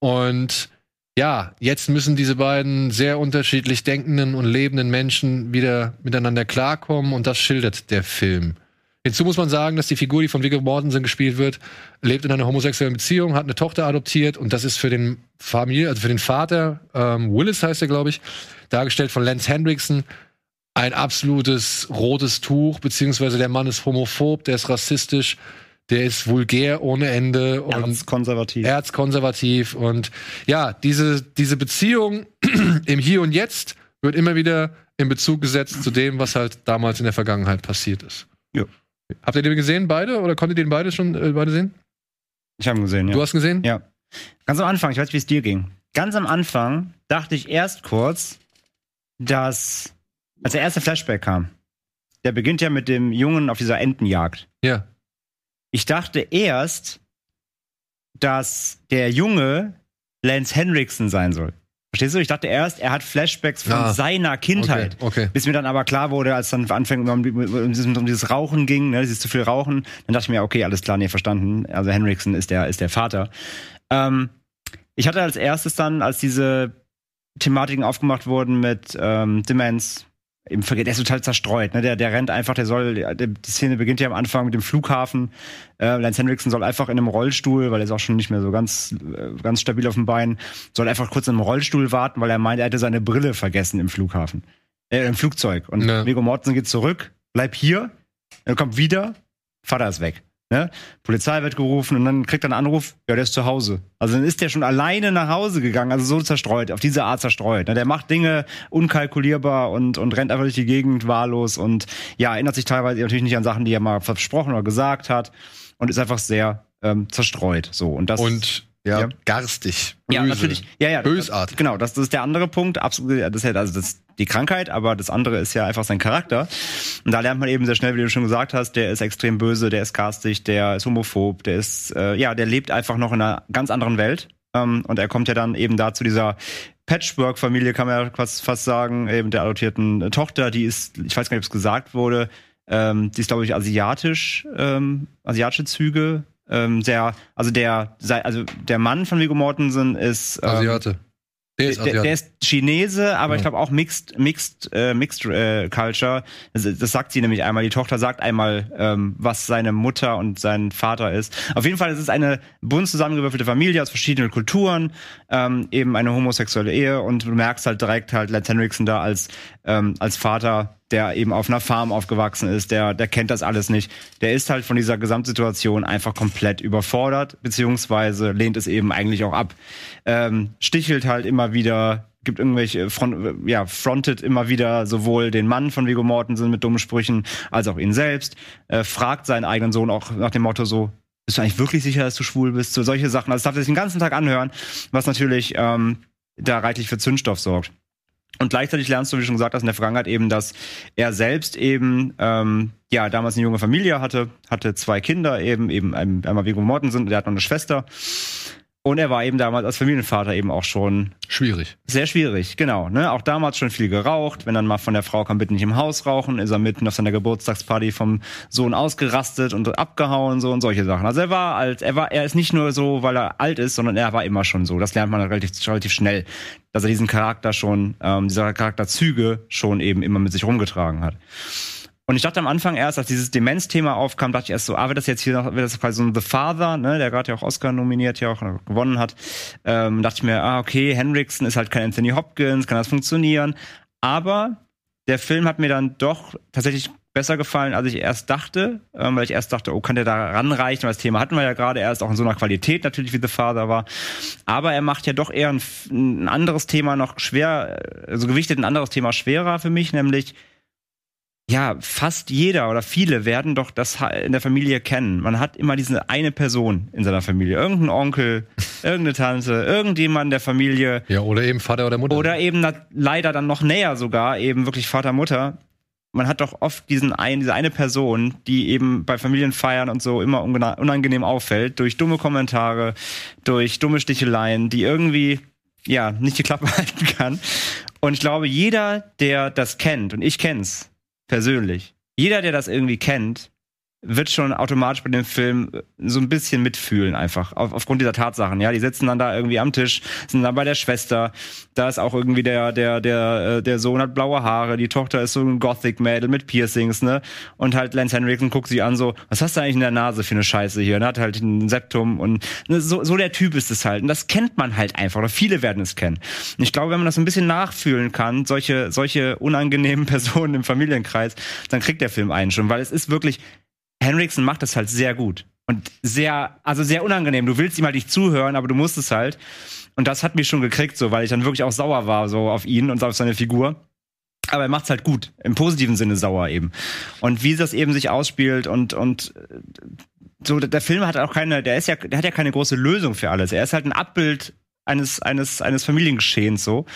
Und ja, jetzt müssen diese beiden sehr unterschiedlich denkenden und lebenden Menschen wieder miteinander klarkommen und das schildert der Film. Hinzu muss man sagen, dass die Figur, die von Viggo Mortensen gespielt wird, lebt in einer homosexuellen Beziehung, hat eine Tochter adoptiert und das ist für den Familie, also für den Vater, ähm, Willis heißt er, glaube ich, dargestellt von Lance Hendrickson, ein absolutes rotes Tuch, beziehungsweise der Mann ist homophob, der ist rassistisch, der ist vulgär ohne Ende und Erzkonservativ. erzkonservativ und ja, diese, diese Beziehung im Hier und Jetzt wird immer wieder in Bezug gesetzt zu dem, was halt damals in der Vergangenheit passiert ist. Ja. Habt ihr den gesehen, beide? Oder konntet ihr den beide schon äh, beide sehen? Ich habe ihn gesehen, ja. Du hast ihn gesehen? Ja. Ganz am Anfang, ich weiß, wie es dir ging. Ganz am Anfang dachte ich erst kurz, dass, als der erste Flashback kam, der beginnt ja mit dem Jungen auf dieser Entenjagd. Ja. Ich dachte erst, dass der Junge Lance Henriksen sein soll. Verstehst du? Ich dachte erst, er hat Flashbacks von Ah, seiner Kindheit. Okay, okay. Bis mir dann aber klar wurde, als dann anfängt um, um, dieses, um dieses Rauchen ging, ne, dieses zu viel Rauchen, dann dachte ich mir, okay, alles klar, nee, verstanden. Also Henriksen ist der, ist der Vater. Ähm, ich hatte als erstes dann, als diese Thematiken aufgemacht wurden mit ähm, Demenz, im Verge- der ist total zerstreut, ne? Der, der rennt einfach, der soll, der, die Szene beginnt ja am Anfang mit dem Flughafen. Äh, Lance Henriksen soll einfach in einem Rollstuhl, weil er ist auch schon nicht mehr so ganz, äh, ganz stabil auf dem Bein, soll einfach kurz in einem Rollstuhl warten, weil er meint, er hätte seine Brille vergessen im Flughafen. Äh, im Flugzeug. Und Ja. Viggo Mortensen geht zurück, bleibt hier, er kommt wieder, Vater ist weg. Ne? Polizei wird gerufen und dann kriegt er einen Anruf, ja, der ist zu Hause. Also dann ist der schon alleine nach Hause gegangen, also so zerstreut, auf diese Art zerstreut. Ne? Der macht Dinge unkalkulierbar und, und rennt einfach durch die Gegend wahllos und ja, erinnert sich teilweise natürlich nicht an Sachen, die er mal versprochen oder gesagt hat und ist einfach sehr ähm, zerstreut. So und das Und ja, Ja. garstig. ja, böse. natürlich. Ja, ja. Bösartig. Genau, das, das ist der andere Punkt. Absolut, das ja also das die Krankheit, aber das andere ist ja einfach sein Charakter. Und da lernt man eben sehr schnell, wie du schon gesagt hast, der ist extrem böse, der ist garstig, der ist homophob, der ist, äh, ja, der lebt einfach noch in einer ganz anderen Welt. Ähm, und er kommt ja dann eben da zu dieser Patchwork-Familie, kann man ja fast, fast sagen, eben der adoptierten äh, Tochter, die ist, ich weiß gar nicht, ob es gesagt wurde, ähm, die ist, glaube ich, asiatisch, ähm, asiatische Züge. Ähm, sehr, also der, also der Mann von Viggo Mortensen ist ähm, Asiate. Der ist der, ist Chinese, aber Ja. ich glaube auch Mixed, Mixed, äh, Mixed äh, Culture. Das, das sagt sie nämlich einmal. Die Tochter sagt einmal, ähm, was seine Mutter und sein Vater ist. Auf jeden Fall es ist es eine bunt zusammengewürfelte Familie aus verschiedenen Kulturen, ähm, eben eine homosexuelle Ehe und du merkst halt direkt halt Lance Henriksen da als ähm, als Vater, der eben auf einer Farm aufgewachsen ist, der der kennt das alles nicht. Der ist halt von dieser Gesamtsituation einfach komplett überfordert, beziehungsweise lehnt es eben eigentlich auch ab. Ähm, stichelt halt immer wieder, gibt irgendwelche, front, ja, frontet immer wieder sowohl den Mann von Viggo Mortensen mit dummen Sprüchen, als auch ihn selbst, äh, fragt seinen eigenen Sohn auch nach dem Motto so, bist du eigentlich wirklich sicher, dass du schwul bist? So solche Sachen. Also das darf er sich den ganzen Tag anhören, was natürlich ähm, da reichlich für Zündstoff sorgt. Und gleichzeitig lernst du, wie schon gesagt hast, in der Vergangenheit eben, dass er selbst eben, ähm, ja, damals eine junge Familie hatte, hatte zwei Kinder eben, eben ein- einmal Viggo Mortensen, der hat noch eine Schwester. Und er war eben damals als Familienvater eben auch schon Schwierig. sehr schwierig, genau. Ne? Auch damals schon viel geraucht. Wenn dann mal von der Frau kam, bitte nicht im Haus rauchen, ist er mitten auf seiner Geburtstagsparty vom Sohn ausgerastet und abgehauen so und solche Sachen. Also er war alt, er war, er ist nicht nur so, weil er alt ist, sondern er war immer schon so. Das lernt man relativ, relativ schnell, dass er diesen Charakter schon, ähm, diese Charakterzüge schon eben immer mit sich rumgetragen hat. Und ich dachte am Anfang erst, als dieses Demenz-Thema aufkam, dachte ich erst so, ah, wird das jetzt hier noch, wird das quasi so ein The Father, ne, der gerade ja auch Oscar nominiert, ja auch gewonnen hat, ähm, dachte ich mir, ah, okay, Henriksen ist halt kein Anthony Hopkins, kann das funktionieren. Aber der Film hat mir dann doch tatsächlich besser gefallen, als ich erst dachte, ähm, weil ich erst dachte, oh, kann der da ranreichen, weil das Thema hatten wir ja gerade erst, auch in so einer Qualität natürlich, wie The Father war. Aber er macht ja doch eher ein, ein anderes Thema noch schwer, also gewichtet ein anderes Thema schwerer für mich, nämlich ja, fast jeder oder viele werden doch das in der Familie kennen. Man hat immer diese eine Person in seiner Familie. Irgendein Onkel, irgendeine Tante, irgendjemand der Familie. Ja, oder eben Vater oder Mutter. Oder eben leider dann noch näher sogar, eben wirklich Vater, Mutter. Man hat doch oft diesen ein, diese eine Person, die eben bei Familienfeiern und so immer unangenehm auffällt, durch dumme Kommentare, durch dumme Sticheleien, die irgendwie ja, nicht die Klappe halten kann. Und ich glaube, jeder, der das kennt, und ich kenn's persönlich, jeder, der das irgendwie kennt, wird schon automatisch bei dem Film so ein bisschen mitfühlen einfach auf, aufgrund dieser Tatsachen. Ja, die sitzen dann da irgendwie am Tisch, sind dann bei der Schwester. Da ist auch irgendwie der der der äh, der Sohn hat blaue Haare, die Tochter ist so ein Gothic Mädel mit Piercings, ne? Und halt Lance Henriksen guckt sie an so, was hast du eigentlich in der Nase für eine Scheiße hier? Und hat halt ein Septum und ne, so so der Typ ist es halt. Und das kennt man halt einfach oder viele werden es kennen. Und ich glaube, wenn man das ein bisschen nachfühlen kann, solche solche unangenehmen Personen im Familienkreis, dann kriegt der Film einen schon, weil es ist wirklich Henriksen macht das halt sehr gut. Und sehr, also sehr unangenehm. Du willst ihm halt nicht zuhören, aber du musst es halt. Und das hat mich schon gekriegt, so, weil ich dann wirklich auch sauer war, so auf ihn und auf seine Figur. Aber er macht's halt gut. Im positiven Sinne sauer eben. Und wie das eben sich ausspielt und, und, äh, so, der Film hat auch keine, der ist ja, der hat ja keine große Lösung für alles. Er ist halt ein Abbild eines, eines, eines Familiengeschehens, so.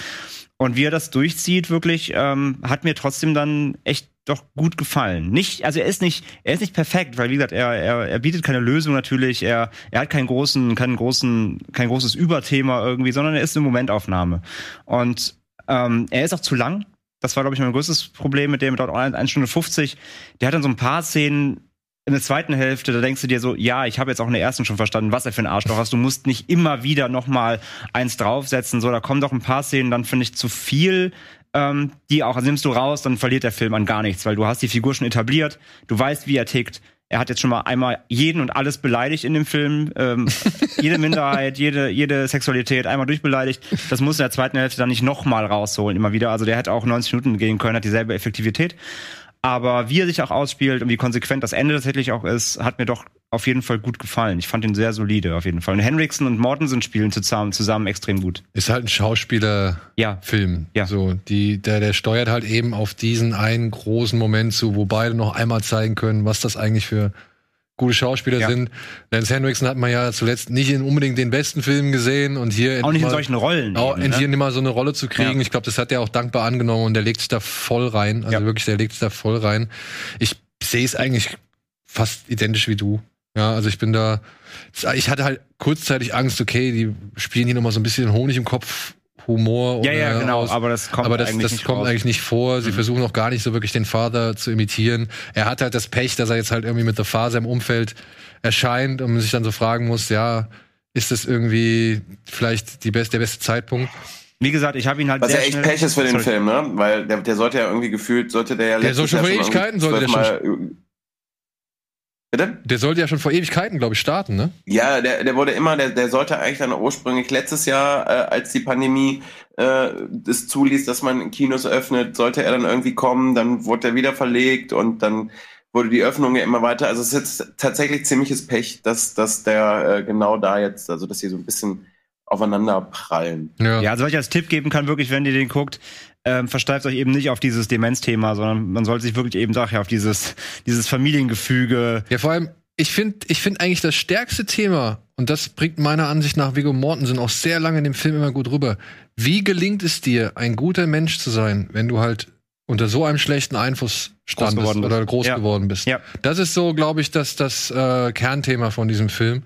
Und wie er das durchzieht, wirklich, ähm, hat mir trotzdem dann echt doch gut gefallen. Nicht, also er ist nicht, er ist nicht perfekt, weil wie gesagt, er, er, er bietet keine Lösung natürlich, er, er hat keinen großen, keinen großen, kein großes Überthema irgendwie, sondern er ist eine Momentaufnahme. Und ähm, er ist auch zu lang. Das war, glaube ich, mein größtes Problem mit dem, dort 1 Stunde 50. Der hat dann so ein paar Szenen, in der zweiten Hälfte, da denkst du dir so, ja, ich habe jetzt auch in der ersten schon verstanden, was er für ein Arschloch ist. Du musst nicht immer wieder noch mal eins draufsetzen. So, da kommen doch ein paar Szenen, dann finde ich zu viel, ähm, die auch also nimmst du raus, dann verliert der Film an gar nichts, weil du hast die Figur schon etabliert, du weißt, wie er tickt. Er hat jetzt schon mal einmal jeden und alles beleidigt in dem Film, ähm, jede Minderheit, jede jede Sexualität einmal durchbeleidigt. Das muss in der zweiten Hälfte dann nicht noch mal rausholen, immer wieder. Also der hätte auch 90 Minuten gehen können, hat dieselbe Effektivität. Aber wie er sich auch ausspielt und wie konsequent das Ende tatsächlich auch ist, hat mir doch auf jeden Fall gut gefallen. Ich fand ihn sehr solide, auf jeden Fall. Und Henriksen und Mortensen spielen zusammen, zusammen extrem gut. Ist halt ein Schauspielerfilm. Ja. Ja. So, die, der, der steuert halt eben auf diesen einen großen Moment zu, wo beide noch einmal zeigen können, was das eigentlich für gute Schauspieler Ja. sind. Lance Henriksen hat man ja zuletzt nicht in unbedingt den besten Filmen gesehen und hier Auch nicht in mal- solchen Rollen. Auch eben, ne? hier mal so eine Rolle zu kriegen. Ja. Ich glaube, das hat er auch dankbar angenommen und der legt sich da voll rein. Also Ja. wirklich, der legt sich da voll rein. Ich sehe es eigentlich fast identisch wie du. Ja, also ich bin da. Ich hatte halt kurzzeitig Angst, okay, die spielen hier nochmal so ein bisschen Honig im Kopf, Humor. Ja, oder ja, genau. aus. Aber das kommt aber das, eigentlich das nicht kommt raus. Mhm. eigentlich nicht vor. Sie versuchen auch gar nicht so wirklich den Vater zu imitieren. Er hat halt das Pech, dass er jetzt halt irgendwie mit der Phase im Umfeld erscheint und man sich dann so fragen muss, ja, ist das irgendwie vielleicht die best, der beste Zeitpunkt? Wie gesagt, ich habe ihn halt Was sehr ja echt Pech ist für den Sorry. Film, ne? Weil der, der sollte ja irgendwie gefühlt, sollte der ja Der soll schon vor Ewigkeiten, sollte der zwölfmal- Bitte? Der sollte ja schon vor Ewigkeiten, glaube ich, starten, ne? Ja, der, der wurde immer, der, der sollte eigentlich dann ursprünglich letztes Jahr, äh, als die Pandemie äh, es zuließ, dass man Kinos öffnet, sollte er dann irgendwie kommen, dann wurde er wieder verlegt und dann wurde die Öffnung ja immer weiter. Also es ist jetzt tatsächlich ziemliches Pech, dass, dass der äh, genau da jetzt, also dass sie so ein bisschen aufeinander prallen. Ja, also was ich als Tipp geben kann, wirklich, wenn ihr den guckt, ähm, versteift euch eben nicht auf dieses Demenzthema, sondern man sollte sich wirklich eben ich, auf dieses, dieses Familiengefüge. Ja, vor allem, ich finde ich find eigentlich das stärkste Thema, und das bringt meiner Ansicht nach Viggo Mortensen auch sehr lange in dem Film immer gut rüber. Wie gelingt es dir, ein guter Mensch zu sein, wenn du halt unter so einem schlechten Einfluss standest bist. oder groß Ja. geworden bist? Ja. Das ist so, glaube ich, das, das äh, Kernthema von diesem Film.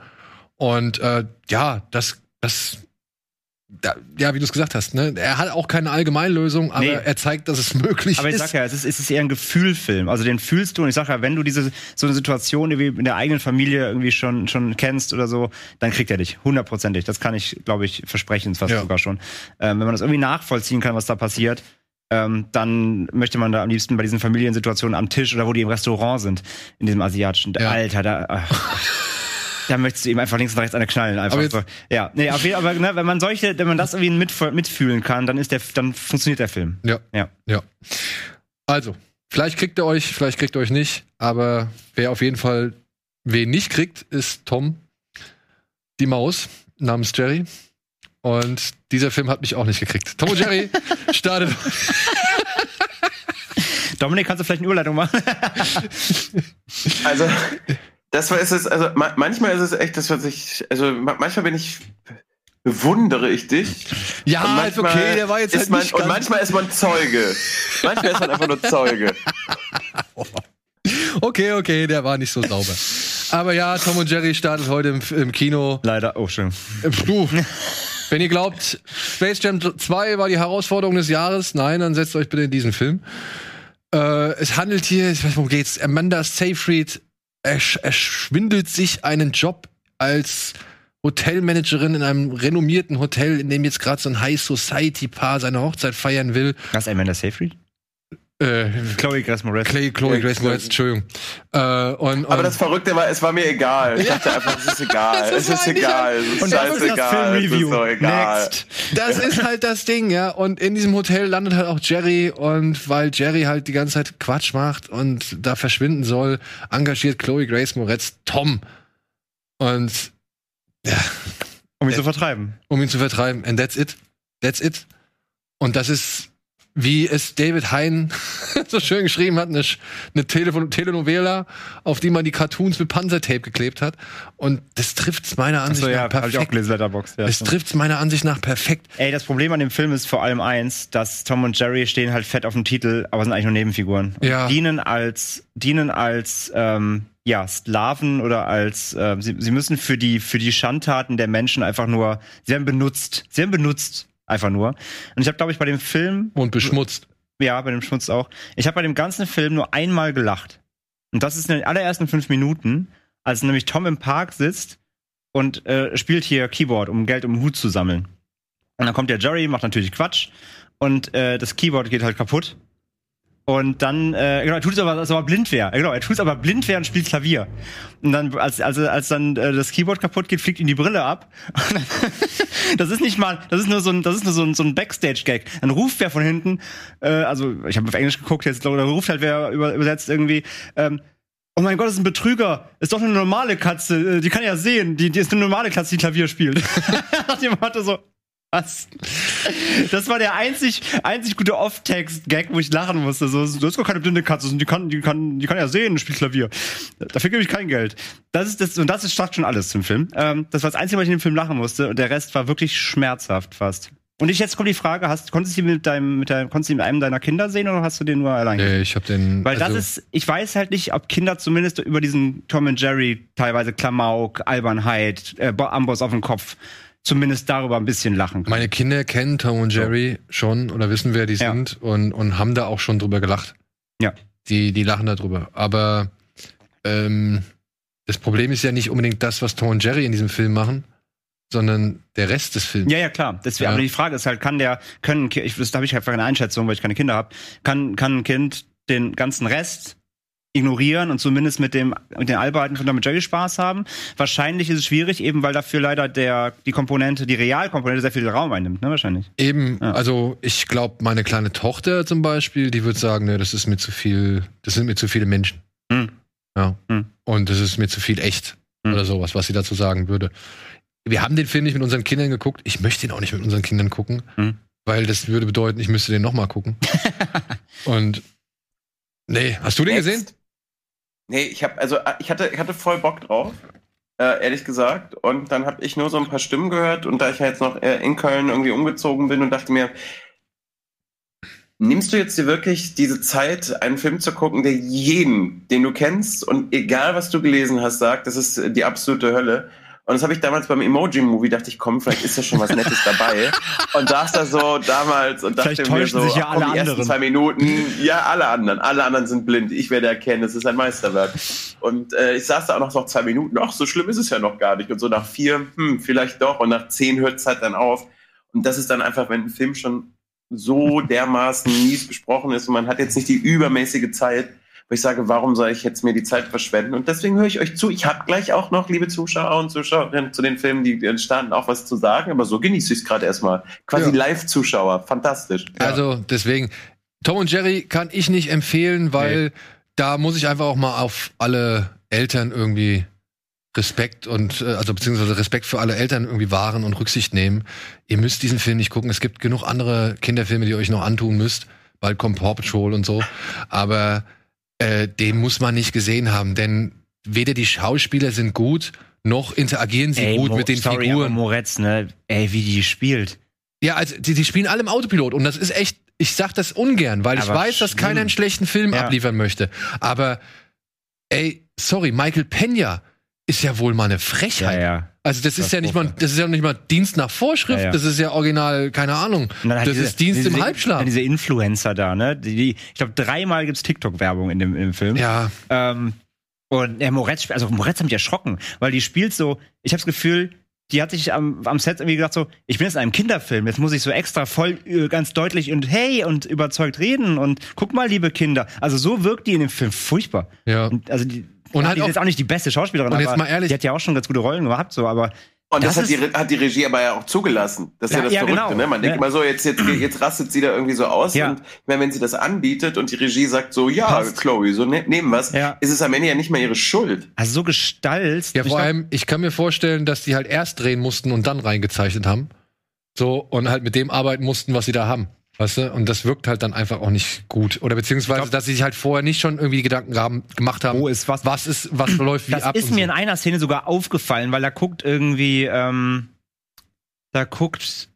Und äh, ja, das, das da, ja, wie du es gesagt hast, ne? Er hat auch keine Allgemeinlösung, aber Nee. er zeigt, dass es möglich Aber ich ist. sag ja, es ist, es ist eher ein Gefühlfilm. Also den fühlst du und ich sag ja, wenn du diese so eine Situation wie in der eigenen Familie irgendwie schon schon kennst oder so, dann kriegt er dich hundertprozentig. Das kann ich, glaube ich, versprechen fast Ja. sogar schon. Ähm, wenn man das irgendwie nachvollziehen kann, was da passiert, ähm, dann möchte man da am liebsten bei diesen Familiensituationen am Tisch oder wo die im Restaurant sind, in diesem asiatischen. Ja. Alter, da. ach. Da möchtest du ihm einfach links und rechts eine knallen. Einfach so. Ja, nee, auf jeden Fall, aber ne, wenn man solche, wenn man das irgendwie mit, mitfühlen kann, dann ist der, dann funktioniert der Film. Ja. Ja. Ja. Also, vielleicht kriegt er euch, vielleicht kriegt er euch nicht, aber wer auf jeden Fall wen nicht kriegt, ist Tom, die Maus namens Jerry. Und dieser Film hat mich auch nicht gekriegt. Tom und Jerry startet. Dominik, kannst du vielleicht eine Überleitung machen? Also, das war ist es, also ma manchmal ist es echt, das was ich, also ma manchmal bin ich, bewundere ich dich. Ja, Und ist okay, der war jetzt ist halt man, nicht Und ganz- manchmal ist man Zeuge. Manchmal ist man einfach nur Zeuge. Okay, okay, der war nicht so sauber. Aber ja, Tom und Jerry startet heute im, im Kino. Leider, oh schön. Du, Wenn ihr glaubt, Space Jam 2 war die Herausforderung des Jahres, nein, dann setzt euch bitte in diesen Film. Äh, es handelt hier, ich weiß, worum geht's? Amanda Seyfried ersch erschwindelt sich einen Job als Hotelmanagerin in einem renommierten Hotel, in dem jetzt gerade so ein High Society Paar seine Hochzeit feiern will. Was, Amanda Seyfried? Äh, Chloe Grace Moretz. Clay, Chloe Ja, Grace Moretz, Entschuldigung. Äh, und, Aber und- das Verrückte war, es war mir egal. Ich dachte einfach, es ist egal. Das Es ist egal. Es ist Und das ist das scheißegal. Ist Filmreview. doch egal. Next. Das ist halt das Ding, ja. Und in diesem Hotel landet halt auch Jerry und weil Jerry halt die ganze Zeit Quatsch macht und da verschwinden soll, engagiert Chloe Grace Moretz Tom. Und Um ihn zu vertreiben. um ihn zu vertreiben. And that's it. That's it. Und das ist, wie es David Hein so schön geschrieben hat, eine, eine Tele Telenovela, auf die man die Cartoons mit Panzertape geklebt hat. Und das trifft's meiner Ansicht Achso, ja, nach hab ich auch perfekt. gelesen, Letterboxd. Ja, Es stimmt. trifft's meiner Ansicht nach perfekt. Ey, das Problem an dem Film ist vor allem eins, dass Tom und Jerry stehen halt fett auf dem Titel, aber sind eigentlich nur Nebenfiguren. Ja. Dienen als, dienen als, ähm, ja, Sklaven oder als, ähm, sie, sie müssen für die, für die Schandtaten der Menschen einfach nur, sie werden benutzt. Sie werden benutzt. Einfach nur. Und ich habe, glaube ich, bei dem Film, Und beschmutzt. ja, bei dem Schmutz auch, ich habe bei dem ganzen Film nur einmal gelacht. Und das ist in den allerersten fünf Minuten, als nämlich Tom im Park sitzt und äh, spielt hier Keyboard, um Geld um Hut zu sammeln. Und dann kommt der Jerry, macht natürlich Quatsch und äh, das Keyboard geht halt kaputt. Und dann, äh, genau, er tut es aber, als blind wäre. Genau, er tut es aber blind wäre und spielt Klavier. Und dann, als, als, als dann äh, das Keyboard kaputt geht, fliegt ihm die Brille ab. Das ist nicht mal, das ist nur so ein, das ist nur so ein, so ein Backstage-Gag. Dann ruft wer von hinten, äh, also ich habe auf Englisch geguckt, jetzt da ruft halt wer über, übersetzt irgendwie, ähm, Oh mein Gott, das ist ein Betrüger. Ist doch eine normale Katze. Äh, Die kann ja sehen. Die, die ist eine normale Katze, die Klavier spielt. Dem Motto so, was? Das war der einzig, einzig gute Off-Text-Gag, wo ich lachen musste. So, das ist doch keine blinde Katze, die kann, die kann, die kann ja sehen, spielt Klavier. Dafür gebe ich kein Geld. Das ist das, und das ist schon alles zum Film. Ähm, das war das Einzige, was ich in dem Film lachen musste. Und der Rest war wirklich schmerzhaft fast. Und ich, jetzt kommt die Frage, hast, konntest du ihn mit deinem, mit deinem, konntest du ihn mit einem deiner Kinder sehen oder hast du den nur allein gesehen? Nee, ich hab den. Weil also, das ist, ich weiß halt nicht, ob Kinder zumindest über diesen Tom und Jerry teilweise Klamauk, Albernheit, äh, Bo- Amboss auf dem Kopf, zumindest darüber ein bisschen lachen können. Meine Kinder kennen Tom und Jerry schon oder wissen, wer die Ja. sind und, und haben da auch schon drüber gelacht. Ja. Die, die lachen da drüber. Aber ähm, das Problem ist ja nicht unbedingt das, was Tom und Jerry in diesem Film machen, sondern der Rest des Films. Ja, ja, klar. Deswegen, Ja. Aber die Frage ist halt, kann der, können, ich, das habe ich einfach eine Einschätzung, weil ich keine Kinder habe, kann, kann ein Kind den ganzen Rest ignorieren und zumindest mit dem mit den Albarten von Tom Jerry Spaß haben. Wahrscheinlich ist es schwierig, eben weil dafür leider der die Komponente, die Realkomponente sehr viel Raum einnimmt, ne, wahrscheinlich. Eben, Ja. also ich glaube, meine kleine Tochter zum Beispiel, die wird sagen, ne, das ist mir zu viel, das sind mir zu viele Menschen. Hm. Ja. Hm. Und das ist mir zu viel echt Hm. oder sowas, was sie dazu sagen würde. Wir haben den Film nicht mit unseren Kindern geguckt. Ich möchte ihn auch nicht mit unseren Kindern gucken, Hm. weil das würde bedeuten, ich müsste den nochmal gucken. Und nee, hast du den Next. gesehen? Nee, ich habe also äh, ich hatte ich hatte voll Bock drauf, äh, ehrlich gesagt. Und dann habe ich nur so ein paar Stimmen gehört und da ich ja jetzt noch äh, in Köln irgendwie umgezogen bin und dachte mir, nimmst du jetzt dir wirklich diese Zeit, einen Film zu gucken, der jeden, den du kennst und egal was du gelesen hast, sagt, das ist äh, die absolute Hölle. Und das habe ich damals beim Emoji-Movie, dachte ich, komm, vielleicht ist ja schon was Nettes dabei. Und saß da so damals und dachte mir so, sich ja ach komm, alle die ersten anderen. zwei Minuten, ja, alle anderen, alle anderen sind blind. Ich werde erkennen, es ist ein Meisterwerk. Und äh, ich saß da auch noch so zwei Minuten, ach, so schlimm ist es ja noch gar nicht. Und so nach vier, hm, vielleicht doch. Und nach zehn hört es halt dann auf. Und das ist dann einfach, wenn ein Film schon so dermaßen mies besprochen ist und man hat jetzt nicht die übermäßige Zeit, wo ich sage, warum soll ich jetzt mir die Zeit verschwenden? Und deswegen höre ich euch zu. Ich habe gleich auch noch, liebe Zuschauer und Zuschauerinnen, zu den Filmen, die entstanden, auch was zu sagen. Aber so genieße ich es gerade erstmal. Quasi Ja. Live-Zuschauer. Fantastisch. Also deswegen, Tom und Jerry kann ich nicht empfehlen, weil da muss ich einfach auch mal auf alle Eltern irgendwie Respekt und äh, also beziehungsweise Respekt für alle Eltern irgendwie wahren und Rücksicht nehmen. Ihr müsst diesen Film nicht gucken. Es gibt genug andere Kinderfilme, die ihr euch noch antun müsst. Bald kommt Paw Patrol und so. Aber äh, den muss man nicht gesehen haben, denn weder die Schauspieler sind gut, noch interagieren sie gut Mo- mit den sorry, Figuren. Aber Moretz, ne? Ey, wie die spielt. Ja, also die, die spielen alle im Autopilot und das ist echt, ich sag das ungern, weil ich Aber weiß, dass keiner einen schlechten Film Ja. abliefern möchte. Aber ey, sorry, Michael Pena ist ja wohl mal eine Ja, Frechheit. ja. Also das ist Das ja nicht mal, das ist ja nicht mal Dienst nach Vorschrift, Ja, ja. das ist ja original, keine Ahnung. Das diese- ist Dienst diese, im Halbschlaf. Diese Influencer da, ne? Die, die, ich glaube, dreimal gibt's TikTok-Werbung in dem, in dem Film. Ja, Ähm, und der Moretz, also Moretz hat mich erschrocken, weil die spielt so, ich habe das Gefühl, die hat sich am, am Set irgendwie gedacht so, ich bin jetzt in einem Kinderfilm, jetzt muss ich so extra voll äh, ganz deutlich und hey und überzeugt reden und guck mal, liebe Kinder. Also so wirkt die in dem Film furchtbar. Ja. Und, also die, Und ja, halt die ist auch- jetzt auch nicht die beste Schauspielerin, Und jetzt aber mal ehrlich- die hat ja auch schon ganz gute Rollen gehabt, so, aber Und das, Das hat, die, hat die Regie aber ja auch zugelassen. Das ist ja, Ja, das ja, Verrückte, genau. ne? Man denkt Ja. immer so, jetzt, jetzt, jetzt rastet sie da irgendwie so aus. Ja. Und ich meine, wenn sie das anbietet und die Regie sagt so, ja, Passt. Chloe, so ne, nehmen was, Ja. ist es am Ende ja nicht mehr ihre Schuld. also so gestalzt. ja vor allem, ich kann mir vorstellen, dass die halt erst drehen mussten und dann reingezeichnet haben. So, und halt mit dem arbeiten mussten, was sie da haben. Weißt du? Und das wirkt halt dann einfach auch nicht gut. Oder beziehungsweise, dass sie sich halt vorher nicht schon irgendwie Gedanken haben, gemacht haben, Wo ist was? was ist, was läuft wie Das ab. ist und mir so. in einer Szene sogar aufgefallen, weil da guckt irgendwie, ähm, da guckt,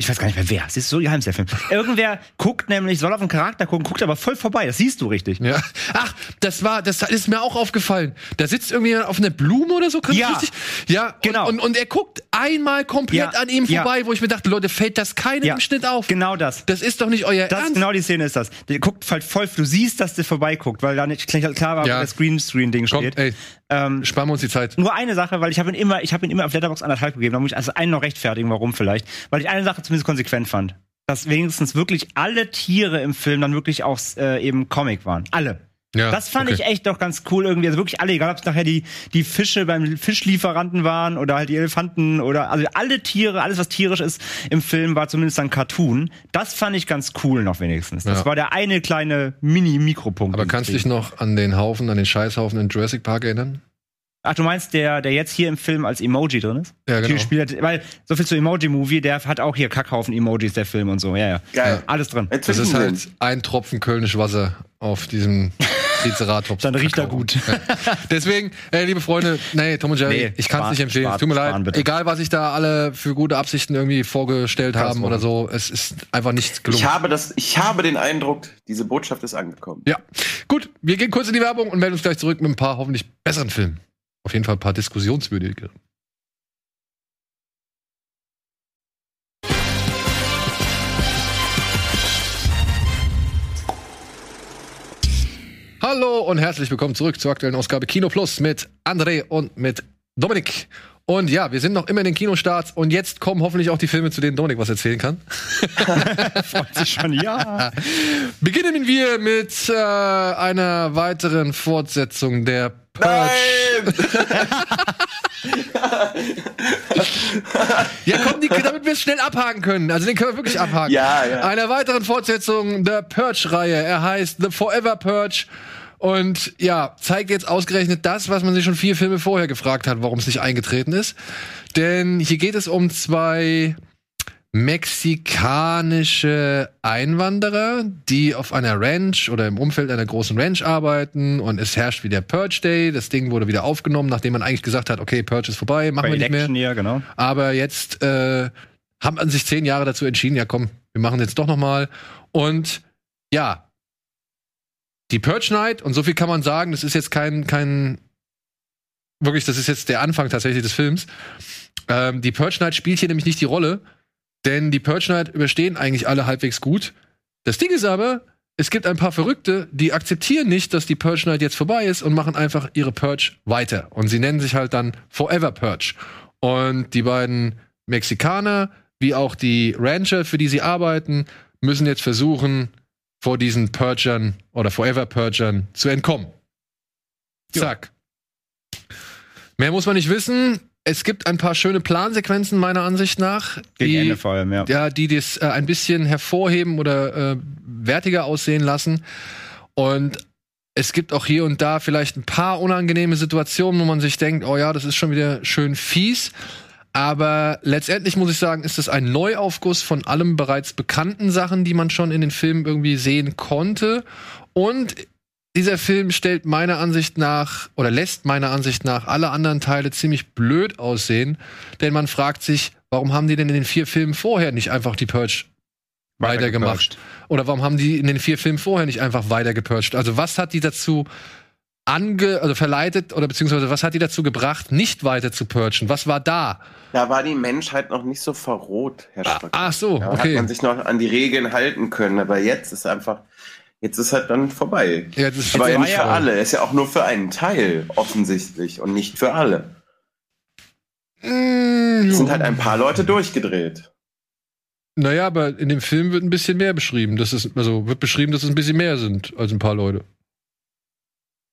ich weiß gar nicht mehr wer, es ist so geheim, der Film. Irgendwer guckt nämlich, soll auf einen Charakter gucken, guckt aber voll vorbei, das siehst du richtig. Ja. Ach, das war, das ist mir auch aufgefallen. Da sitzt irgendwie auf einer Blume oder so, kann Ja. richtig? Ja, Genau. Und, und, er guckt einmal komplett Ja. an ihm Ja. vorbei, wo ich mir dachte, Leute, fällt das keinem Ja. im Schnitt auf? Genau das. Das ist doch nicht euer Das Ernst. genau die Szene ist das. Der guckt halt voll, du siehst, dass der vorbeiguckt, weil da nicht klar war, Ja. wo das Greenscreen-Ding steht. ey, Ähm, sparen wir uns die Zeit. nur eine Sache, weil ich habe ihn immer, ich habe ihn immer auf Letterbox anderthalb gegeben. Da muss ich also einen noch rechtfertigen, warum vielleicht. Weil ich eine Sache zumindest konsequent fand. Dass wenigstens wirklich alle Tiere im Film dann wirklich auch äh, eben Comic waren. Alle. Ja, das fand okay. ich echt doch ganz cool irgendwie. Also wirklich alle, egal ob es nachher die, die Fische beim Fischlieferanten waren oder halt die Elefanten oder also alle Tiere, alles was tierisch ist im Film war zumindest ein Cartoon. Das fand ich ganz cool noch wenigstens. Das Ja. war der eine kleine Mini-Mikropunkt. Aber kannst du dich noch an den Haufen, an den Scheißhaufen in Jurassic Park erinnern? Ach, du meinst der, der jetzt hier im Film als Emoji drin ist? Ja, genau. Hat, weil so viel zu Emoji-Movie, der hat auch hier Kackhaufen Emojis, der Film und so. Ja, ja. Geil. Alles drin. Das ist halt ein Tropfen Kölnisch Wasser auf diesem Triceratops. Dann riecht er gut. Ja. Deswegen, äh, liebe Freunde, nee, Tom und Jerry, Nee, ich kann es nicht empfehlen. sparen, Tut mir leid. bitte. Egal, was ich da alle für gute Absichten irgendwie vorgestellt haben Katastrophe. oder so, es ist einfach nichts gelungen. Ich habe, das, ich habe den Eindruck, diese Botschaft ist angekommen. Ja, gut, wir gehen kurz in die Werbung und melden uns gleich zurück mit ein paar hoffentlich besseren Filmen. Auf jeden Fall ein paar diskussionswürdige. Hallo und herzlich willkommen zurück zur aktuellen Ausgabe Kino Plus mit André und mit Dominik. Und ja, wir sind noch immer in den Kinostarts und jetzt kommen hoffentlich auch die Filme, zu denen Dominik was erzählen kann. Freut sich schon, ja. Beginnen wir mit äh, einer weiteren Fortsetzung der Purge. Ja, komm, die, damit wir es schnell abhaken können. Also den können wir wirklich abhaken. Ja, ja. Einer weiteren Fortsetzung der Purge-Reihe. Er heißt The Forever Purge. Und ja, zeigt jetzt ausgerechnet das, was man sich schon vier Filme vorher gefragt hat, warum es nicht eingetreten ist. Denn hier geht es um zwei mexikanische Einwanderer, die auf einer Ranch oder im Umfeld einer großen Ranch arbeiten und es herrscht wieder Purge Day. Das Ding wurde wieder aufgenommen, nachdem man eigentlich gesagt hat, okay, Purge ist vorbei, machen Bei wir nicht mehr. Election Year, genau. Aber jetzt äh, haben man sich zehn Jahre dazu entschieden, ja komm, wir machen jetzt doch noch mal. Und ja, die Purge Night, und so viel kann man sagen, das ist jetzt kein, kein wirklich, das ist jetzt der Anfang tatsächlich des Films. Ähm, die Purge Night spielt hier nämlich nicht die Rolle, denn die Purge Night überstehen eigentlich alle halbwegs gut. Das Ding ist aber, es gibt ein paar Verrückte, die akzeptieren nicht, dass die Purge Night jetzt vorbei ist und machen einfach ihre Purge weiter. Und sie nennen sich halt dann Forever Purge. Und die beiden Mexikaner, wie auch die Rancher, für die sie arbeiten, müssen jetzt versuchen, vor diesen Purgern oder Forever Purgern zu entkommen. Zack. Mehr muss man nicht wissen. Es gibt ein paar schöne Plansequenzen meiner Ansicht nach, Gegen die, Ende vor allem, ja. ja, die das äh, ein bisschen hervorheben oder äh, wertiger aussehen lassen. Und es gibt auch hier und da vielleicht ein paar unangenehme Situationen, wo man sich denkt, oh ja, das ist schon wieder schön fies. Aber letztendlich muss ich sagen, ist es ein Neuaufguss von allem bereits bekannten Sachen, die man schon in den Filmen irgendwie sehen konnte. Und dieser Film stellt meiner Ansicht nach oder lässt meiner Ansicht nach alle anderen Teile ziemlich blöd aussehen, denn man fragt sich, warum haben die denn in den vier Filmen vorher nicht einfach die Purge weitergemacht? Oder warum haben die in den vier Filmen vorher nicht einfach weiter gepurcht? Also was hat die dazu ange, also verleitet oder beziehungsweise was hat die dazu gebracht, nicht weiter zu purgen? Was war da? Da war die Menschheit noch nicht so verroht, Herr Ah, Schröcker. ach so, Da hat okay. man sich noch an die Regeln halten können, aber jetzt ist einfach, jetzt ist halt dann vorbei. Ja, das aber ja nicht für alle, ist ja auch nur für einen Teil offensichtlich und nicht für alle. Mm, Es sind halt ein paar Leute durchgedreht. Naja, aber in dem Film wird ein bisschen mehr beschrieben. Das ist, also wird beschrieben, dass es ein bisschen mehr sind als ein paar Leute.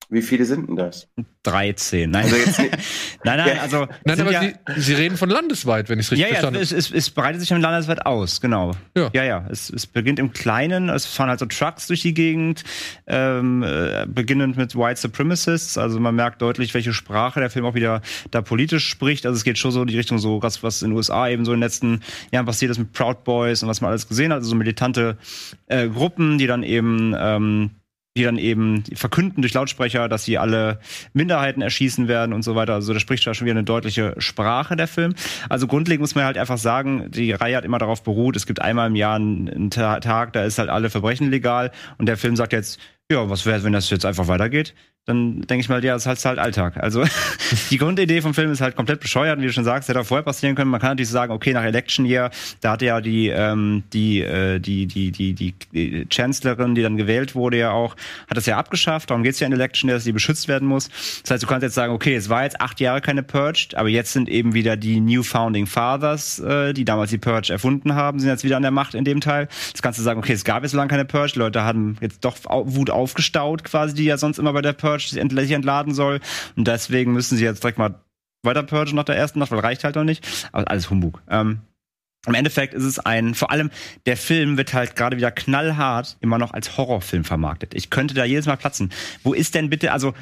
Wie viele sind denn das? 13. Nein, Also jetzt nicht, nein, nein, also. Nein, aber ja, sie, sie reden von landesweit, wenn ich es richtig ja, ja, verstanden es, es, es breitet sich im Landesweit aus, genau. Ja. ja. ja. Es, es beginnt im Kleinen, es fahren halt so Trucks durch die Gegend, ähm, äh, beginnend mit White Supremacists. Also man merkt deutlich, welche Sprache der Film auch wieder da politisch spricht. Also es geht schon so in die Richtung so, was, was in den USA eben so in den letzten Jahren passiert ist mit Proud Boys und was man alles gesehen hat. Also so militante äh, Gruppen, die dann eben ähm, die dann eben verkünden durch Lautsprecher, dass sie alle Minderheiten erschießen werden und so weiter. Also da spricht da schon wieder eine deutliche Sprache der Film. Also grundlegend muss man halt einfach sagen, die Reihe hat immer darauf beruht, es gibt einmal im Jahr einen, einen Ta- Tag, da ist halt alle Verbrechen legal und der Film sagt jetzt, ja, was wäre, wenn das jetzt einfach weitergeht? Dann denke ich mal, ja, das ist halt Alltag. Also die Grundidee vom Film ist halt komplett bescheuert, wie du schon sagst, hätte auch vorher passieren können. Man kann natürlich sagen, okay, nach Election Year, da hatte ja die ähm, die, äh, die die die die Chancellorin, die dann gewählt wurde, ja auch, hat das ja abgeschafft. Darum geht's ja in Election Year, dass sie beschützt werden muss. Das heißt, du kannst jetzt sagen, okay, es war jetzt acht Jahre keine Purged, aber jetzt sind eben wieder die New Founding Fathers, äh, die damals die Purge erfunden haben, sind jetzt wieder an der Macht in dem Teil. Jetzt kannst du sagen, okay, es gab jetzt so lange keine Purge, die Leute haben jetzt doch Wut aufgestaut, quasi, die ja sonst immer bei der Purge ent- sich entladen soll. Und deswegen müssen sie jetzt direkt mal weiter purgen nach der ersten Nacht, weil reicht halt noch nicht. Aber alles Humbug. Ähm, im Endeffekt ist es ein, vor allem der Film wird halt gerade wieder knallhart immer noch als Horrorfilm vermarktet. Ich könnte da jedes Mal platzen. Wo ist denn bitte, also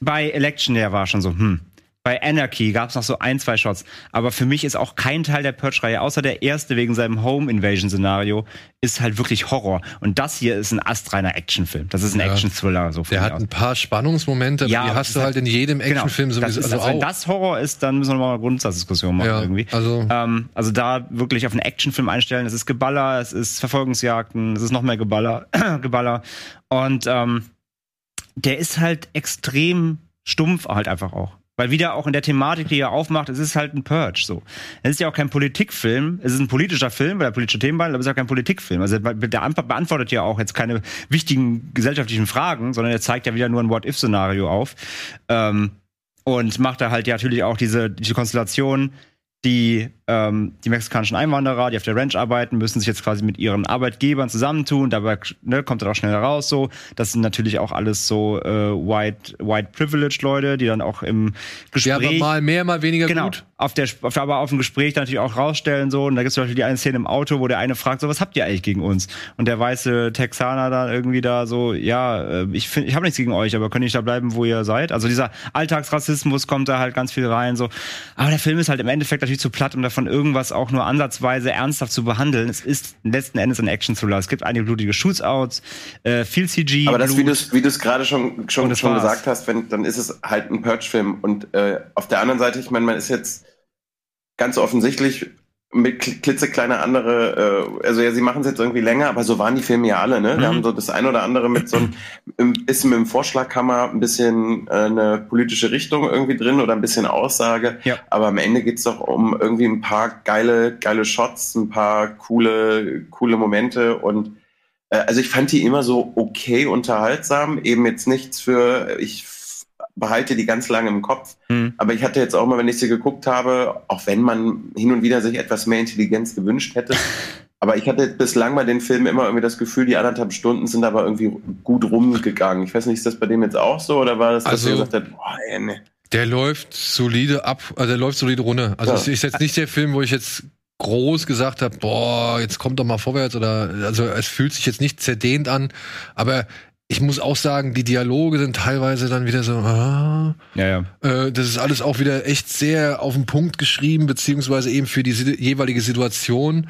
bei Election Year war schon so, hm. Bei Anarchy gab es noch so ein, zwei Shots. Aber für mich ist auch kein Teil der Purge-Reihe, außer der erste wegen seinem Home-Invasion-Szenario, ist halt wirklich Horror. Und das hier ist ein astreiner Actionfilm. Das ist ein Ja. Action-Thriller. So Der hat aus. ein paar Spannungsmomente, aber Ja, die hast du halt in jedem Actionfilm Genau. Sowieso. ist, Also das, wenn das Horror ist, dann müssen wir mal eine Grundsatzdiskussion machen Ja, irgendwie. also- ähm, also da wirklich auf einen Actionfilm einstellen. Es ist Geballer, es ist Verfolgungsjagden, es ist noch mehr Geballer, Geballer. Und ähm, der ist halt extrem stumpf halt einfach auch. Weil wieder auch in der Thematik, die er aufmacht, es ist halt ein Purge so. Es ist ja auch kein Politikfilm, es ist ein politischer Film, weil er politische Themen behandelt, aber es ist ja kein Politikfilm. Also der ant- beantwortet ja auch jetzt keine wichtigen gesellschaftlichen Fragen, sondern er zeigt ja wieder nur ein What-If-Szenario auf. Ähm, und macht da halt ja natürlich auch diese, diese Konstellation, die, ähm, die mexikanischen Einwanderer, die auf der Ranch arbeiten, müssen sich jetzt quasi mit ihren Arbeitgebern zusammentun. Dabei ne, kommt dann auch schnell raus so. Das sind natürlich auch alles so äh, white, white privileged Leute, die dann auch im Ja, aber Gespräch mal mehr, mal weniger genau, gut. auf der, auf, aber auf dem Gespräch dann natürlich auch rausstellen so und da gibt es zum Beispiel die eine Szene im Auto, wo der eine fragt so was habt ihr eigentlich gegen uns und der weiße Texaner da irgendwie da so ja äh, ich finde ich habe nichts gegen euch aber könnt ihr nicht da bleiben wo ihr seid also dieser Alltagsrassismus kommt da halt ganz viel rein so aber der Film ist halt im Endeffekt natürlich zu platt um davon irgendwas auch nur ansatzweise ernsthaft zu behandeln es ist letzten Endes ein Action Thriller es gibt einige blutige Shootouts äh, viel CG Aber das, wie du Blut. es gerade schon, schon, schon war's. gesagt hast, wenn, dann ist es halt ein Purge-Film. Und äh, auf der anderen Seite, ich meine, man ist jetzt ganz offensichtlich mit kl- klitzekleine andere, äh, also ja, sie machen es jetzt irgendwie länger, aber so waren die Filme ja alle, ne? Mhm. Wir haben so das ein oder andere mit so einem ein bisschen mit dem Vorschlaghammer, ein bisschen äh, eine politische Richtung irgendwie drin oder ein bisschen Aussage. Ja. Aber am Ende geht's doch um irgendwie ein paar geile, geile Shots, ein paar coole, coole Momente und äh, also ich fand die immer so okay unterhaltsam, eben jetzt nichts für, ich behalte die ganz lange im Kopf, Mhm. aber ich hatte jetzt auch mal, wenn ich sie geguckt habe, auch wenn man hin und wieder sich etwas mehr Intelligenz gewünscht hätte, aber ich hatte bislang bei den Filmen immer irgendwie das Gefühl, die anderthalb Stunden sind aber irgendwie gut rumgegangen. Ich weiß nicht, ist das bei dem jetzt auch so oder war das, dass Also- gesagt habt, boah, ey, ne. Der läuft solide ab, also der läuft solide runter. Also Ja. es ist jetzt nicht der Film, wo ich jetzt groß gesagt habe, boah, jetzt kommt doch mal vorwärts oder also es fühlt sich jetzt nicht zerdehnt an, aber ich muss auch sagen, die Dialoge sind teilweise dann wieder so, ah, ja ja. Äh, das ist alles auch wieder echt sehr auf den Punkt geschrieben, beziehungsweise eben für die jeweilige Situation,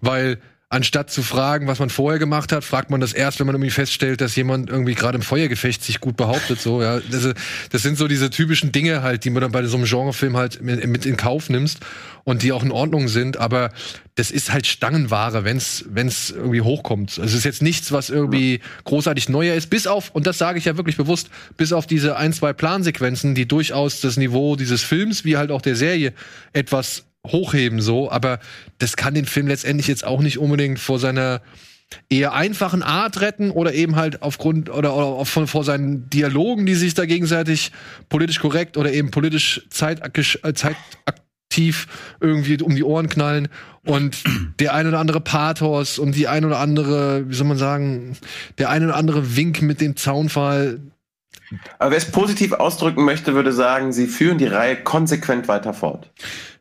weil anstatt zu fragen, was man vorher gemacht hat, fragt man das erst, wenn man irgendwie feststellt, dass jemand irgendwie gerade im Feuergefecht sich gut behauptet. So, ja, das, das sind so diese typischen Dinge halt, die man dann bei so einem Genrefilm halt mit, in Kauf nimmst und die auch in Ordnung sind. Aber das ist halt Stangenware, wenn's wenn's irgendwie hochkommt. Es ist jetzt nichts, was irgendwie großartig neuer ist, bis auf und das sage ich ja wirklich bewusst, bis auf diese ein zwei Plansequenzen, die durchaus das Niveau dieses Films wie halt auch der Serie etwas hochheben so, aber das kann den Film letztendlich jetzt auch nicht unbedingt vor seiner eher einfachen Art retten oder eben halt aufgrund oder, oder von, vor seinen Dialogen, die sich da gegenseitig politisch korrekt oder eben politisch äh, zeitaktiv irgendwie um die Ohren knallen. Und der ein oder andere Pathos und die ein oder andere, wie soll man sagen, der ein oder andere Wink mit dem Zaunfall, Aber wer es positiv ausdrücken möchte, würde sagen, sie führen die Reihe konsequent weiter fort.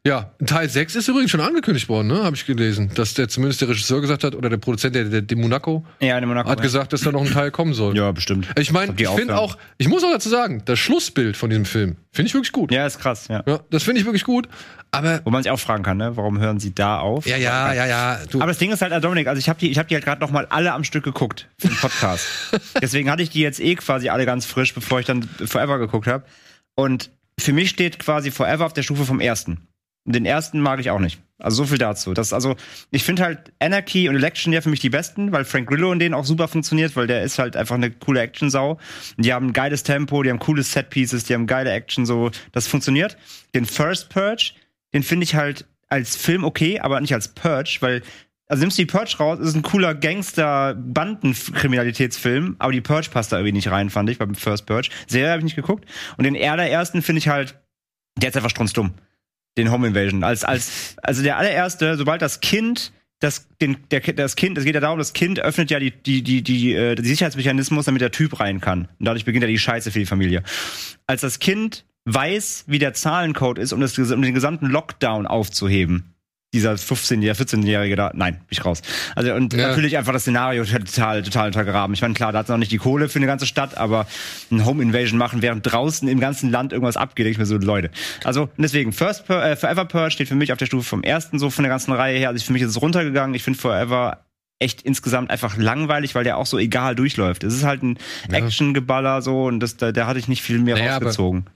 Ja, Teil 6 ist übrigens schon angekündigt worden, ne? Habe ich gelesen. Dass der zumindest der Regisseur gesagt hat, oder der Produzent, der, der, der Monaco, Ja, in Monaco. hat gesagt, dass da noch ein Teil kommen soll. ja, bestimmt. Ich meine, ich finde auch, ich muss auch dazu sagen, das Schlussbild von diesem Film finde ich wirklich gut. Ja, ist krass, ja. Ja, das finde ich wirklich gut. Aber Wo man sich auch fragen kann, ne? Warum hören sie da auf? ja, ja, ja, ja. Du, Aber das Ding ist halt, Dominik, also ich habe die, ich habe die halt gerade noch mal alle am Stück geguckt für den Podcast. Deswegen hatte ich die jetzt eh quasi alle ganz frisch, bevor ich dann Forever geguckt habe. Und für mich steht quasi Forever auf der Stufe vom ersten. Den ersten mag ich auch nicht. Also so viel dazu. Das also, ich finde halt Anarchy und Election ja für mich die besten, weil Frank Grillo in denen auch super funktioniert, weil der ist halt einfach eine coole Action-Sau. Die haben ein geiles Tempo, die haben coole Set-Pieces, die haben geile Action, so, das funktioniert. Den First Purge, den finde ich halt als Film okay, aber nicht als Purge, weil also nimmst du die Purge raus, ist ein cooler Gangster-Banden-Kriminalitätsfilm, aber die Purge passt da irgendwie nicht rein, fand ich, beim First Purge. Serie habe ich nicht geguckt. Und den allerersten finde ich halt, der ist einfach strunzdumm. Den Home Invasion. Als, als, also der allererste, sobald das Kind das, den, der, das Kind, es geht ja darum, das Kind öffnet ja die, die, die, die, äh, die Sicherheitsmechanismus, damit der Typ rein kann. Und dadurch beginnt ja die Scheiße für die Familie. Als das Kind weiß, wie der Zahlencode ist, um, das, um den gesamten Lockdown aufzuheben, dieser 15-Jährige, 14-Jährige da, nein, bin ich raus. Also und Ja. natürlich einfach das Szenario total, total untergraben. Ich meine, klar, da hat noch nicht die Kohle für eine ganze Stadt, aber ein Home Invasion machen, während draußen im ganzen Land irgendwas abgeht, ich mir so, Leute. Also deswegen, First Pur äh, Forever Purge steht für mich auf der Stufe vom ersten so von der ganzen Reihe her. Also für mich ist es runtergegangen. Ich finde Forever echt insgesamt einfach langweilig, weil der auch so egal durchläuft. Es ist halt ein Ja. Action-Geballer so und das, da, da hatte ich nicht viel mehr Naja, rausgezogen.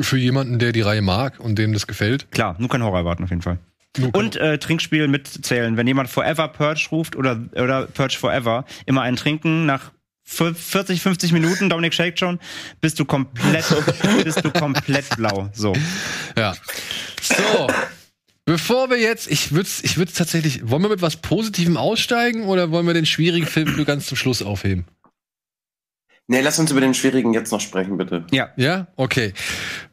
für jemanden, der die Reihe mag und dem das gefällt. Klar, nur kein Horror erwarten auf jeden Fall. Nur- Und äh, Trinkspiel mitzählen. Wenn jemand Forever Purge ruft oder, oder Purge Forever, immer ein Trinken nach f- 40, 50 Minuten, Dominik shake schon, bist du komplett, bist du komplett blau. So. Ja. So. Bevor wir jetzt, ich würde ich würd's tatsächlich, wollen wir mit was Positivem aussteigen oder wollen wir den schwierigen Film nur ganz zum Schluss aufheben? Nee, lass uns über den schwierigen jetzt noch sprechen, bitte. Ja. Ja, okay.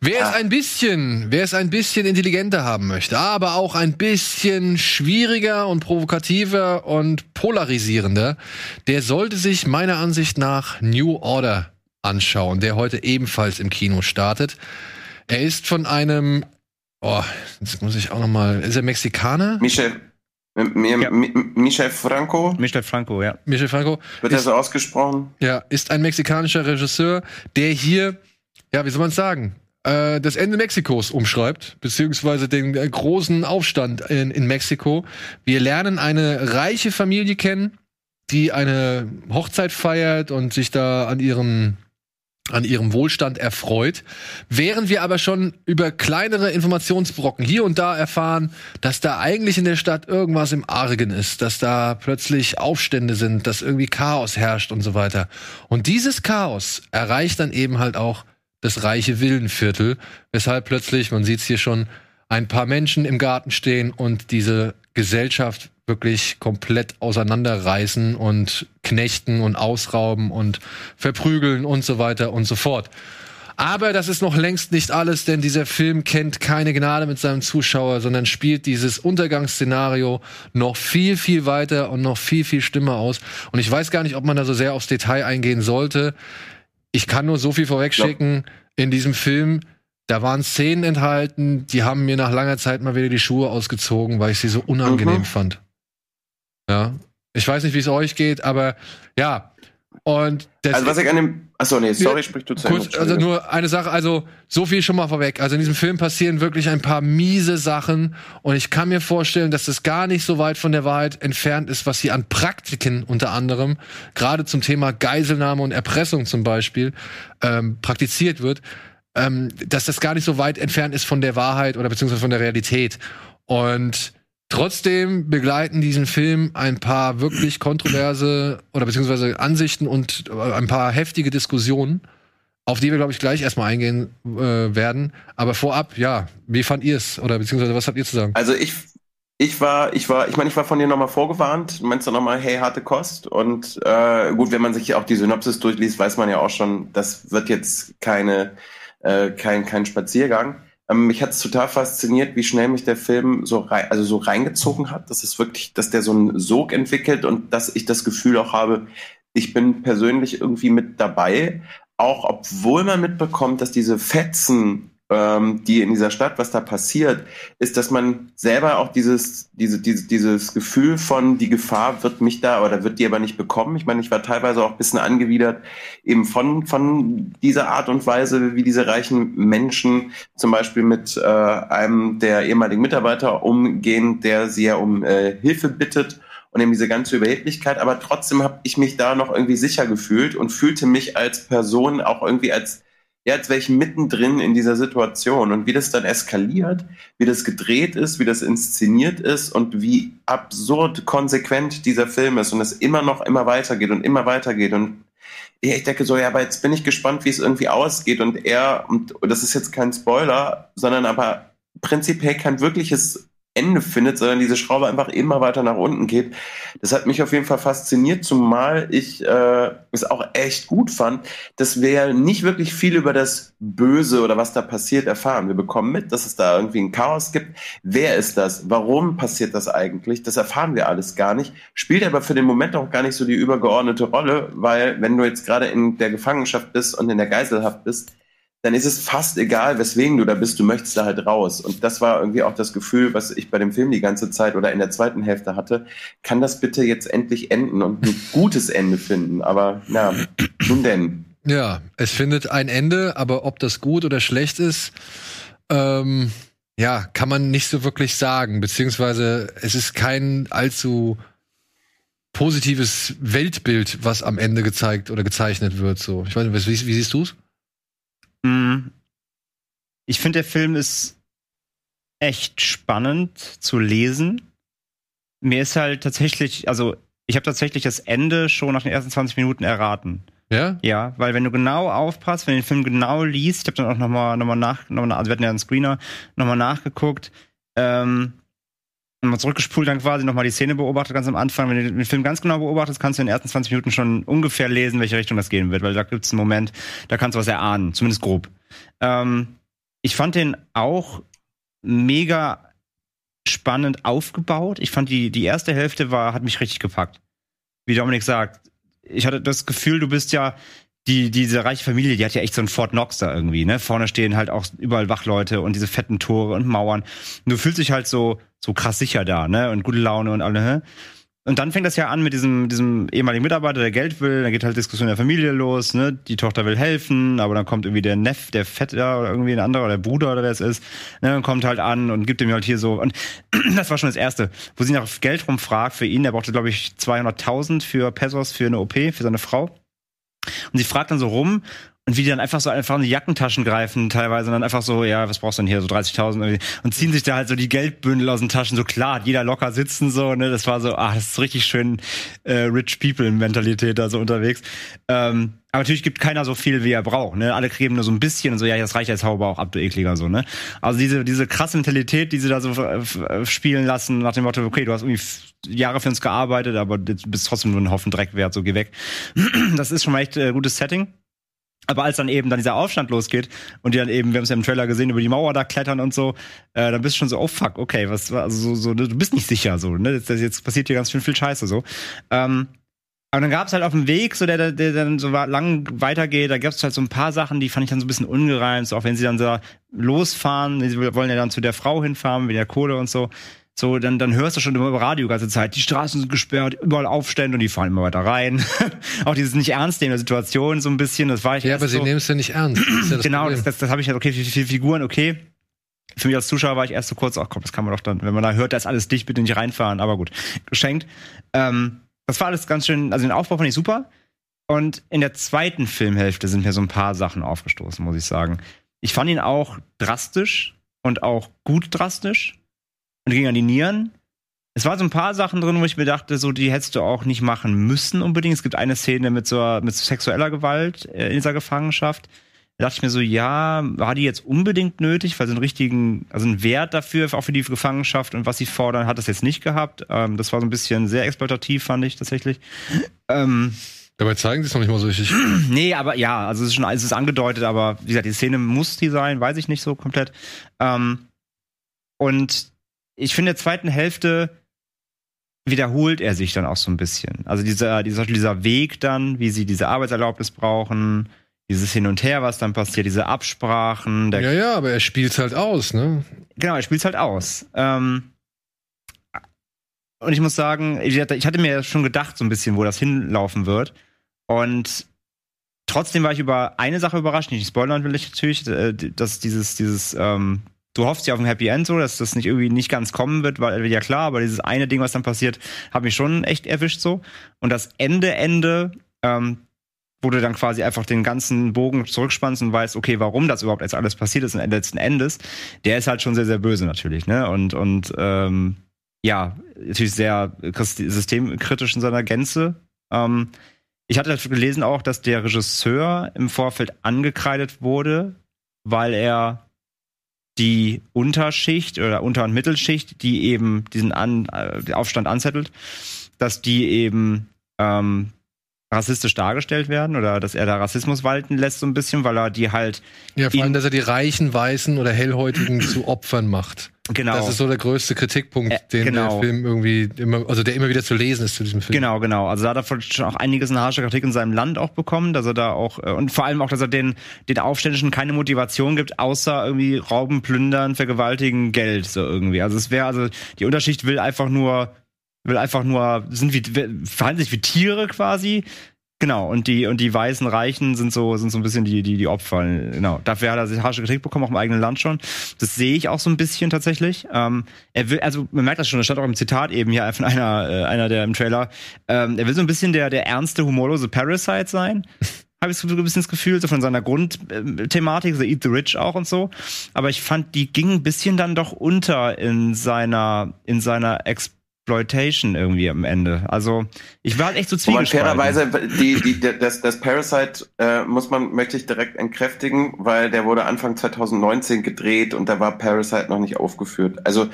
Wer es ein bisschen, wer es ein bisschen intelligenter haben möchte, aber auch ein bisschen schwieriger und provokativer und polarisierender, der sollte sich meiner Ansicht nach New Order anschauen, der heute ebenfalls im Kino startet. Er ist von einem, oh, jetzt muss ich auch noch mal, ist er Mexikaner? Michel, Mi- Ja. Mi- Michel Franco, Michel Franco, ja. Michel Franco? wird er Ist- so ausgesprochen? Ja, ist ein mexikanischer Regisseur, der hier, ja, wie soll man sagen, äh, das Ende Mexikos umschreibt, beziehungsweise den äh, großen Aufstand in, in Mexiko. Wir lernen eine reiche Familie kennen, die eine Hochzeit feiert und sich da an ihrem an ihrem Wohlstand erfreut, während wir aber schon über kleinere Informationsbrocken hier und da erfahren, dass da eigentlich in der Stadt irgendwas im Argen ist, dass da plötzlich Aufstände sind, dass irgendwie Chaos herrscht und so weiter. Und dieses Chaos erreicht dann eben halt auch das reiche Villenviertel, weshalb plötzlich, man sieht es hier schon, ein paar Menschen im Garten stehen und diese Gesellschaft wirklich komplett auseinanderreißen und knechten und ausrauben und verprügeln und so weiter und so fort. Aber das ist noch längst nicht alles, denn dieser Film kennt keine Gnade mit seinem Zuschauer, sondern spielt dieses Untergangsszenario noch viel, viel weiter und noch viel, viel schlimmer aus. Und ich weiß gar nicht, ob man da so sehr aufs Detail eingehen sollte. Ich kann nur so viel vorwegschicken. In diesem Film, da waren Szenen enthalten, die haben mir nach langer Zeit mal wieder die Schuhe ausgezogen, weil ich sie so unangenehm Mhm. fand. Ja. Ich weiß nicht, wie es euch geht, aber ja, Und Also was ich an dem. Achso, nee, sorry, sprich du zu Kurz, also nur eine Sache, also so viel schon mal vorweg. Also in diesem Film passieren wirklich ein paar miese Sachen und ich kann mir vorstellen, dass es gar nicht so weit von der Wahrheit entfernt ist, was hier an Praktiken unter anderem, gerade zum Thema Geiselnahme und Erpressung zum Beispiel, ähm, praktiziert wird, ähm, dass das gar nicht so weit entfernt ist von der Wahrheit oder beziehungsweise von der Realität. Und Trotzdem begleiten diesen Film ein paar wirklich kontroverse oder beziehungsweise Ansichten und äh, ein paar heftige Diskussionen, auf die wir, glaube ich, gleich erstmal eingehen äh, werden. Aber vorab, ja, wie fand ihr es? Oder beziehungsweise was habt ihr zu sagen? Also ich, ich war, ich war, ich meine, ich war von dir nochmal vorgewarnt. Du meinst doch nochmal, hey, harte Kost. Und äh, gut, wenn man sich auch die Synopsis durchliest, weiß man ja auch schon, das wird jetzt keine, äh, kein, kein Spaziergang. Ähm, mich hat es total fasziniert, wie schnell mich der Film so rein, also so reingezogen hat. Das ist wirklich, dass der so einen Sog entwickelt und dass ich das Gefühl auch habe, ich bin persönlich irgendwie mit dabei, auch obwohl man mitbekommt, dass diese Fetzen ähm, die in dieser Stadt, was da passiert, ist, dass man selber auch dieses, diese, diese, dieses Gefühl von, die Gefahr wird mich da oder wird die aber nicht bekommen. Ich meine, ich war teilweise auch ein bisschen angewidert eben von, von dieser Art und Weise, wie diese reichen Menschen zum Beispiel mit äh, einem der ehemaligen Mitarbeiter umgehen, der sie ja um äh, Hilfe bittet und eben diese ganze Überheblichkeit, aber trotzdem habe ich mich da noch irgendwie sicher gefühlt und fühlte mich als Person auch irgendwie als als wäre ich mittendrin in dieser Situation. Und wie das dann eskaliert, wie das gedreht ist, wie das inszeniert ist und wie absurd konsequent dieser Film ist und es immer noch immer weitergeht und immer weitergeht. Und ich denke so, ja, aber jetzt bin ich gespannt, wie es irgendwie ausgeht. Und er, und das ist jetzt kein Spoiler, sondern aber prinzipiell kein wirkliches Ende findet, sondern diese Schraube einfach immer weiter nach unten geht. Das hat mich auf jeden Fall fasziniert, zumal ich äh, es auch echt gut fand, dass wir ja nicht wirklich viel über das Böse oder was da passiert erfahren. Wir bekommen mit, dass es da irgendwie ein Chaos gibt. Wer ist das? Warum passiert das eigentlich? Das erfahren wir alles gar nicht. Spielt aber für den Moment auch gar nicht so die übergeordnete Rolle, weil wenn du jetzt gerade in der Gefangenschaft bist und in der Geiselhaft bist, dann ist es fast egal, weswegen du da bist, du möchtest da halt raus. Und das war irgendwie auch das Gefühl, was ich bei dem Film die ganze Zeit oder in der zweiten Hälfte hatte. Kann das bitte jetzt endlich enden und ein gutes Ende finden? Aber na, nun denn. Ja, es findet ein Ende, aber ob das gut oder schlecht ist, ähm, ja, kann man nicht so wirklich sagen. Beziehungsweise es ist kein allzu positives Weltbild, was am Ende gezeigt oder gezeichnet wird. So, ich weiß nicht, wie, wie siehst du's? Mm. Ich finde, der Film ist echt spannend zu lesen. Mir ist halt tatsächlich, also ich habe tatsächlich das Ende schon nach den ersten 20 Minuten erraten. Ja? Ja, weil wenn du genau aufpasst, wenn du den Film genau liest, ich habe dann auch nochmal noch mal nach, noch mal, also wir hatten ja einen Screener, nochmal nachgeguckt, ähm, nochmal zurückgespult, dann quasi nochmal die Szene beobachtet, ganz am Anfang. Wenn du den Film ganz genau beobachtest, kannst du in den ersten 20 Minuten schon ungefähr lesen, welche Richtung das gehen wird, weil da gibt es einen Moment, da kannst du was erahnen, zumindest grob. Ähm, ich fand den auch mega spannend aufgebaut. Ich fand die, die erste Hälfte war, hat mich richtig gepackt. Wie Dominik sagt, ich hatte das Gefühl, du bist ja die, diese reiche Familie, die hat ja echt so ein Fort Knox da irgendwie, ne? Vorne stehen halt auch überall Wachleute und diese fetten Tore und Mauern. Und du fühlst dich halt so, so krass sicher da, ne? Und gute Laune und alle? Und dann fängt das ja an mit diesem, diesem ehemaligen Mitarbeiter, der Geld will, dann geht halt Diskussion in der Familie los, ne? Die Tochter will helfen, aber dann kommt irgendwie der Neff, der Vetter oder irgendwie ein anderer oder der Bruder oder wer es ist, ne? Und kommt halt an und gibt ihm halt hier so, und das war schon das Erste, wo sie nach Geld rumfragt für ihn, der brauchte, glaube ich, 200.000 für Pesos für eine OP, für seine Frau. Und sie fragt dann so rum und wie die dann einfach so einfach in die Jackentaschen greifen teilweise und dann einfach so, ja, was brauchst du denn hier, so 30.000 irgendwie und ziehen sich da halt so die Geldbündel aus den Taschen, so klar, jeder locker sitzen so, ne, das war so, ah, das ist richtig schön äh, Rich People Mentalität da so unterwegs. Ähm, aber natürlich gibt keiner so viel, wie er braucht, ne, alle kriegen nur so ein bisschen und so, ja, das reicht jetzt Hauber auch ab, du ekliger so, ne. Also diese, diese krasse Mentalität, die sie da so spielen lassen, nach dem Motto, okay, du hast irgendwie Jahre für uns gearbeitet, aber du bist trotzdem nur ein Haufen Dreck wert, so geh weg. Das ist schon mal echt äh, gutes Setting. Aber als dann eben dann dieser Aufstand losgeht und die dann eben, wir haben es ja im Trailer gesehen, über die Mauer da klettern und so, äh, dann bist du schon so, oh fuck, okay, was, also so, so du bist nicht sicher, so, ne? Jetzt, jetzt passiert hier ganz schön viel Scheiße, so. Ähm, aber dann gab es halt auf dem Weg, so der, der, dann so lang weitergeht, da gab es halt so ein paar Sachen, die fand ich dann so ein bisschen ungereimt, so auch wenn sie dann so losfahren, sie wollen ja dann zu der Frau hinfahren, mit der Kohle und so. So, dann, dann hörst du schon immer im Radio die ganze Zeit, die Straßen sind gesperrt, überall Aufstände und die fahren immer weiter rein. auch dieses nicht ernst nehmen der Situation so ein bisschen, das war ich Ja, aber sie so, nehmen es ja nicht ernst. Das ja das Genau, Problem. das, das, das habe ich halt, okay, viele, viele Figuren, okay. Für mich als Zuschauer war ich erst so kurz, ach komm, das kann man doch dann, wenn man da hört, da ist alles dicht, bitte nicht reinfahren, aber gut, geschenkt. Ähm, das war alles ganz schön, also den Aufbau fand ich super. Und in der zweiten Filmhälfte sind mir so ein paar Sachen aufgestoßen, muss ich sagen. Ich fand ihn auch drastisch und auch gut drastisch und ging an die Nieren. Es waren so ein paar Sachen drin, wo ich mir dachte, so die hättest du auch nicht machen müssen unbedingt. Es gibt eine Szene mit so mit sexueller Gewalt äh, in dieser Gefangenschaft. Da dachte ich mir so, ja, war die jetzt unbedingt nötig, weil so einen richtigen, also einen Wert dafür, auch für die Gefangenschaft und was sie fordern, hat das jetzt nicht gehabt. Ähm, das war so ein bisschen sehr exploitativ, fand ich tatsächlich. Ähm, Dabei zeigen sie es noch nicht mal so richtig. Nee, aber ja, also es ist schon es ist angedeutet, aber wie gesagt, die Szene muss die sein, weiß ich nicht so komplett. Ähm, und ich finde, in der zweiten Hälfte wiederholt er sich dann auch so ein bisschen. Also dieser, dieser, dieser Weg dann, wie sie diese Arbeitserlaubnis brauchen, dieses Hin und Her, was dann passiert, diese Absprachen, Ja, ja, aber er spielt halt aus, ne? Genau, er spielt halt aus. Ähm, und ich muss sagen, ich hatte ich hatte mir schon gedacht, so ein bisschen, wo das hinlaufen wird. Und trotzdem war ich über eine Sache überrascht, nicht spoilern will ich natürlich, äh, dass dieses, dieses, ähm, du hoffst ja auf ein Happy End so, dass das nicht irgendwie nicht ganz kommen wird, weil ja klar, aber dieses eine Ding, was dann passiert, hat mich schon echt erwischt so. Und das Ende, Ende, ähm, wo du dann quasi einfach den ganzen Bogen zurückspannst und weißt, okay, warum das überhaupt jetzt alles passiert ist und letzten Endes, der ist halt schon sehr, sehr böse natürlich, ne? Und, und ähm, ja, natürlich sehr systemkritisch in seiner Gänze. Ähm, ich hatte gelesen auch, dass der Regisseur im Vorfeld angekreidet wurde, weil er die Unterschicht oder Unter- und Mittelschicht, die eben diesen An äh, Aufstand anzettelt, dass die eben ähm, rassistisch dargestellt werden oder dass er da Rassismus walten lässt so ein bisschen, weil er die halt Ja, vor allem, dass er die reichen, weißen oder hellhäutigen zu Opfern macht. genau Das ist so der größte Kritikpunkt, Äh, den genau. der Film irgendwie immer, also der immer wieder zu lesen ist zu diesem Film. Genau, genau. Also da hat er schon auch einiges in harscher Kritik in seinem Land auch bekommen, dass er da auch äh, und vor allem auch, dass er den den Aufständischen keine Motivation gibt, außer irgendwie rauben, plündern, vergewaltigen, Geld so irgendwie. Also es wäre also die Unterschicht will einfach nur will einfach nur sind wie verhalten sich wie Tiere quasi. Genau, und die, und die weißen Reichen sind so, sind so ein bisschen die, die, die Opfer. Genau. Dafür hat er sich harsche Kritik bekommen, auch im eigenen Land schon. Das sehe ich auch so ein bisschen tatsächlich. Ähm, er will, also man merkt das schon, das stand auch im Zitat eben hier von einer, äh, einer der im Trailer. Ähm, er will so ein bisschen der, der ernste, humorlose Parasite sein. Habe ich so ein bisschen das Gefühl, so von seiner Grundthematik, so Eat the Rich auch und so. Aber ich fand, die ging ein bisschen dann doch unter in seiner, in seiner Exploitation irgendwie am Ende. Also, ich war halt echt so Wo zwiegespalten. fairerweise, die, die, das, das Parasite äh, muss man, möchte ich direkt entkräftigen, weil der wurde Anfang 2019 gedreht und da war Parasite noch nicht aufgeführt. Also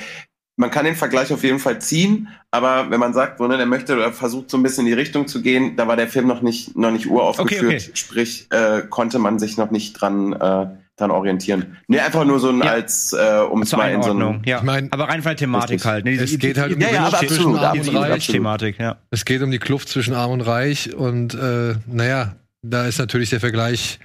man kann den Vergleich auf jeden Fall ziehen, aber wenn man sagt, so, ne, der möchte oder versucht so ein bisschen in die Richtung zu gehen, da war der Film noch nicht, noch nicht uraufgeführt, Okay, okay. sprich äh, konnte man sich noch nicht dran, äh, dran orientieren. Nee, einfach nur so ein Ja. als, äh, um es Zur mal in so Einordnung, ein, ja. Ich mein, aber rein von der Thematik halt. Ne? Es geht halt um Ja, die ja, Kluft zwischen Arm und Reich. Thematik, ja. Es geht um die Kluft zwischen Arm und Reich und äh, naja, da ist natürlich der Vergleich,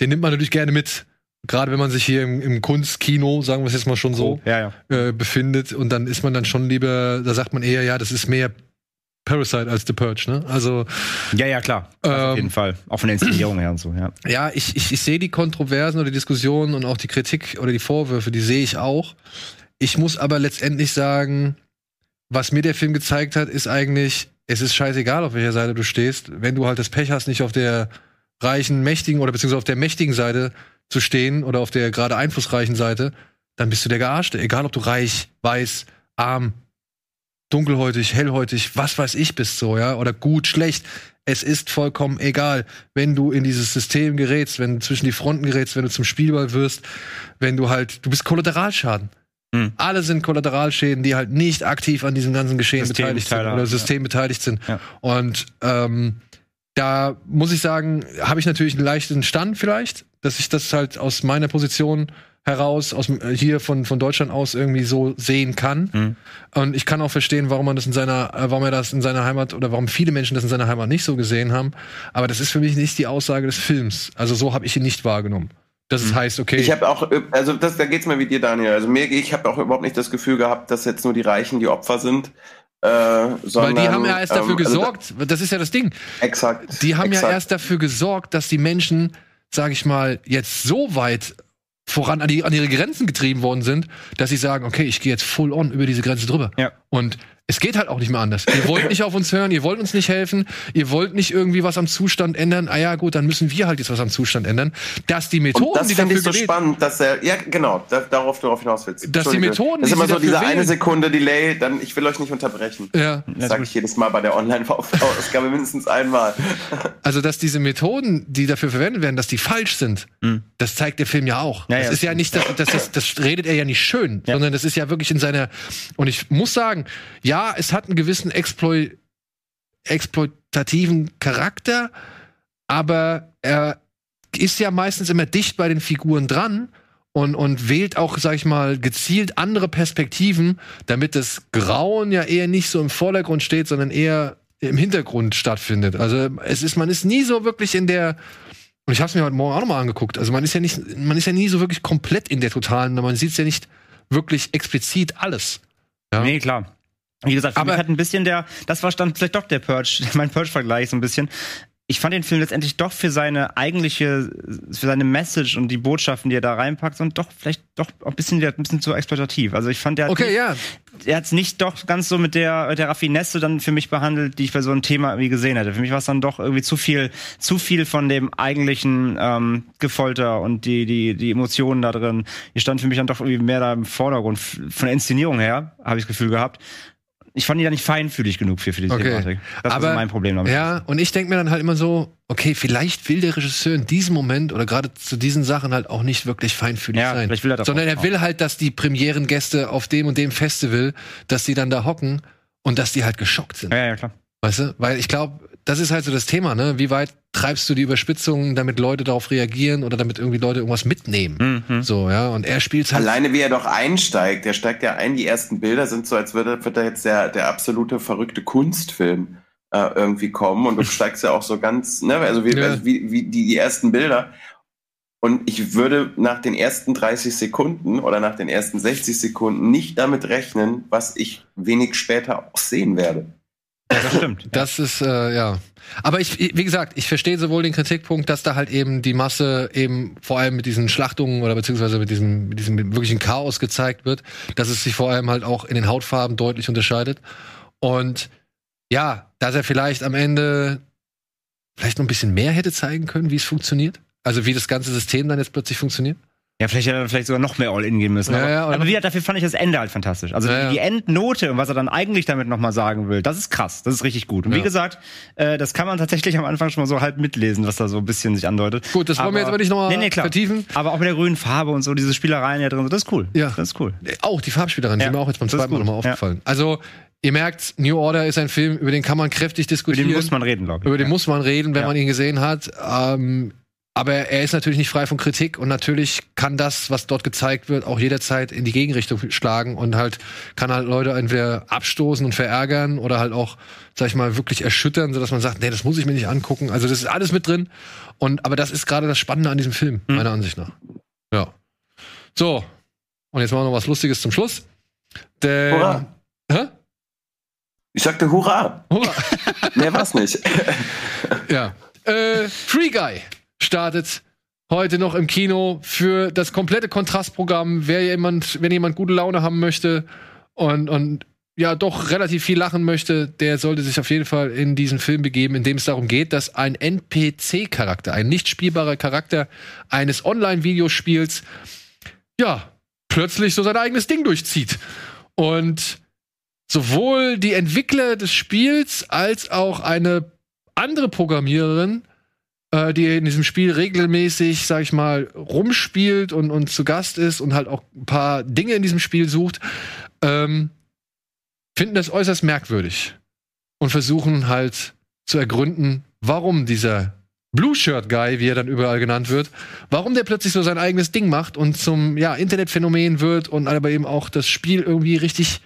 den nimmt man natürlich gerne mit. Gerade wenn man sich hier im, im Kunstkino, sagen wir es jetzt mal schon so, Ja, ja. äh, befindet und dann ist man dann schon lieber, da sagt man eher, ja, das ist mehr Parasite als The Purge, ne? Also Ja, ja, klar. Auf Ähm, jeden Fall. Auch von der Inszenierung her und so, ja. ja, ich, ich, ich sehe die Kontroversen oder die Diskussionen und auch die Kritik oder die Vorwürfe, die sehe ich auch. Ich muss aber letztendlich sagen, was mir der Film gezeigt hat, ist eigentlich, es ist scheißegal, auf welcher Seite du stehst. Wenn du halt das Pech hast, nicht auf der reichen, mächtigen oder beziehungsweise auf der mächtigen Seite zu stehen oder auf der gerade einflussreichen Seite, dann bist du der Gearschte. Egal, ob du reich, weiß, arm, dunkelhäutig, hellhäutig, was weiß ich bist so, ja, oder gut, schlecht. Es ist vollkommen egal, wenn du in dieses System gerätst, wenn du zwischen die Fronten gerätst, wenn du zum Spielball wirst, wenn du halt, du bist Kollateralschaden. Mhm. Alle sind Kollateralschäden, die halt nicht aktiv an diesem ganzen Geschehen System beteiligt sind oder ja. System beteiligt sind. Ja. Und ähm, da muss ich sagen, habe ich natürlich einen leichten Stand vielleicht, dass ich das halt aus meiner Position heraus, aus äh, hier von, von Deutschland aus irgendwie so sehen kann. Mhm. Und ich kann auch verstehen, warum man das in seiner, äh, warum er das in seiner Heimat oder warum viele Menschen das in seiner Heimat nicht so gesehen haben. Aber das ist für mich nicht die Aussage des Films. Also so habe ich ihn nicht wahrgenommen. Das Mhm. heißt, okay. Ich habe auch, äh, also das, da geht's mir wie dir, Daniel. Also mir, ich habe auch überhaupt nicht das Gefühl gehabt, dass jetzt nur die Reichen die Opfer sind. Äh, weil sondern, die haben ja erst dafür ähm, also gesorgt, das ist ja das Ding. exakt. Die haben exakt. ja erst dafür gesorgt, dass die Menschen, sag ich mal, jetzt so weit voran an, die, an ihre Grenzen getrieben worden sind, dass sie sagen, okay, ich gehe jetzt full on über diese Grenze drüber. Ja. Und es geht halt auch nicht mehr anders. Ihr wollt nicht auf uns hören, ihr wollt uns nicht helfen, ihr wollt nicht irgendwie was am Zustand ändern. Ah ja, gut, dann müssen wir halt jetzt was am Zustand ändern. Dass die Methoden, Und das die finde dafür ich so spannend, dass er, ja genau, da, darauf du darauf hinaus willst. Dass die. Methoden, das ist immer so diese dafür eine wählen- Sekunde Delay, dann ich will euch nicht unterbrechen. Ja. Das sage ich jedes Mal bei der Online-Ausgabe mindestens einmal. Also, dass diese Methoden, die dafür verwendet werden, dass die falsch sind, das zeigt der Film ja auch. Ja, das ja, ist ja nicht, das, das, das, das redet er ja nicht schön, Ja. sondern das ist ja wirklich in seiner. Und ich muss sagen, ja, es hat einen gewissen Exploit, exploitativen Charakter, aber er ist ja meistens immer dicht bei den Figuren dran. Und, und wählt auch, sag ich mal, gezielt andere Perspektiven, damit das Grauen ja eher nicht so im Vordergrund steht, sondern eher im Hintergrund stattfindet. Also es ist, man ist nie so wirklich in der, und ich habe es mir heute Morgen auch nochmal angeguckt, also man ist ja nicht, man ist ja nie so wirklich komplett in der totalen, man sieht ja nicht wirklich explizit alles. Ja. Nee, klar. Wie gesagt, für Aber- mich hat ein bisschen der, das war dann vielleicht doch der Purge, mein Purge-Vergleich so ein bisschen. Ich fand den Film letztendlich doch für seine eigentliche, für seine Message und die Botschaften, die er da reinpackt, und doch vielleicht doch ein bisschen, der ein bisschen zu exploitativ. Also ich fand, der hat Okay, nicht, ja. er hat es nicht doch ganz so mit der, der Raffinesse dann für mich behandelt, die ich bei so einem Thema irgendwie gesehen hätte. Für mich war es dann doch irgendwie zu viel, zu viel von dem eigentlichen ähm, Gefolter und die, die, die Emotionen da drin. Die stand für mich dann doch irgendwie mehr da im Vordergrund. Von der Inszenierung her habe ich das Gefühl gehabt. Ich fand die da nicht feinfühlig genug für, für die Okay. Thematik. Das Aber, ist mein Problem damit. Ja, und ich denke mir dann halt immer so, okay, vielleicht will der Regisseur in diesem Moment oder gerade zu diesen Sachen halt auch nicht wirklich feinfühlig Ja, sein. vielleicht will er das sondern er will halt, dass die Premierengäste auf dem und dem Festival, dass die dann da hocken und dass die halt geschockt sind. Ja, ja, klar. Weißt du? Weil ich glaube, das ist halt so das Thema, ne? Wie weit treibst du die Überspitzungen, damit Leute darauf reagieren oder damit irgendwie Leute irgendwas mitnehmen? Mhm. So, ja. Und er spielt halt. Alleine wie er doch einsteigt, der steigt ja ein, die ersten Bilder sind so, als würde, wird da jetzt der, der absolute verrückte Kunstfilm äh, irgendwie kommen und du steigst ja auch so ganz, ne, also wie, Ja. also wie, wie die, die ersten Bilder. Und ich würde nach den ersten 30 Sekunden oder nach den ersten 60 Sekunden nicht damit rechnen, was ich wenig später auch sehen werde. Ja, das stimmt. Das ist, äh, ja. Aber ich, wie gesagt, ich verstehe sowohl den Kritikpunkt, dass da halt eben die Masse eben vor allem mit diesen Schlachtungen oder beziehungsweise mit diesem, mit diesem wirklichen Chaos gezeigt wird, dass es sich vor allem halt auch in den Hautfarben deutlich unterscheidet. Und ja, dass er vielleicht am Ende vielleicht noch ein bisschen mehr hätte zeigen können, wie es funktioniert. Also wie das ganze System dann jetzt plötzlich funktioniert. Ja, vielleicht hätte er vielleicht sogar noch mehr All-In gehen müssen. Ja, aber, ja, aber wie gesagt, dafür fand ich das Ende halt fantastisch. Also Ja, ja. die Endnote und was er dann eigentlich damit nochmal sagen will, das ist krass, das ist richtig gut. Und Ja. wie gesagt, äh, das kann man tatsächlich am Anfang schon mal so halb mitlesen, was da so ein bisschen sich andeutet. Gut, das wollen wir jetzt aber nicht noch mal nee, nee, vertiefen. Aber auch mit der grünen Farbe und so, diese Spielereien hier drin, das ist cool. Ja. Das ist cool. Auch die Farbspielerin, die Ja, sind mir auch jetzt beim ist zweiten Mal nochmal Ja. aufgefallen. Also, ihr merkt, New Order ist ein Film, über den kann man kräftig Über diskutieren. den muss man reden, glaube ich. Über den muss man reden, wenn Ja. man ihn gesehen hat. Ähm, aber er ist natürlich nicht frei von Kritik und natürlich kann das, was dort gezeigt wird, auch jederzeit in die Gegenrichtung schlagen und halt kann halt Leute entweder abstoßen und verärgern oder halt auch, sag ich mal, wirklich erschüttern, sodass man sagt, nee, das muss ich mir nicht angucken. Also das ist alles mit drin. Und aber das ist gerade das Spannende an diesem Film, Hm. meiner Ansicht nach. Ja. So. Und jetzt machen wir noch was Lustiges zum Schluss. Denn, Hurra! Hä? Ich sagte Hurra! Hurra. Mehr war's nicht. Ja. Äh, Free Guy startet heute noch im Kino für das komplette Kontrastprogramm. Wer jemand, wenn jemand gute Laune haben möchte und, und ja doch relativ viel lachen möchte, der sollte sich auf jeden Fall in diesen Film begeben, in dem es darum geht, dass ein NPC-Charakter, ein nicht spielbarer Charakter eines Online-Videospiels, ja, plötzlich so sein eigenes Ding durchzieht. Und sowohl die Entwickler des Spiels als auch eine andere Programmiererin, äh, die in diesem Spiel regelmäßig, sag ich mal, rumspielt und, und zu Gast ist und halt auch ein paar Dinge in diesem Spiel sucht, ähm, finden das äußerst merkwürdig und versuchen halt zu ergründen, warum dieser Blue Shirt Guy, wie er dann überall genannt wird, warum der plötzlich so sein eigenes Ding macht und zum ja, Internetphänomen wird und aber eben auch das Spiel irgendwie richtig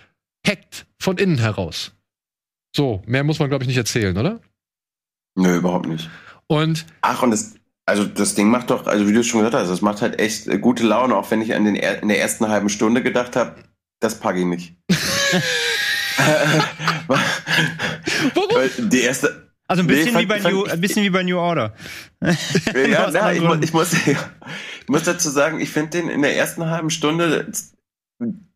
hackt von innen heraus. So, mehr muss man, glaube ich, nicht erzählen, oder? Nö, überhaupt nicht. Und Ach, und das, Also das Ding macht doch, also wie du schon gesagt hast, das macht halt echt äh, gute Laune, auch wenn ich an den er in der ersten halben Stunde gedacht habe, das packe ich nicht. Warum? Weil die erste. Also ein Nee, bisschen, fand- wie, bei fand New, ein bisschen wie bei New Order. Ja, na, ich, ich, muss, ich muss dazu sagen, ich finde den in der ersten halben Stunde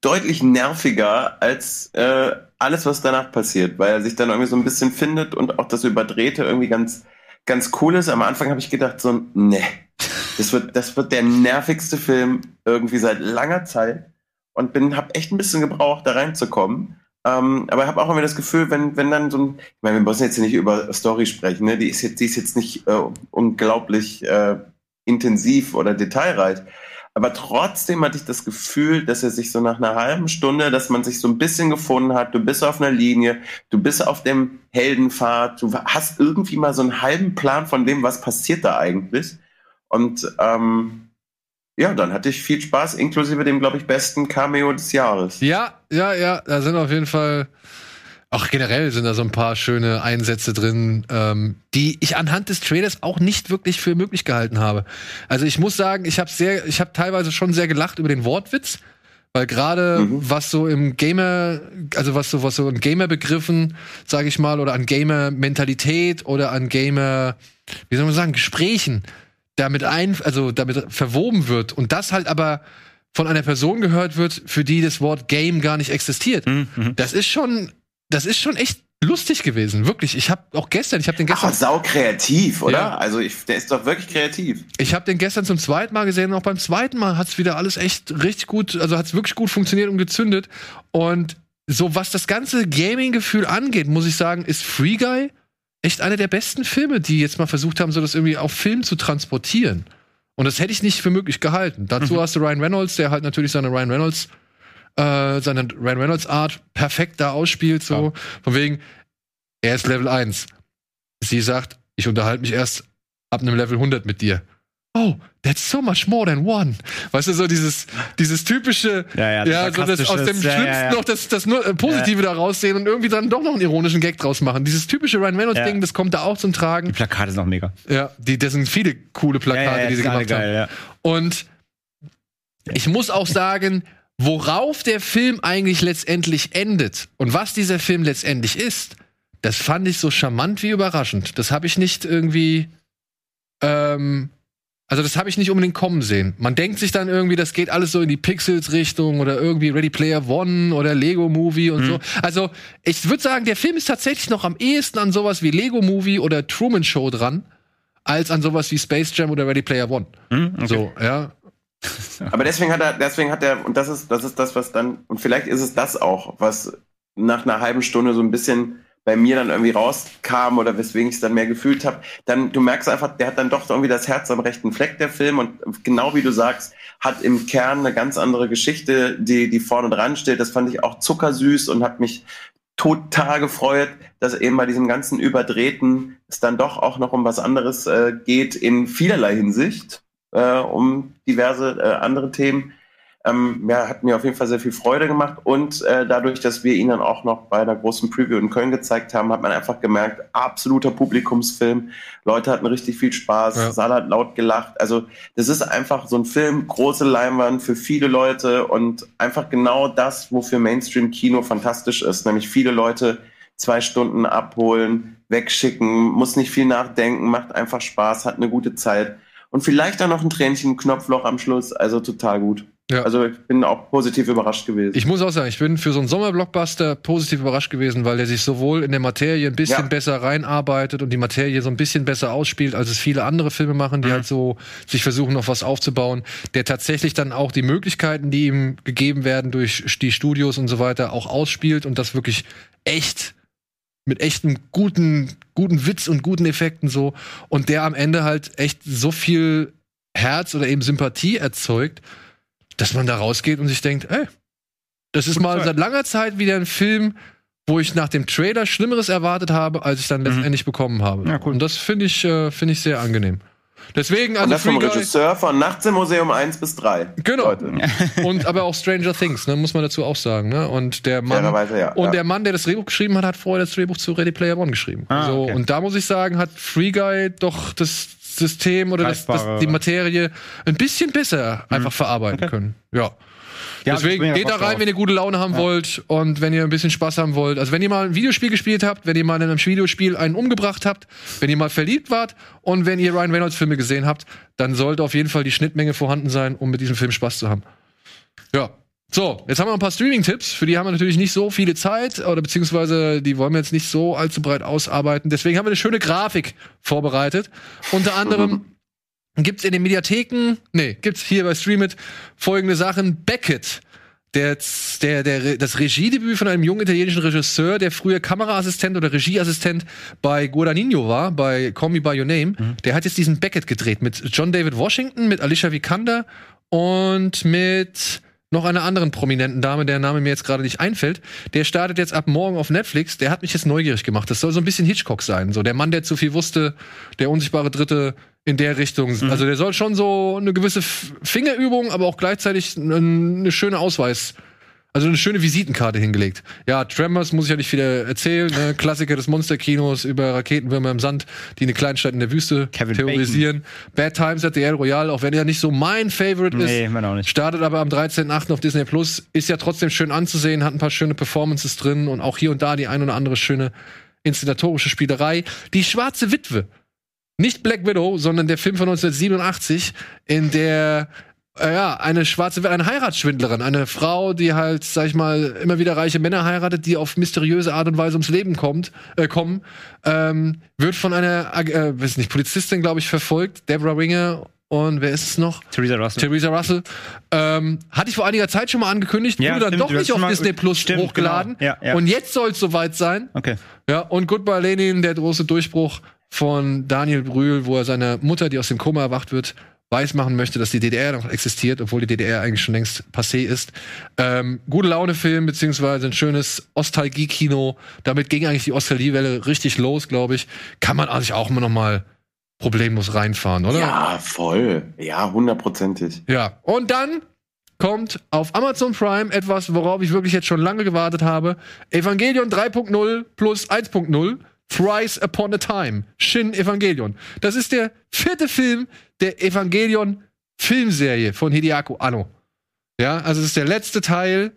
deutlich nerviger als äh, alles, was danach passiert, weil er sich dann irgendwie so ein bisschen findet und auch das Überdrehte irgendwie ganz, ganz cool ist. Am Anfang habe ich gedacht, so, nee, das wird, das wird der nervigste Film irgendwie seit langer Zeit und bin, habe echt ein bisschen gebraucht, da reinzukommen. Ähm, aber ich habe auch immer das Gefühl, wenn, wenn dann so ein, ich meine, wir müssen jetzt hier nicht über Story sprechen, ne? die ist jetzt, die ist jetzt nicht äh, unglaublich äh, intensiv oder detailreich. Aber trotzdem hatte ich das Gefühl, dass er sich so nach einer halben Stunde, dass man sich so ein bisschen gefunden hat, du bist auf einer Linie, du bist auf dem Heldenpfad, du hast irgendwie mal so einen halben Plan von dem, was passiert da eigentlich. Und ähm, ja, dann hatte ich viel Spaß, inklusive dem, glaube ich, besten Cameo des Jahres. Ja, ja, ja, da sind auf jeden Fall. Auch generell sind da so ein paar schöne Einsätze drin, ähm, die ich anhand des Trailers auch nicht wirklich für möglich gehalten habe. Also ich muss sagen, ich habe sehr, ich habe teilweise schon sehr gelacht über den Wortwitz, weil gerade Mhm. was so im Gamer, also was so was so in Gamer-Begriffen, sage ich mal, oder an Gamer-Mentalität oder an Gamer, wie soll man sagen, Gesprächen damit ein, also damit verwoben wird und das halt aber von einer Person gehört wird, für die das Wort Game gar nicht existiert. Mhm. Das ist schon, das ist schon echt lustig gewesen, wirklich. Ich habe auch gestern, ich habe den Ach, gestern, und sau kreativ, oder? Ja. Also ich, der ist doch wirklich kreativ. ich habe den gestern zum zweiten Mal gesehen und auch beim zweiten Mal hat's wieder alles echt richtig gut, also hat's wirklich gut funktioniert und gezündet. Und so was das ganze Gaming-Gefühl angeht, muss ich sagen, ist Free Guy echt einer der besten Filme, die jetzt mal versucht haben, so das irgendwie auf Film zu transportieren. Und das hätte ich nicht für möglich gehalten. Dazu hast du Ryan Reynolds, der halt natürlich seine Ryan Reynolds, äh, seine Ryan Reynolds Art perfekt da ausspielt, so. Von wegen, er ist Level 1. Sie sagt, ich unterhalte mich erst ab einem Level 100 mit dir. Oh, that's so much more than one. Weißt du, so dieses, dieses typische, Ja, ja, ja so das aus dem ja, Schlimmsten ja, ja. noch das, das nur äh, Positive da raussehen und irgendwie dann doch noch einen ironischen Gag draus machen. Dieses typische Ryan Reynolds-Ding, Ja. das kommt da auch zum Tragen. Die Plakate sind auch mega. Ja, die, das sind viele coole Plakate, die sie gemacht haben. geil, ja. Und ich muss auch sagen, worauf der Film eigentlich letztendlich endet und was dieser Film letztendlich ist, das fand ich so charmant wie überraschend. Das habe ich nicht irgendwie. Ähm, also das habe ich nicht unbedingt kommen sehen. Man denkt sich dann irgendwie, das geht alles so in die Pixels-Richtung oder irgendwie Ready Player One oder Lego Movie und so. Also ich würde sagen, der Film ist tatsächlich noch am ehesten an sowas wie Lego Movie oder Truman Show dran, als an sowas wie Space Jam oder Ready Player One. Hm, okay. So, ja. Aber deswegen hat er, deswegen hat er, und das ist, das ist das, was dann, und vielleicht ist es das auch, was nach einer halben Stunde so ein bisschen bei mir dann irgendwie rauskam oder weswegen ich es dann mehr gefühlt habe, dann, du merkst einfach, der hat dann doch irgendwie das Herz am rechten Fleck, der Film, und genau wie du sagst, hat im Kern eine ganz andere Geschichte, die, die vorne dran steht. Das fand ich auch zuckersüß und hat mich total gefreut, dass eben bei diesem ganzen Überdrehten es dann doch auch noch um was anderes äh, geht in vielerlei Hinsicht, äh, um diverse äh, andere Themen. Ähm, ja, hat mir auf jeden Fall sehr viel Freude gemacht und äh, dadurch, dass wir ihn dann auch noch bei einer großen Preview in Köln gezeigt haben, hat man einfach gemerkt, absoluter Publikumsfilm. Leute hatten richtig viel Spaß, Ja. Saal hat laut gelacht. Also das ist einfach so ein Film, große Leinwand für viele Leute und einfach genau das, wofür Mainstream-Kino fantastisch ist, nämlich viele Leute zwei Stunden abholen, wegschicken, muss nicht viel nachdenken, macht einfach Spaß, hat eine gute Zeit und vielleicht dann noch ein Tränchen Knopfloch am Schluss, also total gut. Ja. Also ich bin auch positiv überrascht gewesen. Ich muss auch sagen, ich bin für so einen Sommerblockbuster positiv überrascht gewesen, weil der sich sowohl in der Materie ein bisschen Ja. besser reinarbeitet und die Materie so ein bisschen besser ausspielt, als es viele andere Filme machen, die halt so sich versuchen, noch was aufzubauen, der tatsächlich dann auch die Möglichkeiten, die ihm gegeben werden durch die Studios und so weiter, auch ausspielt und das wirklich echt mit echtem guten, guten Witz und guten Effekten so und der am Ende halt echt so viel Herz oder eben Sympathie erzeugt, dass man da rausgeht und sich denkt, ey, das ist mal Zeit. seit langer Zeit wieder ein Film, wo ich nach dem Trailer Schlimmeres erwartet habe, als ich dann letztendlich bekommen habe. Ja, cool. Und das finde ich, äh, finde ich sehr angenehm. Deswegen, und also das vom Free Guy, Regisseur von Nachts im Museum 1 bis 3. Genau. Leute. und aber auch Stranger Things, ne, muss man dazu auch sagen, ne? Und der Mann ja. und ja. der Mann, der das Drehbuch geschrieben hat, hat vorher das Drehbuch zu Ready Player One geschrieben. Ah, so, okay. und da muss ich sagen, hat Free Guy doch das System oder das, das, die Materie ein bisschen besser einfach verarbeiten können. Ja. Ja, Deswegen ja geht da rein, drauf. wenn ihr gute Laune haben wollt und wenn ihr ein bisschen Spaß haben wollt. Also wenn ihr mal ein Videospiel gespielt habt, wenn ihr mal in einem Videospiel einen umgebracht habt, wenn ihr mal verliebt wart und wenn ihr Ryan Reynolds Filme gesehen habt, dann sollte auf jeden Fall die Schnittmenge vorhanden sein, um mit diesem Film Spaß zu haben. Ja. So, jetzt haben wir ein paar Streaming-Tipps. Für die haben wir natürlich nicht so viele Zeit oder beziehungsweise die wollen wir jetzt nicht so allzu breit ausarbeiten. Deswegen haben wir eine schöne Grafik vorbereitet. Unter anderem gibt's in den Mediatheken, nee, gibt's hier bei Streamit folgende Sachen. Beckett, der, der, der, das Regiedebüt von einem jungen italienischen Regisseur, der früher Kameraassistent oder Regieassistent bei Guadagnino war, bei Call Me By Your Name, der hat jetzt diesen Beckett gedreht mit John David Washington, mit Alicia Vikander und mit noch einer anderen prominenten Dame, der Name mir jetzt gerade nicht einfällt. Der startet jetzt ab morgen auf Netflix. Der hat mich jetzt neugierig gemacht. Das soll so ein bisschen Hitchcock sein. So der Mann, der zu viel wusste, der unsichtbare Dritte in der Richtung. Also der soll schon so eine gewisse Fingerübung, aber auch gleichzeitig eine schöne Ausweis. Also eine schöne Visitenkarte hingelegt. Ja, Tremors muss ich ja nicht viel erzählen. Ne? Klassiker des Monsterkinos über Raketenwürmer im Sand, die eine Kleinstadt in der Wüste Kevin terrorisieren. Bad Times at the El Royale, auch wenn er nicht so mein Favorite ist. Nee, mein auch nicht. Startet aber am 13.8. auf Disney Plus. Ist ja trotzdem schön anzusehen, hat ein paar schöne Performances drin und auch hier und da die ein oder andere schöne inszenatorische Spielerei. Die Schwarze Witwe. Nicht Black Widow, sondern der Film von 1987, in der ja, eine schwarze eine Heiratsschwindlerin, eine Frau, die halt, sag ich mal, immer wieder reiche Männer heiratet, die auf mysteriöse Art und Weise ums Leben kommt, äh, kommen, ähm, wird von einer, äh, weiß nicht, Polizistin, glaube ich, verfolgt, Deborah Winger und wer ist es noch? Theresa Russell. Theresa Russell. Ähm, hatte ich vor einiger Zeit schon mal angekündigt, Ja, wurde dann stimmt, doch nicht auf Disney Plus stimmt, hochgeladen. genau. Ja, ja. Und jetzt soll es soweit sein. Okay. Ja, und Goodbye Lenin, der große Durchbruch von Daniel Brühl, wo er seiner Mutter, die aus dem Koma erwacht wird, weismachen möchte, dass die DDR noch existiert, obwohl die DDR eigentlich schon längst passé ist. Ähm, gute Laune-Film, beziehungsweise ein schönes Ostalgie-Kino. Damit ging eigentlich die Ostalgie-Welle richtig los, glaube ich. Kann man eigentlich auch immer noch mal problemlos reinfahren, oder? Ja, voll. Ja, hundertprozentig. Ja, und dann kommt auf Amazon Prime etwas, worauf ich wirklich jetzt schon lange gewartet habe. Evangelion 3.0 plus 1.0. Thrice Upon a Time. Shin Evangelion. Das ist der vierte Film der Evangelion Filmserie von Hideaki Anno. Ja, also es ist der letzte Teil,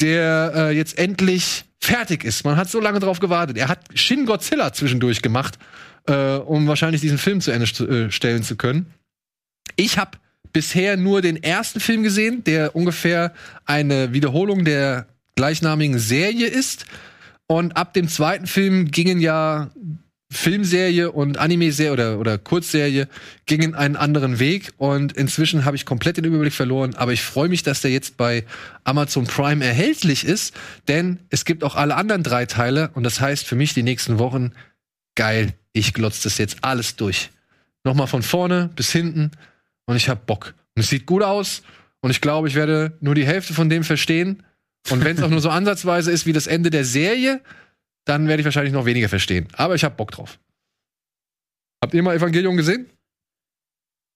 der äh, jetzt endlich fertig ist. Man hat so lange drauf gewartet. Er hat Shin Godzilla zwischendurch gemacht, äh, um wahrscheinlich diesen Film zu Ende st äh, stellen zu können. Ich habe bisher nur den ersten Film gesehen, der ungefähr eine Wiederholung der gleichnamigen Serie ist. Und ab dem zweiten Film gingen ja Filmserie und Anime-Serie oder, oder Kurzserie gingen einen anderen Weg. Und inzwischen habe ich komplett den Überblick verloren. Aber ich freue mich, dass der jetzt bei Amazon Prime erhältlich ist. Denn es gibt auch alle anderen drei Teile. Und das heißt für mich die nächsten Wochen, geil, ich glotze das jetzt alles durch. Nochmal von vorne bis hinten. Und ich hab Bock. Und es sieht gut aus. Und ich glaube, ich werde nur die Hälfte von dem verstehen. Und wenn es auch nur so ansatzweise ist wie das Ende der Serie, dann werde ich wahrscheinlich noch weniger verstehen. Aber ich hab Bock drauf. Habt ihr mal Evangelion gesehen?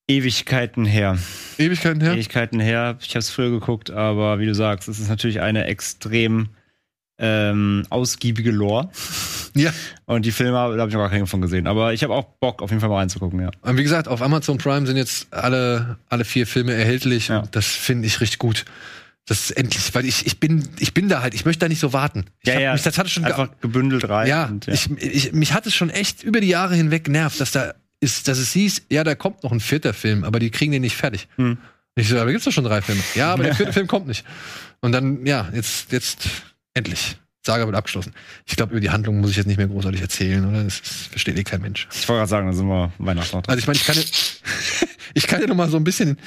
Ewigkeiten her. Ewigkeiten her? Ewigkeiten her. Ich habe es früher geguckt, aber wie du sagst, es ist natürlich eine extrem ähm, ausgiebige Lore. Ja. Und die Filme, da habe ich noch gar keinen von gesehen. Aber ich habe auch Bock, auf jeden Fall mal reinzugucken, ja. Und wie gesagt, auf Amazon Prime sind jetzt alle, alle vier Filme erhältlich. Ja. Und das finde ich richtig gut. Das ist endlich, weil ich, ich bin, ich bin da halt, ich möchte da nicht so warten. Ich hab Mich, das hatte schon Einfach gebündelt rein. Ja, und, Ich, ich, mich hat es schon echt über die Jahre hinweg genervt, dass da ist, dass es hieß, ja, da kommt noch ein vierter Film, aber die kriegen den nicht fertig. Hm. Ich so, aber gibt's doch schon drei Filme. Ja, aber der vierte Film kommt nicht. Und dann, ja, jetzt, jetzt, endlich. Saga wird abgeschlossen. Ich glaube, über die Handlung muss ich jetzt nicht mehr großartig erzählen, oder? Das, das versteht eh kein Mensch. Ich wollte gerade sagen, da sind wir Weihnachten. Also ich meine, ich kann, ja- ich kann ja noch mal so ein bisschen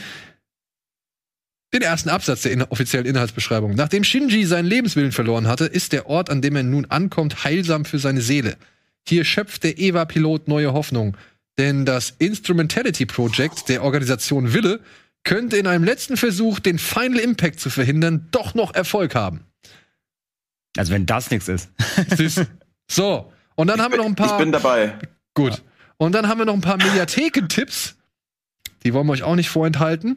den ersten Absatz der in offiziellen Inhaltsbeschreibung. Nachdem Shinji seinen Lebenswillen verloren hatte, ist der Ort, an dem er nun ankommt, heilsam für seine Seele. Hier schöpft der Eva-Pilot neue Hoffnung, denn das Instrumentality Project der Organisation Wille könnte in einem letzten Versuch, den Final Impact zu verhindern, doch noch Erfolg haben. Also wenn das nichts ist. Siehst- so, und dann haben wir noch ein paar. Ich bin dabei. Gut. Und dann haben wir noch ein paar Mediatheken-Tipps. Die wollen wir euch auch nicht vorenthalten.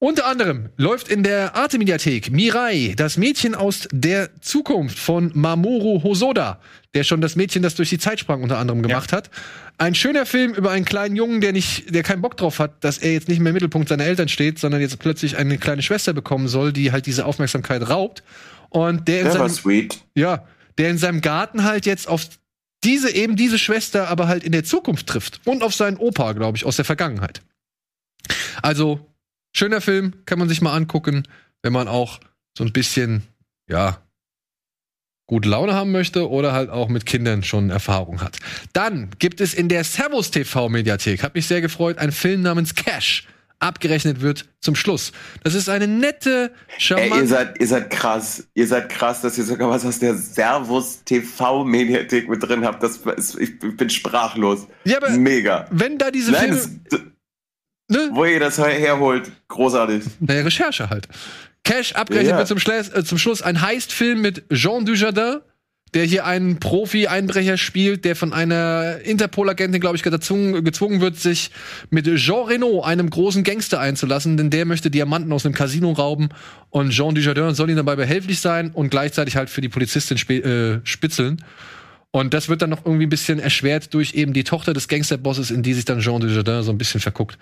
Unter anderem läuft in der Arte-Mediathek Mirai, das Mädchen aus der Zukunft von Mamoru Hosoda, der schon das Mädchen, das durch die Zeit sprang, unter anderem gemacht hat. Ein schöner Film über einen kleinen Jungen, der nicht, der keinen Bock drauf hat, dass er jetzt nicht mehr im Mittelpunkt seiner Eltern steht, sondern jetzt plötzlich eine kleine Schwester bekommen soll, die halt diese Aufmerksamkeit raubt. Und der in seinem, sweet. ja, der in seinem Garten halt jetzt auf diese, eben diese Schwester, aber halt in der Zukunft trifft. Und auf seinen Opa, glaube ich, aus der Vergangenheit. Also, schöner Film, kann man sich mal angucken, wenn man auch so ein bisschen, ja, gute Laune haben möchte oder halt auch mit Kindern schon Erfahrung hat. Dann gibt es in der Servus TV Mediathek, hat mich sehr gefreut, einen Film namens Cash. Abgerechnet wird zum Schluss. Das ist eine nette, Ey, charmante. ihr seid, ihr seid krass. Ihr seid krass, dass ihr sogar was aus der Servus TV Mediathek mit drin habt. Das ist, ich bin sprachlos. ja, aber Mega. wenn da diese Nein, Filme. Ne? wo ihr das herholt, großartig. Naja, Recherche halt. Cash abgerechnet Ja. wird zum, Schles- äh, zum Schluss ein Heist-Film mit Jean Dujardin, der hier einen Profi-Einbrecher spielt, der von einer Interpol-Agentin, glaube ich, gezwungen, gezwungen wird, sich mit Jean Reno, einem großen Gangster, einzulassen, denn der möchte Diamanten aus einem Casino rauben und Jean Dujardin soll ihm dabei behilflich sein und gleichzeitig halt für die Polizistin äh, spitzeln. Und das wird dann noch irgendwie ein bisschen erschwert durch eben die Tochter des Gangsterbosses, in die sich dann Jean Dujardin so ein bisschen verguckt.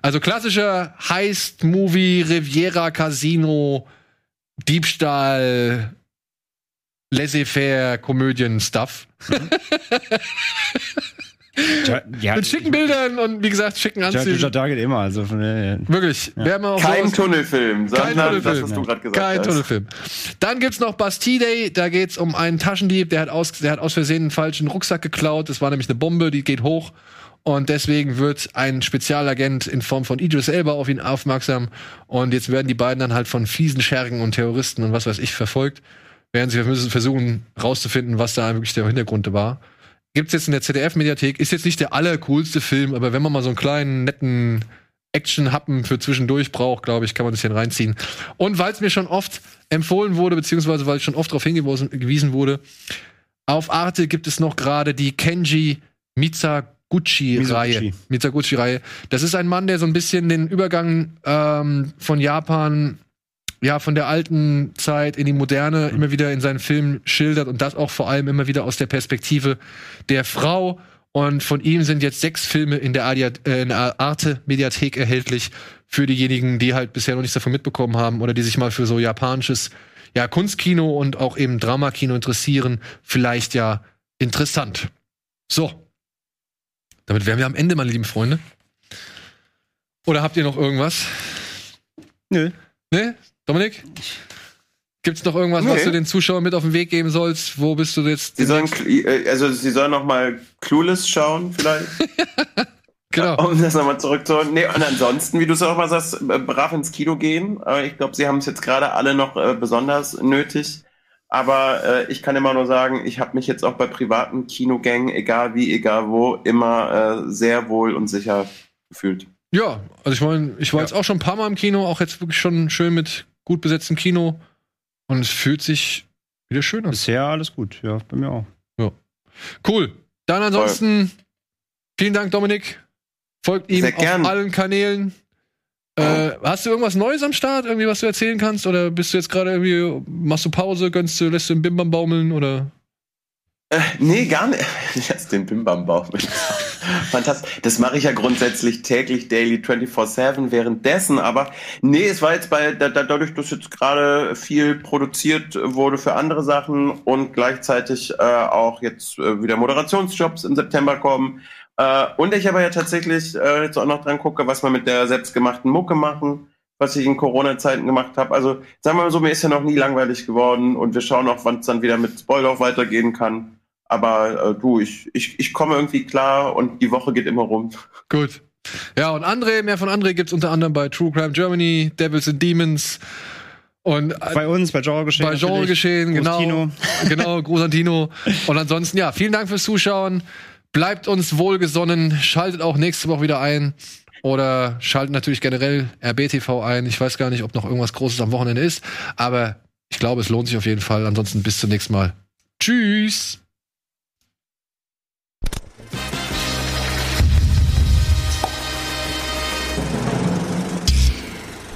Also klassischer Heist-Movie, Riviera Casino, Diebstahl, laissez-faire Komödien-Stuff. Ja, ja, Mit schicken Bildern und wie gesagt, schicken Ja, Anzügen. da geht immer. Also von, der- Wirklich. Wer mal auf Kein sowas- Tunnelfilm, Kein sondern Tunnelfilm. das, was du gerade gesagt Kein hast. Tunnelfilm. Dann gibt's noch Bastille Day, da geht's um einen Taschendieb, der hat aus, der hat aus Versehen einen falschen Rucksack geklaut. Das war nämlich eine Bombe, die geht hoch. Und deswegen wird ein Spezialagent in Form von Idris Elba auf ihn aufmerksam. Und jetzt werden die beiden dann halt von fiesen Schergen und Terroristen und was weiß ich verfolgt. Während sie müssen versuchen rauszufinden, was da wirklich der Hintergrund war. Gibt's jetzt in der ZDF-Mediathek. Ist jetzt nicht der allercoolste Film, aber wenn man mal so einen kleinen, netten Action-Happen für zwischendurch braucht, glaube ich, kann man das hier reinziehen. Und weil es mir schon oft empfohlen wurde, beziehungsweise weil schon oft darauf hingewiesen wurde, auf Arte gibt es noch gerade die Kenji Mizaguchi-Reihe. Mizaguchi-Reihe. Das ist ein Mann, der so ein bisschen den Übergang ähm, von Japan, ja, von der alten Zeit in die moderne immer wieder in seinen Filmen schildert und das auch vor allem immer wieder aus der Perspektive der Frau. Und von ihm sind jetzt sechs Filme in der, Adia, äh, in der Arte-Mediathek erhältlich für diejenigen, die halt bisher noch nichts davon mitbekommen haben oder die sich mal für so japanisches ja, Kunstkino und auch eben Dramakino interessieren. Vielleicht ja interessant. So. Damit wären wir am Ende, meine lieben Freunde. Oder habt ihr noch irgendwas? Nö. Ne? Dominik? Gibt's noch irgendwas, Nee. was du den Zuschauern mit auf den Weg geben sollst? Wo bist du jetzt? Sie sollen, äh, also sie sollen noch mal Clueless schauen, vielleicht, genau. um das nochmal zurückzuholen. Nee, und ansonsten, wie du es auch mal sagst, äh, brav ins Kino gehen. Aber ich glaube, sie haben es jetzt gerade alle noch äh, besonders nötig. Aber äh, ich kann immer nur sagen, ich habe mich jetzt auch bei privaten Kinogängen, egal wie, egal wo, immer äh, sehr wohl und sicher gefühlt. Ja, also ich meine, ich war Ja. jetzt auch schon ein paar Mal im Kino, auch jetzt wirklich schon schön mit gut besetztem Kino. Und es fühlt sich wieder schön an. Bisher alles gut. Ja, bei mir auch. Cool. Dann ansonsten, vielen Dank, Dominik. Folgt ihm Sehr gern. auf allen Kanälen. Äh, hast du irgendwas Neues am Start, irgendwie, was du erzählen kannst? Oder bist du jetzt gerade irgendwie, machst du Pause, gönnst du, lässt du den Bimbam baumeln? Oder? Äh, nee, gar nicht. Lass den Bimbam-Bauch mit. Fantastisch. Das mache ich ja grundsätzlich täglich, daily, 24-7 währenddessen. Aber nee, es war jetzt bei, da, da, dadurch, dass jetzt gerade viel produziert wurde für andere Sachen und gleichzeitig äh, auch jetzt äh, wieder Moderationsjobs im September kommen. Äh, und ich aber ja tatsächlich äh, jetzt auch noch dran gucke, was wir mit der selbstgemachten Mucke machen, was ich in Corona-Zeiten gemacht habe. Also sagen wir mal so, mir ist ja noch nie langweilig geworden und wir schauen auch, wann es dann wieder mit Spoiler weitergehen kann. Aber äh, du, ich, ich, ich komme irgendwie klar und die Woche geht immer rum. Gut. Ja, und André, mehr von André gibt's unter anderem bei True Crime Germany, Devils and Demons und äh, Bei uns, bei Genre geschehen. bei Genre geschehen, genau. Tino. Genau, Gruß an Tino. Und ansonsten, ja, vielen Dank fürs Zuschauen. Bleibt uns wohlgesonnen. Schaltet auch nächste Woche wieder ein. Oder schaltet natürlich generell RBTV ein. Ich weiß gar nicht, ob noch irgendwas Großes am Wochenende ist. Aber ich glaube, es lohnt sich auf jeden Fall. Ansonsten bis zum nächsten Mal. Tschüss.